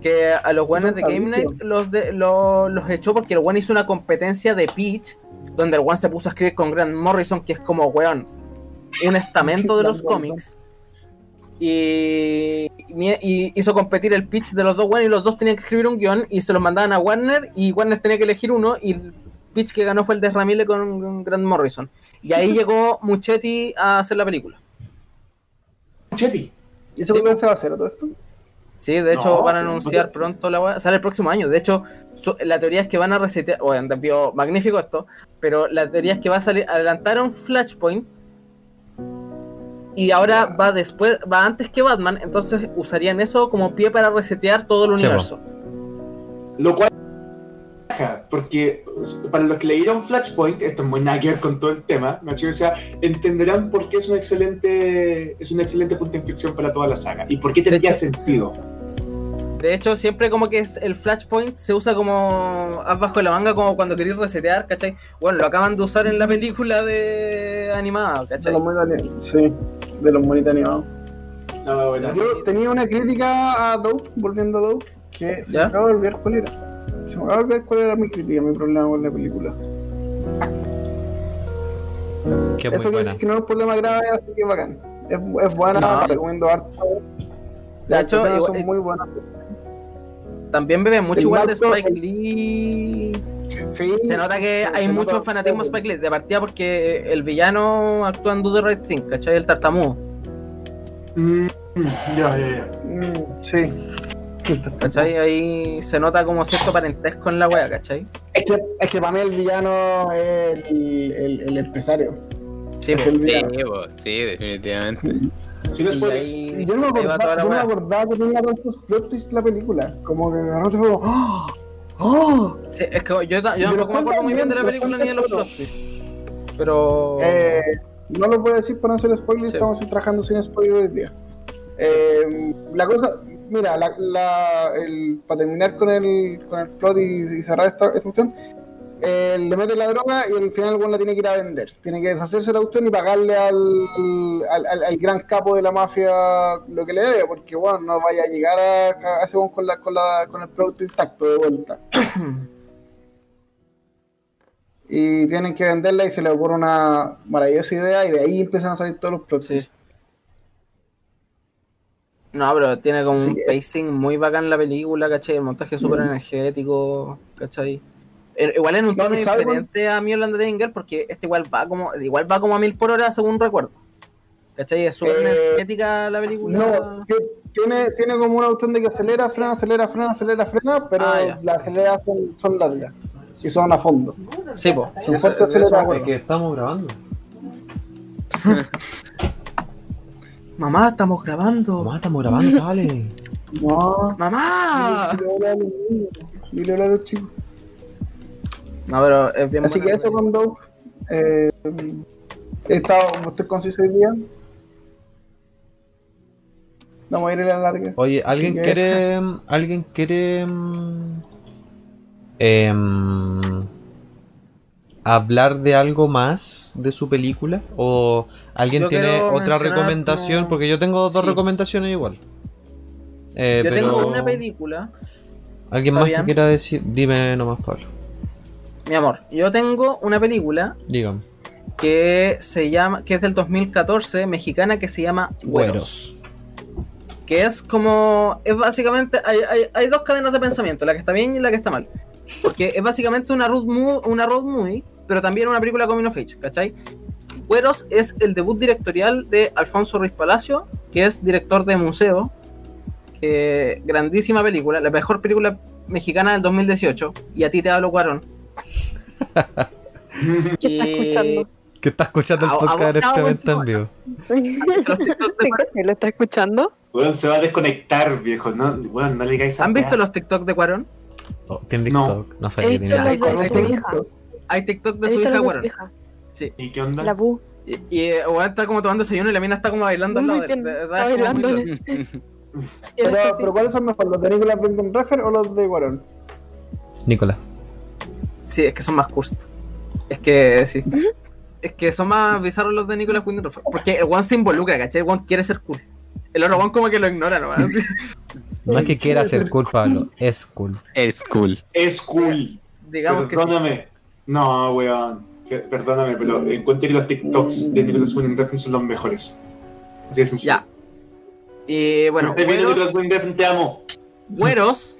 que a los buenos de Game. Night los, de, lo- los echó porque el one hizo una competencia de pitch donde el one se puso a escribir con Grant Morrison, que es como, weón, un estamento de los cómics. Y, y hizo competir el pitch de los dos weones y los dos tenían que escribir un guion y se los mandaban a Warner y Warner tenía que elegir uno y el pitch que ganó fue el de Ramile con, con Grant Morrison. Y ahí llegó Muchetti a hacer la película. Chetty. ¿Y ese Sí, se va a hacer todo esto? Sí, de hecho No, van a anunciar pronto la wea. Sale el próximo año. De hecho, su- la teoría es que van a resetear. Bueno, vio magnífico esto. Pero la teoría es que va a salir. Adelantaron Flashpoint. Y ahora va después. Va antes que Batman. Entonces usarían eso como pie para resetear todo el universo. Lo cual. Ajá, Porque para los que leyeron Flashpoint, esto es muy nada que ver con todo el tema, Nacho, o sea, entenderán por qué es un excelente es un excelente punto de inflexión para toda la saga y por qué tendría hecho- sentido. De hecho, siempre como que es el Flashpoint se usa como as bajo la manga, como cuando queréis resetear, ¿cachai? Bueno, lo acaban de usar en la película de animada, De ¿cachai? los monitos animados. Sí, de los monitos animados. No, bueno, Yo tenía una crítica a Dope, volviendo a Dope, que se ¿Ya? acaba de olvidar cuál era. Se me acaba de olvidar cuál era mi crítica, mi problema con la película. Eso quiere decir que no es un problema grave, así que bacán. Es, es buena, No. la recomiendo harto. De Las hecho, igual- son muy buenas. También bebe mucho El igual de Spike Lee. Sí, Se nota que hay mucho nota- fanatismo a Spike Lee, de partida porque el villano actúa en Do the Right Thing, ¿cachai? El tartamudo, Mm, ya, ya, ya. Mm, sí. ¿Cachai? Ahí se nota como cierto parentesco en la wea, ¿cachai? Es que, es que para mí el villano es el, el, el empresario. Sí, Es el Sí, sí, definitivamente. Sí, spoilers. ahí, Yo no me acordaba, yo no me acordaba que tenía tantos plot twists la película. Como que de repente fue como, ¡Oh! ¡Oh! Sí, es que yo, yo tampoco me acuerdo muy bien de la película ni de los plot twists. Pero. Eh, no lo puedo decir para no hacer spoilers, Sí. estamos trabajando sin spoilers hoy día. Eh, la cosa, mira, la, la- el, para terminar con el, con el plot y, y cerrar esta, esta cuestión, eh, le mete la droga y al final el la tiene que ir a vender. Tiene que deshacerse de la cuestión y pagarle al, al, al- al gran capo de la mafia lo que le debe, porque bueno, no vaya a llegar a, a ese con, la, con, la, con el producto intacto de vuelta. y tienen que venderla y se le ocurre una maravillosa idea y de ahí empiezan a salir todos los plots. Sí. No, pero tiene como un Sí, pacing muy bacán la película, ¿cachai? El montaje súper energético, ¿cachai? Igual en un No, tono ¿y sabe diferente a mi Holanda de Girl, porque este igual va como igual va como a mil por hora según recuerdo. ¿Cachai? Es súper Eh, energética la película. No, que tiene, tiene como una opción de que acelera, frena, acelera, frena, acelera, frena, pero Ah, las aceleradas son, son largas y son a fondo. Sí, po. Sí, acuerdo. que estamos grabando. Mamá, estamos grabando. Mamá, estamos grabando, sale. No, ¡Mamá! dile hola a los niños, dile hola a los chicos. No, pero es bien Así que eso con Dope. Eh, he estado, estoy conciso hoy día. Vamos a ir a la larga. Oye, ¿alguien quiere. ¿Alguien quiere. mm, em, hablar de algo más de su película? ¿O alguien Yo tiene otra recomendación? como- Porque yo tengo dos Sí. recomendaciones igual. Eh, Yo pero- tengo una película, ¿Alguien más que quiera decir? Dime nomás, Pablo. mi amor. Yo tengo una película Dígame. que se llama, que es del 2014, mexicana, que se llama Güeros. Que es como, es básicamente, hay, hay- hay dos cadenas de pensamiento, la que está bien y la que está mal. Porque es básicamente una road movie, una road movie pero también una película coming of age, ¿cachai? Güeros es el debut directorial de Alfonso Ruiz Palacio, que es director de Museo, que grandísima película, la mejor película mexicana del 2018, y a ti te hablo Cuarón. ¿Qué está escuchando? Que está escuchando el Ah, podcast ah, en este ah, momento en bueno. vivo. Sí. ¿Lo está escuchando? Bueno, se va a desconectar, viejo. No, bueno, no le digáis a ¿Han visto los TikTok de Cuarón? Oh, ¿Tiene No. No, He sabía que visto tenía. Hay TikTok de su hija Cuarón. hija. ¿Y qué onda? La Bu. Y, y eh, weón está como tomando desayuno y la mina está como bailando al lado. de- de- está bailando. Pero, sí. ¿cuáles son mejor? ¿Los de Nicolas Winding Refn o los de Guarón? Nicolás. Sí, es que son más curst. Es que sí. Es que son más bizarros los de Nicolas Winding Porque el one se involucra, ¿cachai? El one quiere ser cool. El otro weón como que lo ignora nomás. así. No es que quiera ser cool, Pablo, es cool. Es cool. Es cool. Digamos que sí. No, weón. Perdóname, pero encuentro que los TikToks de Nicolas Winding Refn son los mejores. Así de sencillo. Ya. Y bueno, Estés viendo Güeros, Nicolas Winding Refn, te amo. Güeros.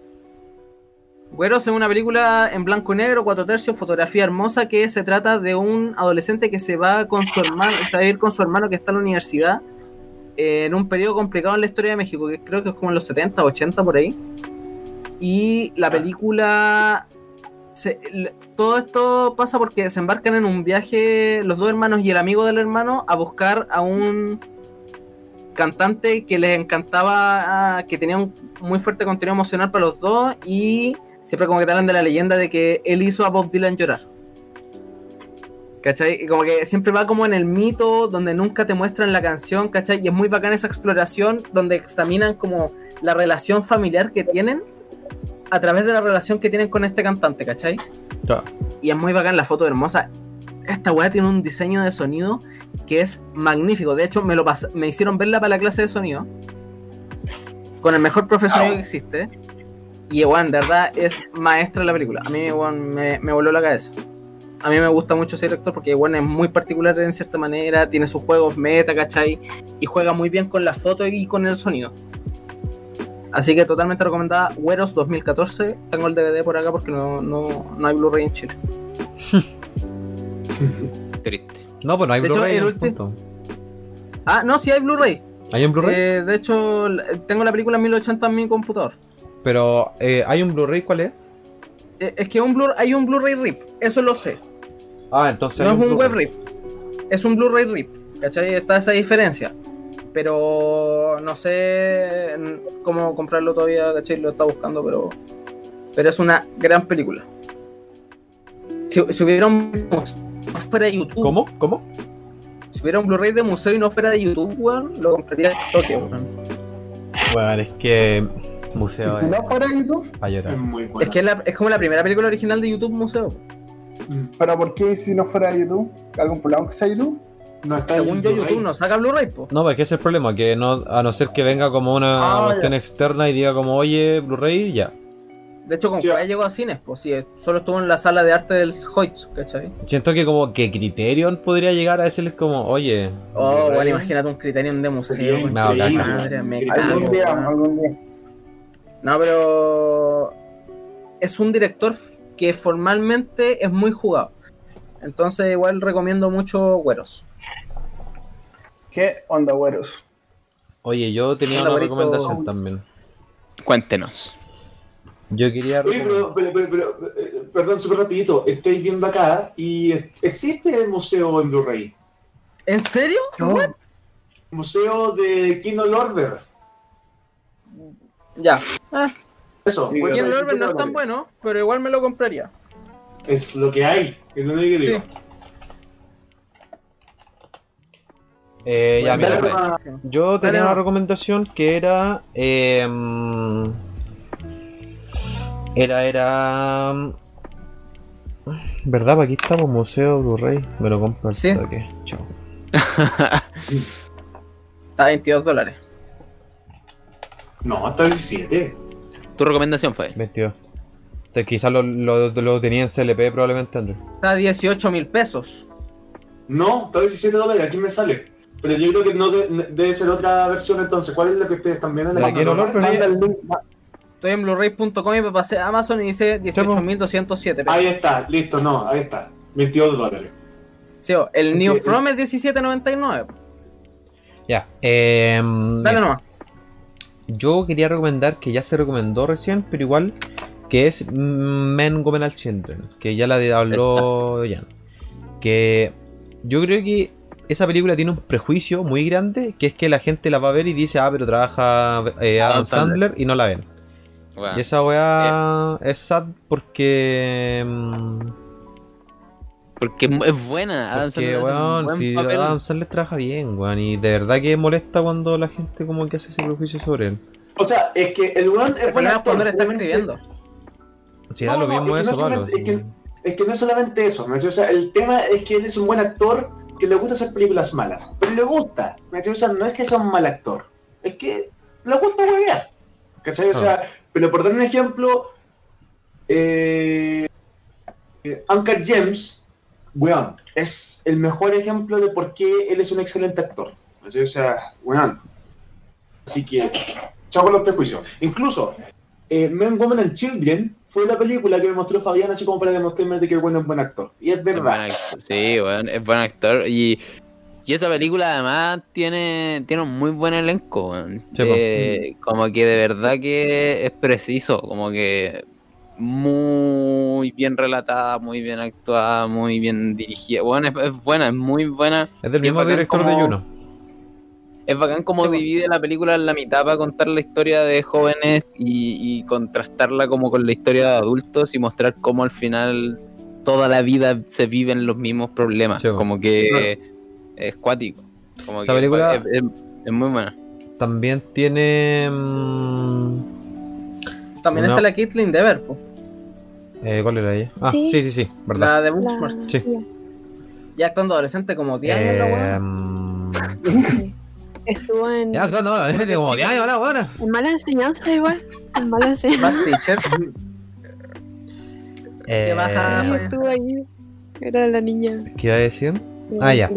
Güeros es una película en blanco y negro, cuatro tercios, fotografía hermosa, que se trata de un adolescente que se va con su hermano, se va a ir con su hermano que está en la universidad, eh, en un periodo complicado en la historia de México, que creo que es como en los 70, 80 por ahí. Y la película... todo esto pasa porque se embarcan en un viaje los dos hermanos y el amigo del hermano a buscar a un cantante que les encantaba, ah, que tenía un muy fuerte contenido emocional para los dos y siempre como que hablan de la leyenda de que él hizo a Bob Dylan llorar. ¿Cachai? Y como que siempre va como en el mito donde nunca te muestran la canción, ¿cachai? Y es muy bacana esa exploración donde examinan como la relación familiar que tienen a través de la relación que tienen con este cantante, ¿cachai? Y es muy bacán la foto hermosa. Esta weá tiene un diseño de sonido que es magnífico. De hecho, me lo pas- me hicieron verla para la clase de sonido. Con el mejor profesor que existe. Y weón, de verdad es maestra la película. A mí weón, me, me voló la cabeza. A mí me gusta mucho ese director porque weón, es muy particular en cierta manera. Tiene sus juegos meta, ¿cachai? Y juega muy bien con la foto y con el sonido. Así que totalmente recomendada. Güeros 2014. Tengo el DVD por acá porque no, no, no hay Blu-ray en Chile. Triste. No, pues no hay Blu-ray. punto. Ah, no, sí hay Blu-ray. ¿Hay un Blu-ray? Eh, de hecho, tengo la película en 1080 en mi computador. Pero, eh, ¿hay un Blu-ray cuál es? Eh, es que un Blu hay un Blu-ray RIP, eso lo sé. Ah, entonces. No es un web. RIP, es un Blu-ray RIP. ¿Cachai? Está esa diferencia. Pero no sé cómo comprarlo todavía, ¿cachai? Lo está buscando, pero. Pero es una gran película. Si, si hubiera un museo no fuera de YouTube, ¿Cómo? ¿Cómo? si hubiera un Blu-ray de museo y no fuera de YouTube, weón, lo compraría al toque, weón. Bueno, es que. Museo Si no fuera YouTube, para Es muy bueno. Es que es, la- es como la primera película original de YouTube Museo. ¿pero por qué si no fuera YouTube? ¿Algún problema que sea YouTube? No está Según yo. YouTube no saca Blu-ray, po. No, pues que ese es el problema, que no, a no ser que venga como una Ah, cuestión externa y diga como, oye, Blu-ray, ya. De hecho, con Sí. cuál llegó a cines, pues sí, solo estuvo en la sala de arte del Hoyts, ¿cachai? Siento que como que Criterion podría llegar a decirles como, oye. Oh, bueno, imagínate un Criterion de museo. No, madre, me día, algún día. No, pero es un director que formalmente es muy jugado. Entonces, igual recomiendo mucho Güeros. ¿Qué onda, güeros? Oye, yo tenía una güerito. recomendación también. Cuéntenos. Yo quería. Oye, pero, pero, pero, pero, eh, perdón, súper rapidito. Estoy viendo acá y existe el museo en Blu-ray. ¿En serio? No. Museo de Kino Lorber. Ya. Ah, Eso. Sí, bueno, y el existe Orber no es tan bueno, pero igual me lo compraría. Es lo que hay. Es lo único que Sí. Eh, ya, Dale, mira, pues. yo tenía Dale, una recomendación que era. eh, era, era. ¿Verdad? Aquí estamos, Museo Blu-ray. Me lo compro Sí. toque. Chao. Está a 22 dólares. No, hasta 17. Tu recomendación fue. 22. Este, quizás lo, lo, lo tenía en CLP probablemente, Andrew. Está a 18 mil pesos. No, está 17 dólares. Aquí me sale. Pero yo creo que no de- debe ser otra versión entonces. ¿Cuál es la que ustedes están viendo? ¿La Lorber? Manda el link. Estoy en Blu-ray.com y me pasé a Amazon y dice 18.207 pesos. Ahí está, listo, no, ahí está. 22 dólares. Sí, el New Sí. From es 17.99. Ya. Eh, Dale nomás. yo quería recomendar que ya se recomendó recién, pero igual, que es Men Women and Children, que ya la habló Jan. Que yo creo que esa película tiene un prejuicio muy grande, que es que la gente la va a ver y dice, ah, pero trabaja eh, Adam Adam Sandler. Y no la ven. Y esa weá es sad porque... mm, Porque es buena. Adam Porque, Sandler weón, buen si papel. Adam Sandler trabaja bien, weón, y de verdad que molesta cuando la gente como que hace ese prejuicio sobre él. O sea, es que el weón es El buen problema es actor. cuando le está escribiendo. Si No, da lo no, mismo es que eso, no es que- Es que no es solamente eso, ¿me entiendes? O sea, el tema es que él es un buen actor que le gusta hacer películas malas, pero le gusta, ¿me entiendes? O sea, no es que sea un mal actor, es que le gusta huevear. ¿Cachai? O Ah. sea, pero por dar un ejemplo, eh, Uncut James, weón, es el mejor ejemplo de por qué él es un excelente actor. ¿Cachai? O sea, weón. Así que, chao con los prejuicios. Incluso, eh, Men, Woman and Children fue la película que me mostró Fabián así como para demostrarme de que el bueno es buen actor. Y es Es buen verdad. actor, Sí, weón, es buen actor. Y, y esa película además tiene, tiene un muy buen elenco, po. Eh, como que de verdad que es preciso, como que muy bien relatada, muy bien actuada, muy bien dirigida. Bueno, es, es buena, es muy buena. Es del Y mismo director de Juno. Es bacán como Sí, divide la película en la mitad para contar la historia de jóvenes y, y contrastarla como con la historia de adultos y mostrar cómo al final toda la vida se viven los mismos problemas. Sí, como que es cuático. Como Esa que película- es, es- es muy buena. También tiene. mm, También No. está la Caitlyn Dever, eh, ¿Cuál era ella? Ah, sí, Sí. sí, sí, verdad. la de La- Booksmart. Sí. Ya actuando adolescente como 10 años, la Eh, weá. Estuvo en, ya, actuando, no, es como 10 años, la buena. en mala enseñanza igual. En mala enseñanza. Bad Teacher. Eh, baja, Sí, pues. estuvo ahí. Era la niña. ¿Qué iba a decir? eh, Ah, ya.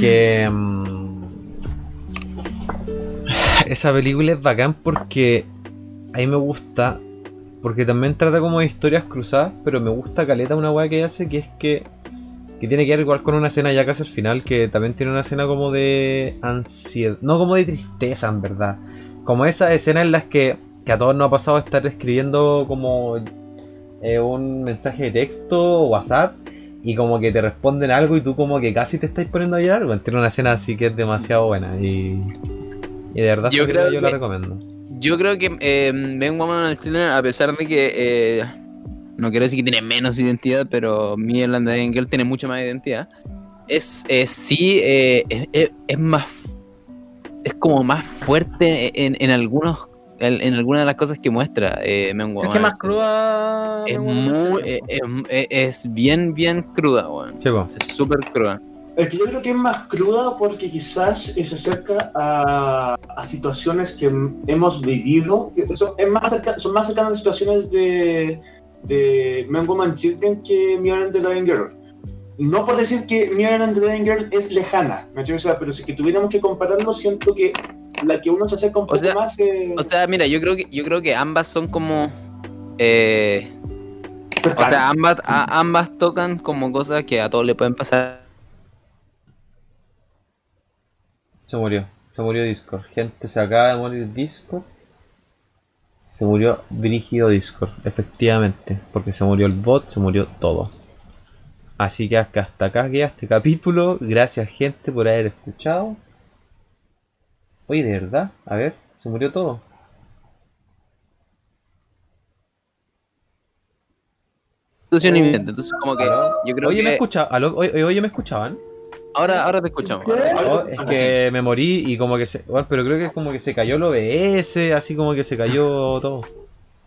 que mm, esa película es bacán porque a mí me gusta porque también trata como de historias cruzadas pero me gusta caleta una weá que hace que es que que tiene que ver igual con una escena ya casi al final que también tiene una escena como de ansiedad no como de tristeza en verdad como esas escenas en las que, que a todos nos ha pasado estar escribiendo como eh, un mensaje de texto o whatsapp y como que te responden algo y tú como que casi te estáis poniendo a llorar, bueno, tiene una escena así que es demasiado buena y, y de verdad Yo creo yo la recomiendo. Yo creo que eh, Ben Woman a pesar de que eh, no quiero decir que tiene menos identidad, pero mi and the Angel tiene mucha más identidad, es eh, sí eh, es, es- es más es como más fuerte en, en algunos en, en algunas de las cosas que muestra eh, Es que más cruda. es muy mucho. eh, es, es- es bien bien cruda weón. Po. es súper cruda Es que yo creo que es más cruda porque quizás se acerca a, a situaciones que hemos vivido. Son, es más cerca- son más cercanas a situaciones de, de Men, Woman, Children que Mirror and the Dying Girl. No por decir que Mirror and the Dying Girl es lejana, ¿me? O sea, pero si que tuviéramos que compararlo, siento que la que uno se acerca un poco sea, más eh, o sea mira yo creo que yo creo que ambas son como eh, O sea, ambas, a- ambas tocan como cosas que a todos le pueden pasar. Se murió, se murió Discord. Gente, se acaba de morir Discord. Se murió Brígido Discord, efectivamente, porque se murió el bot, se murió todo. Así que hasta acá queda este capítulo. Gracias gente por haber escuchado. Oye, de verdad, a ver, se murió todo. Entonces, como que yo creo oye, me que. escucha, aló, oye, oye, ¿me escuchaban? Ahora, ahora te escuchamos. Oh, es que me morí y como que se. bueno, pero creo que es como que se cayó el OBS, así como que se cayó todo.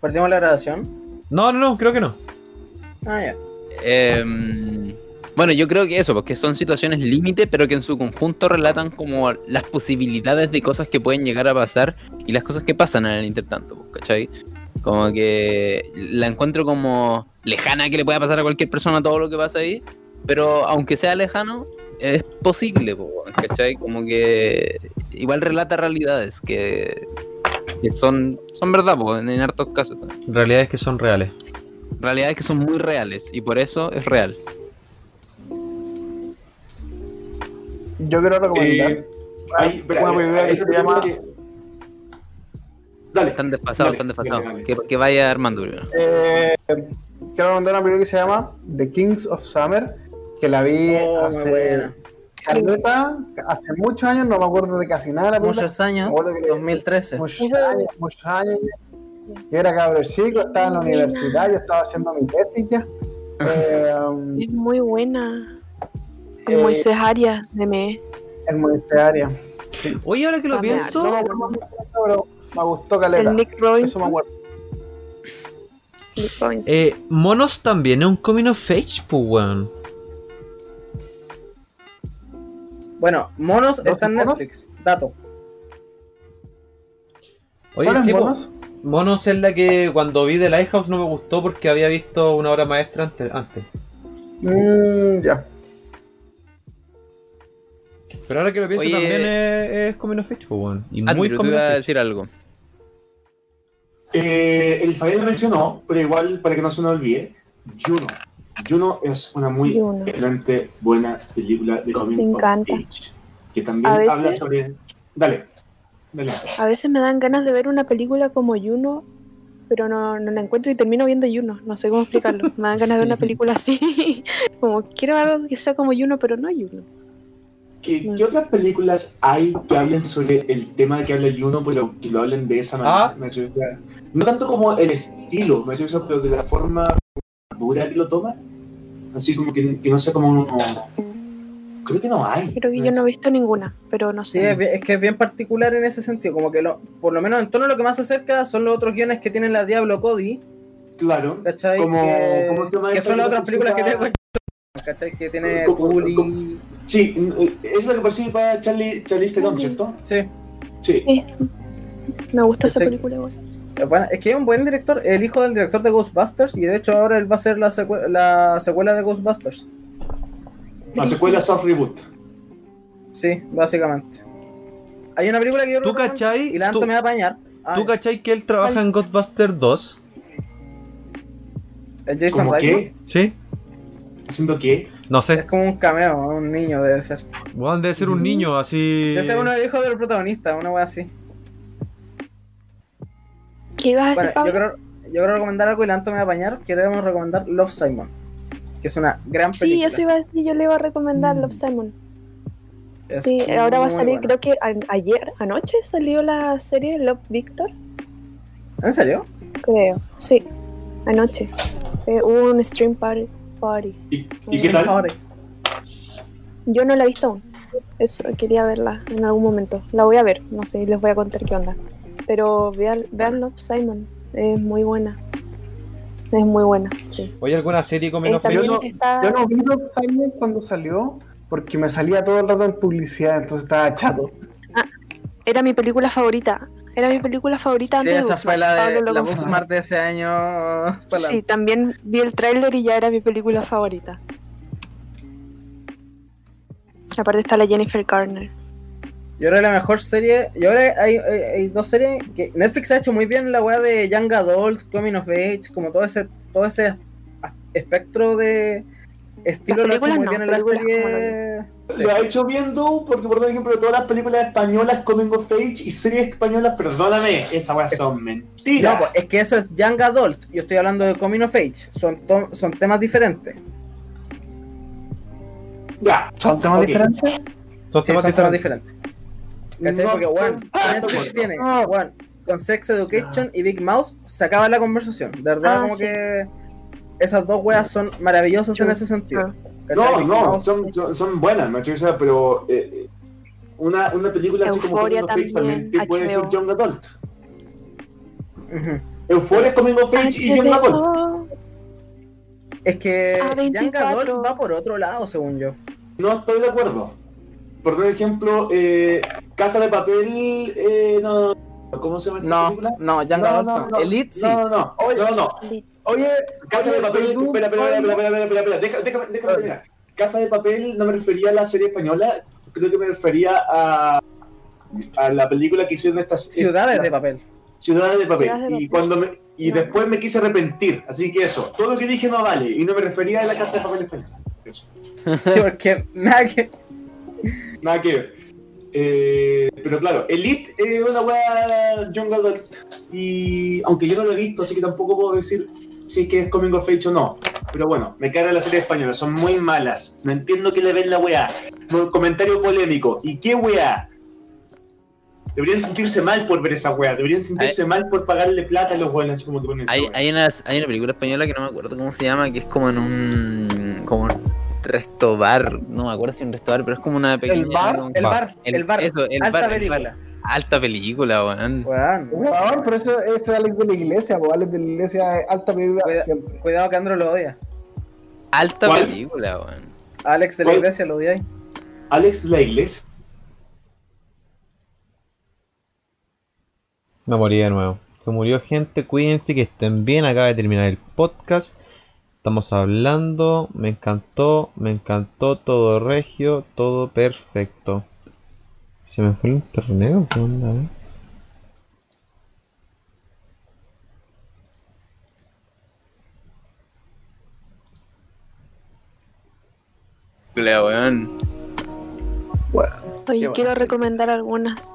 Perdimos la grabación. No, no, no, creo que no. Ah, ya. Em, bueno, yo creo que eso, porque son situaciones límite, pero que en su conjunto relatan como las posibilidades de cosas que pueden llegar a pasar y las cosas que pasan en el intertanto, pues, ¿cachai? Como que la encuentro como lejana que le pueda pasar a cualquier persona todo lo que pasa ahí, pero aunque sea lejano, es posible, ¿cachai? Como que igual relata realidades que, que son, son verdad, en, en hartos casos. también. Realidades que son reales. Realidades que son muy reales y por eso es real. Yo quiero recomendar. Eh, hay- espera, una película hay que se llama- Dale. Están desfasados, Dale, están desfasados. dale, dale. Que, que vaya Armando. Eh, quiero recomendar una película que se llama The Kings of Summer, que la vi Oh, hace, buena. caleta, hace muchos años, no me acuerdo de casi nada la. Muchos años. Me acuerdo que- 2013. Muchos años, muchos años. Yo era cabrón chico, estaba en la Buena. universidad, yo estaba haciendo mi tesis ya. Eh, Es muy buena. Con eh, Moisés Arias de Me. en monetaria. Oye, ahora que lo pienso. No me acuerdo mucho, pero me gustó caleta. El Nick Eso me Robinson. acuerdo. Nick Robinson. Eh, Monos también es un coming of age, pues, weón. Bueno, Monos ¿Dos está en monos? Netflix. Dato. Oye, ¿Cuáles sí, monos? Monos es la que cuando vi The Lighthouse no me gustó porque había visto una obra maestra antes. antes. Mm, ya. Pero ahora que lo pienso Oye. también es, es Coming of Age, pues, weón. Y muy ibas of a decir algo. Eh, el Fabián lo mencionó, pero igual para que no se nos olvide, Juno. Juno es una muy Juno. excelente, buena película de Coming Me of encanta. Age. Que también A habla veces- sobre. Dale. Dale. A veces me dan ganas de ver una película como Juno, pero no, no la encuentro y termino viendo Juno. No sé cómo explicarlo. Me dan ganas de ver una película así. como quiero algo que sea como Juno, pero no Juno. ¿Qué, No qué otras películas hay que hablen sobre el tema de que habla Juno, pero que lo hablen de esa manera? Ah. No tanto como el estilo, pero de la forma dura que lo toma. Así como que, que no sea como. un- Creo que no hay. Creo que yo no he visto ninguna, pero no Sí, sé. es, bien- es que es bien particular en ese sentido. Como que lo, por lo menos en tono lo que más se acerca son los otros guiones que tienen la Diablo Cody, Claro. ¿cachai? Como- que, ¿cómo se llama que esa son las que otras películas que tiene participa- ¿cachai? Que tiene Como- como- Sí, es lo que participa Charlie, Charlize Theron, ¿cierto? Sí. Sí. Sí. Me gusta esa película igual. Es buena- es que es un buen director, el hijo del director de Ghostbusters, y de hecho ahora él va a ser la, secue- la secuela de Ghostbusters. La secuela soft reboot. Sí, básicamente. Hay una película que yo ¿Tú cachai? Y la Anto ¿Tú- me va a apañar. Ah, ¿Tú cachai que él trabaja en Ghostbusters 2? el Jason ¿Cómo qué? ¿Sí? ¿Haciendo qué? No Es sé. como un cameo, un niño debe ser. Weón, debe ser un niño así. Debe ser uno de los hijos del protagonista, una wea así. ¿Qué ibas a decir, Bueno, Pablo? yo quiero, yo quiero recomendar algo y la Anto me va a apañar. Queremos recomendar Love Simon, que es una gran Sí, película. eso iba a decir, yo le iba a recomendar Love Simon. Es Sí, ahora va a salir, buena. creo que a- ayer, anoche salió la serie Love Victor, ¿En serio? creo. Sí, anoche. Eh, hubo un stream party. party. ¿Y, y qué tal? Ahora. Yo no la he visto aún. Eso, quería verla en algún momento. La voy a ver, no sé, les voy a contar qué onda. Pero vean, vean Love Simon, es muy buena. Es muy buena, sí. ¿Oye alguna serie Eh, también no- está... Yo no vi Love Simon cuando salió porque me salía todo el rato en publicidad, entonces estaba chato. Era mi película favorita. Era mi película favorita Sí, antes de esa fue la de la. Booksmart de ese año. Fue la- Sí, también vi el tráiler y ya era mi película favorita. Aparte está la Jennifer Garner. Yo creo que la mejor serie. Yo creo que hay, hay- hay dos series que Netflix ha hecho muy bien la weá de Young Adult, Coming of Age, como todo ese, todo ese espectro de estilo lo ha hecho películas muy no, bien en la serie. Sí. Lo ha hecho viendo porque, por ejemplo, todas las películas españolas Coming of Age y series españolas, perdóname, esas weas son mentiras. No, pues, es que eso es Young Adult. Yo estoy hablando de Coming of Age. Son, son temas diferentes. Ya. ¿Son temas diferentes? Son Sí, temas son temas diferentes. ¿Cachai? No Porque, Netflix acuerdo. tiene, one, con Sex Education y Big Mouth se acaba la conversación. De verdad, Ah, como sí. que esas dos weas son maravillosas en ese sentido. Ah. ¿Cachai? No, Big no, son, son, son buenas, ¿me entiendes? O sea, pero eh, una, una película así como Coming Euphoria of Age también también, puede ser. Young Adult. Ujú. Euphoria es Coming of Age y Young Adult. Es que Ah, Young 24. Adult va por otro lado, según yo. No estoy de acuerdo. Por ejemplo, eh, Casa de Papel, eh, no, ¿cómo se llama No, película? no, Young No, no, no. no. Elite sí. No, no, no, Oye. no, no. Oye, Casa de oye, Papel, pero tú- espera, espera, espera, espera, espera, espera, espera, deja- déjame, déjame terminar. Casa de Papel no me refería a la serie española, creo que me refería a, a la película que hicieron estas Ciudades de papel. Ciudades de papel. Ciudades de Y Papel. cuando me, y No. después me quise arrepentir, así que eso, todo lo que dije no vale y no me refería a la Casa de Papel española. Eso. Sí, porque nada que. Nada que ver. Eh, pero claro, Elite es una weá Young Adult. Y aunque yo no lo he visto, así que tampoco puedo decir si es que es Coming of Age o no. Pero bueno, me carga la serie española, son muy malas. No entiendo que le ven la weá. Un comentario polémico. ¿Y qué weá? Deberían sentirse mal por ver esa weá. Deberían sentirse mal por pagarle plata a los como esa Hay, hay, una, hay una película española que no me acuerdo cómo se llama, que es como en un. como un resto bar. No me acuerdo si es un resto bar, pero es como una pequeña. bar? un- El bar, El- el bar. eso, el alta bar, el película. Alta película, weón. Weón. Weón, pero eso, eso es Alex de la iglesia, pues Alex de la iglesia es alta película Cuida- siempre. Cuidado que Andro lo odia. Alta ¿Cuál? película, weón. Alex de la ¿Cuál? iglesia lo odia. Alex La Iglesia. Me morí de nuevo. Se murió gente, cuídense, que estén bien. Acaba de terminar el podcast. Estamos hablando, me encantó, me encantó todo regio, todo perfecto. ¿Se me fue el internet qué onda? eh? Weón. Oye, quiero bueno. recomendar algunas.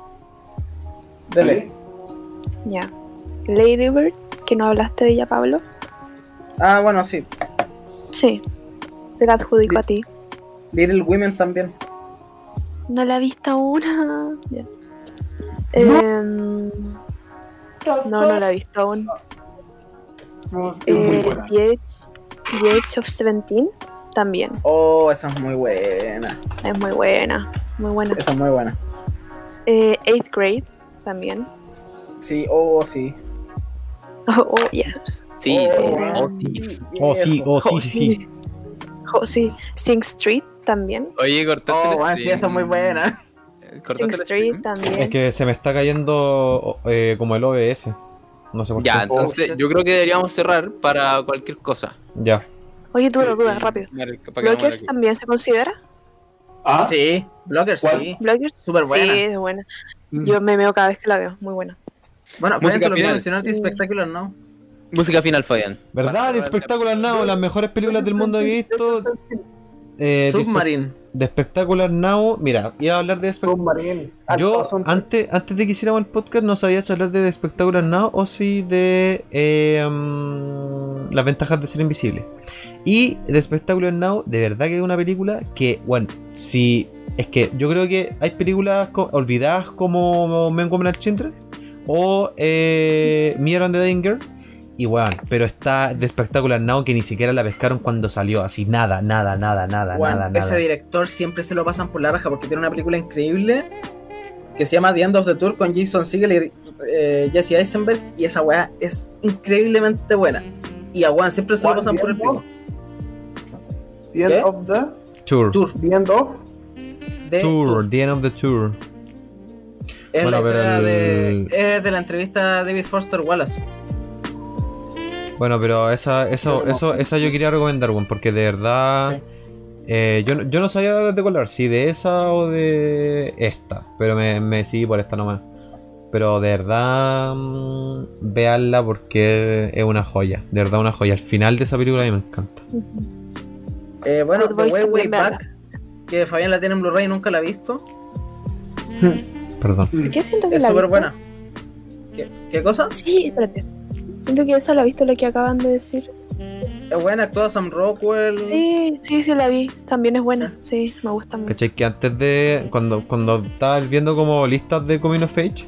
Dele. Ya. Lady Bird, que no hablaste de ella, Pablo. Ah, bueno, sí. Sí. Te la adjudico a ti. Little Women también. No la he visto. Ya. Em, no, no la he visto aún. No, es muy Eh. The, Age, The Age of Seventeen también. Oh, esa es muy buena. Es muy buena. Muy buena. Esa es muy buena. Eh, Eighth Grade también. Sí, oh, sí. Oh, oh, yeah. Sí, Oh, sí, oh, oh, sí. Oh, sí, oh, sí, sí, sí. Oh, sí. Sing Street también. Oye, cortaste Oh, el sí, stream. es muy buena. Cortaste Sing Street también. Es que se me está cayendo eh, como el OBS. No sé por Ya, qué. entonces yo creo que deberíamos cerrar para cualquier cosa. Ya. Oye, duro, duro, rápido. Que- que ¿Blockers también se considera? Ah, Sí, Blockers, ¿Cuál? sí. ¿Blockers? Súper buena. Sí, es buena. mm. Yo me veo cada vez que la veo. Muy buena. Bueno, Fabián se lo quiero final. mencionar, The Spectacular, ¿no? Música final, Fabián. ¿Verdad? De Spectacular Now, las mejores películas del mundo que he visto. Eh, de Submarine. de Spectacular Now, mira, iba a hablar de Submarine. Yo, Ah, son- antes, antes de que hiciéramos el podcast, no sabía si hablar de The Spectacular Now o si de eh, mm, las ventajas de ser invisible. Y The Spectacular Now, de verdad que es una película que, bueno, si. Es que yo creo que hay películas co- olvidadas como Men Woman and Children o eh, Mirror and the Dying Girl. Y bueno, pero está The Spectacular Now que ni siquiera la pescaron cuando salió, así nada, nada, nada, nada, Juan, nada, ese nada. director siempre se lo pasan por la raja porque tiene una película increíble que se llama The End of the Tour con Jason Segel y eh, Jesse Eisenberg y esa weá es increíblemente buena. Y a Juan siempre se lo pasan por el ¿The pico. The end ¿Qué? of the. Tour. Tour. The end of. De Tour, Tour. The End of the Tour. Es Bueno, la el- de, es de la entrevista a David Foster Wallace. Bueno, pero esa, eso, eso, esa yo quería recomendar, weón, porque de verdad. Sí. eh, yo, no- yo no sabía de color, si de esa o de esta, pero me, me decidí por esta nomás. Pero de verdad, mm, veanla porque es una joya, de verdad una joya. El final de esa película a mí me encanta. Eh, bueno, The Way Way. Back, que Fabián la tiene en Blu-ray y nunca la ha visto. Perdón. Mm. ¿Qué siento que Es súper buena. ¿Qué, ¿Qué cosa? Sí, espérate. Siento que esa la he visto lo que acaban de decir. Es buena, actúa Sam Rockwell. Sí, sí, sí la vi. También es buena. Sí, me gusta mucho. ¿Cachai? Que antes de. Cuando, cuando estaba viendo como listas de Coming of Age,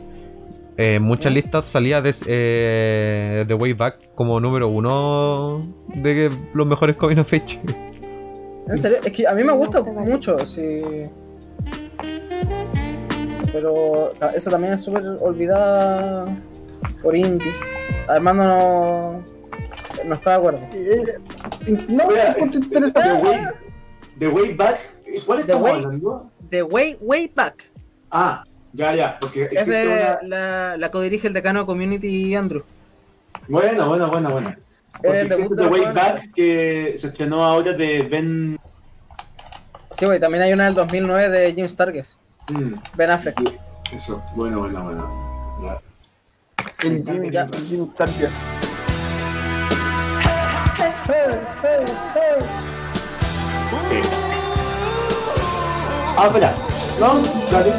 eh, muchas listas salía de, eh, de Way Back como número uno de que los mejores Coming of Age. En serio, es que a mí me Me gusta gusta Vale. mucho, sí. Pero esa también es súper olvidada por indie. Armando no, no está de acuerdo. Eh, no, Mira, encuentro The. Way, The Way Back. ¿Cuál The estamos Way- hablando? The Way, Way Back. Ah, ya, ya. Porque Esa una- es la, la codirige el decano de Community Andrew. Buena, buena, buena. Porque El existe The Way. Back que se estrenó ahora de Ben. Sí, güey, también hay una del 2009 de Jim Stargess, Mm, Ben Affleck. eso, bueno, buena, buena. El Jimmy, Ya. el Jimmy Stargess. Hey, hey, hey. Sí. Ah, espera. No, dale.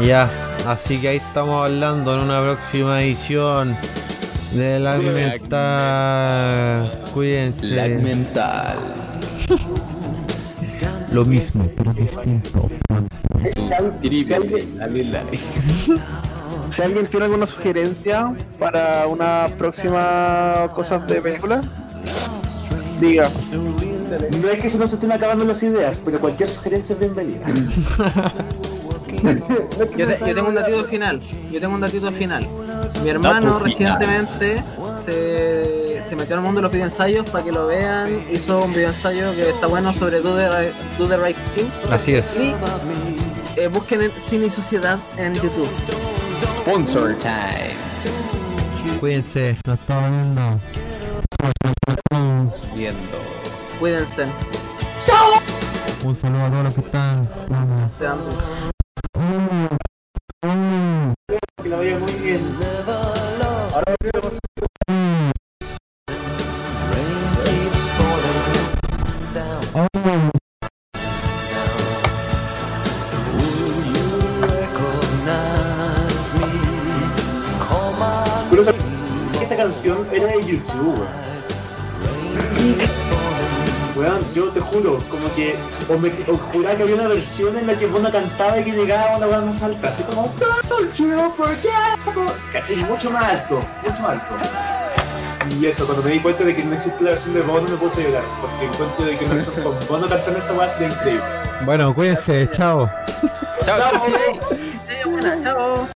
Ya, así que ahí estamos hablando en una próxima edición de la mental. Cuídense. Lag mental. Lo mismo, pero distinto. Si alguien- si alguien- Dale like. Si alguien tiene alguna sugerencia para una próxima cosas de película, diga. No es que se nos estén acabando las ideas, pero cualquier sugerencia es bienvenida. Yo, te- yo tengo un datito final. Yo tengo un datito final. Mi hermano Dato final. recientemente se, se metió al mundo de los videoensayos para que lo vean. Hizo un videoensayo que está bueno sobre Do the Right, Do the right Thing. Así es. Y eh, busquen en Cine y Sociedad en YouTube. Sponsor time. Cuídense, nos estamos viendo. Viendo. Cuídense. Un saludo a todos los que están. Que la vaya muy bien. Curioso, esta canción era de YouTube. Weón, yo te juro, como que o, me, o juraba que había una versión en la que Bono cantaba y que llegaba una weón más alta, así como Don't you forget ¿Cachai? Mucho más alto, mucho más alto. Y eso, cuando me di cuenta de que no existe la versión de Bono me puse a llorar, porque encuentro de que una versión con Bono cantando esta weá sería increíble. Bueno, cuídense, chao. Chao. ¡Chao!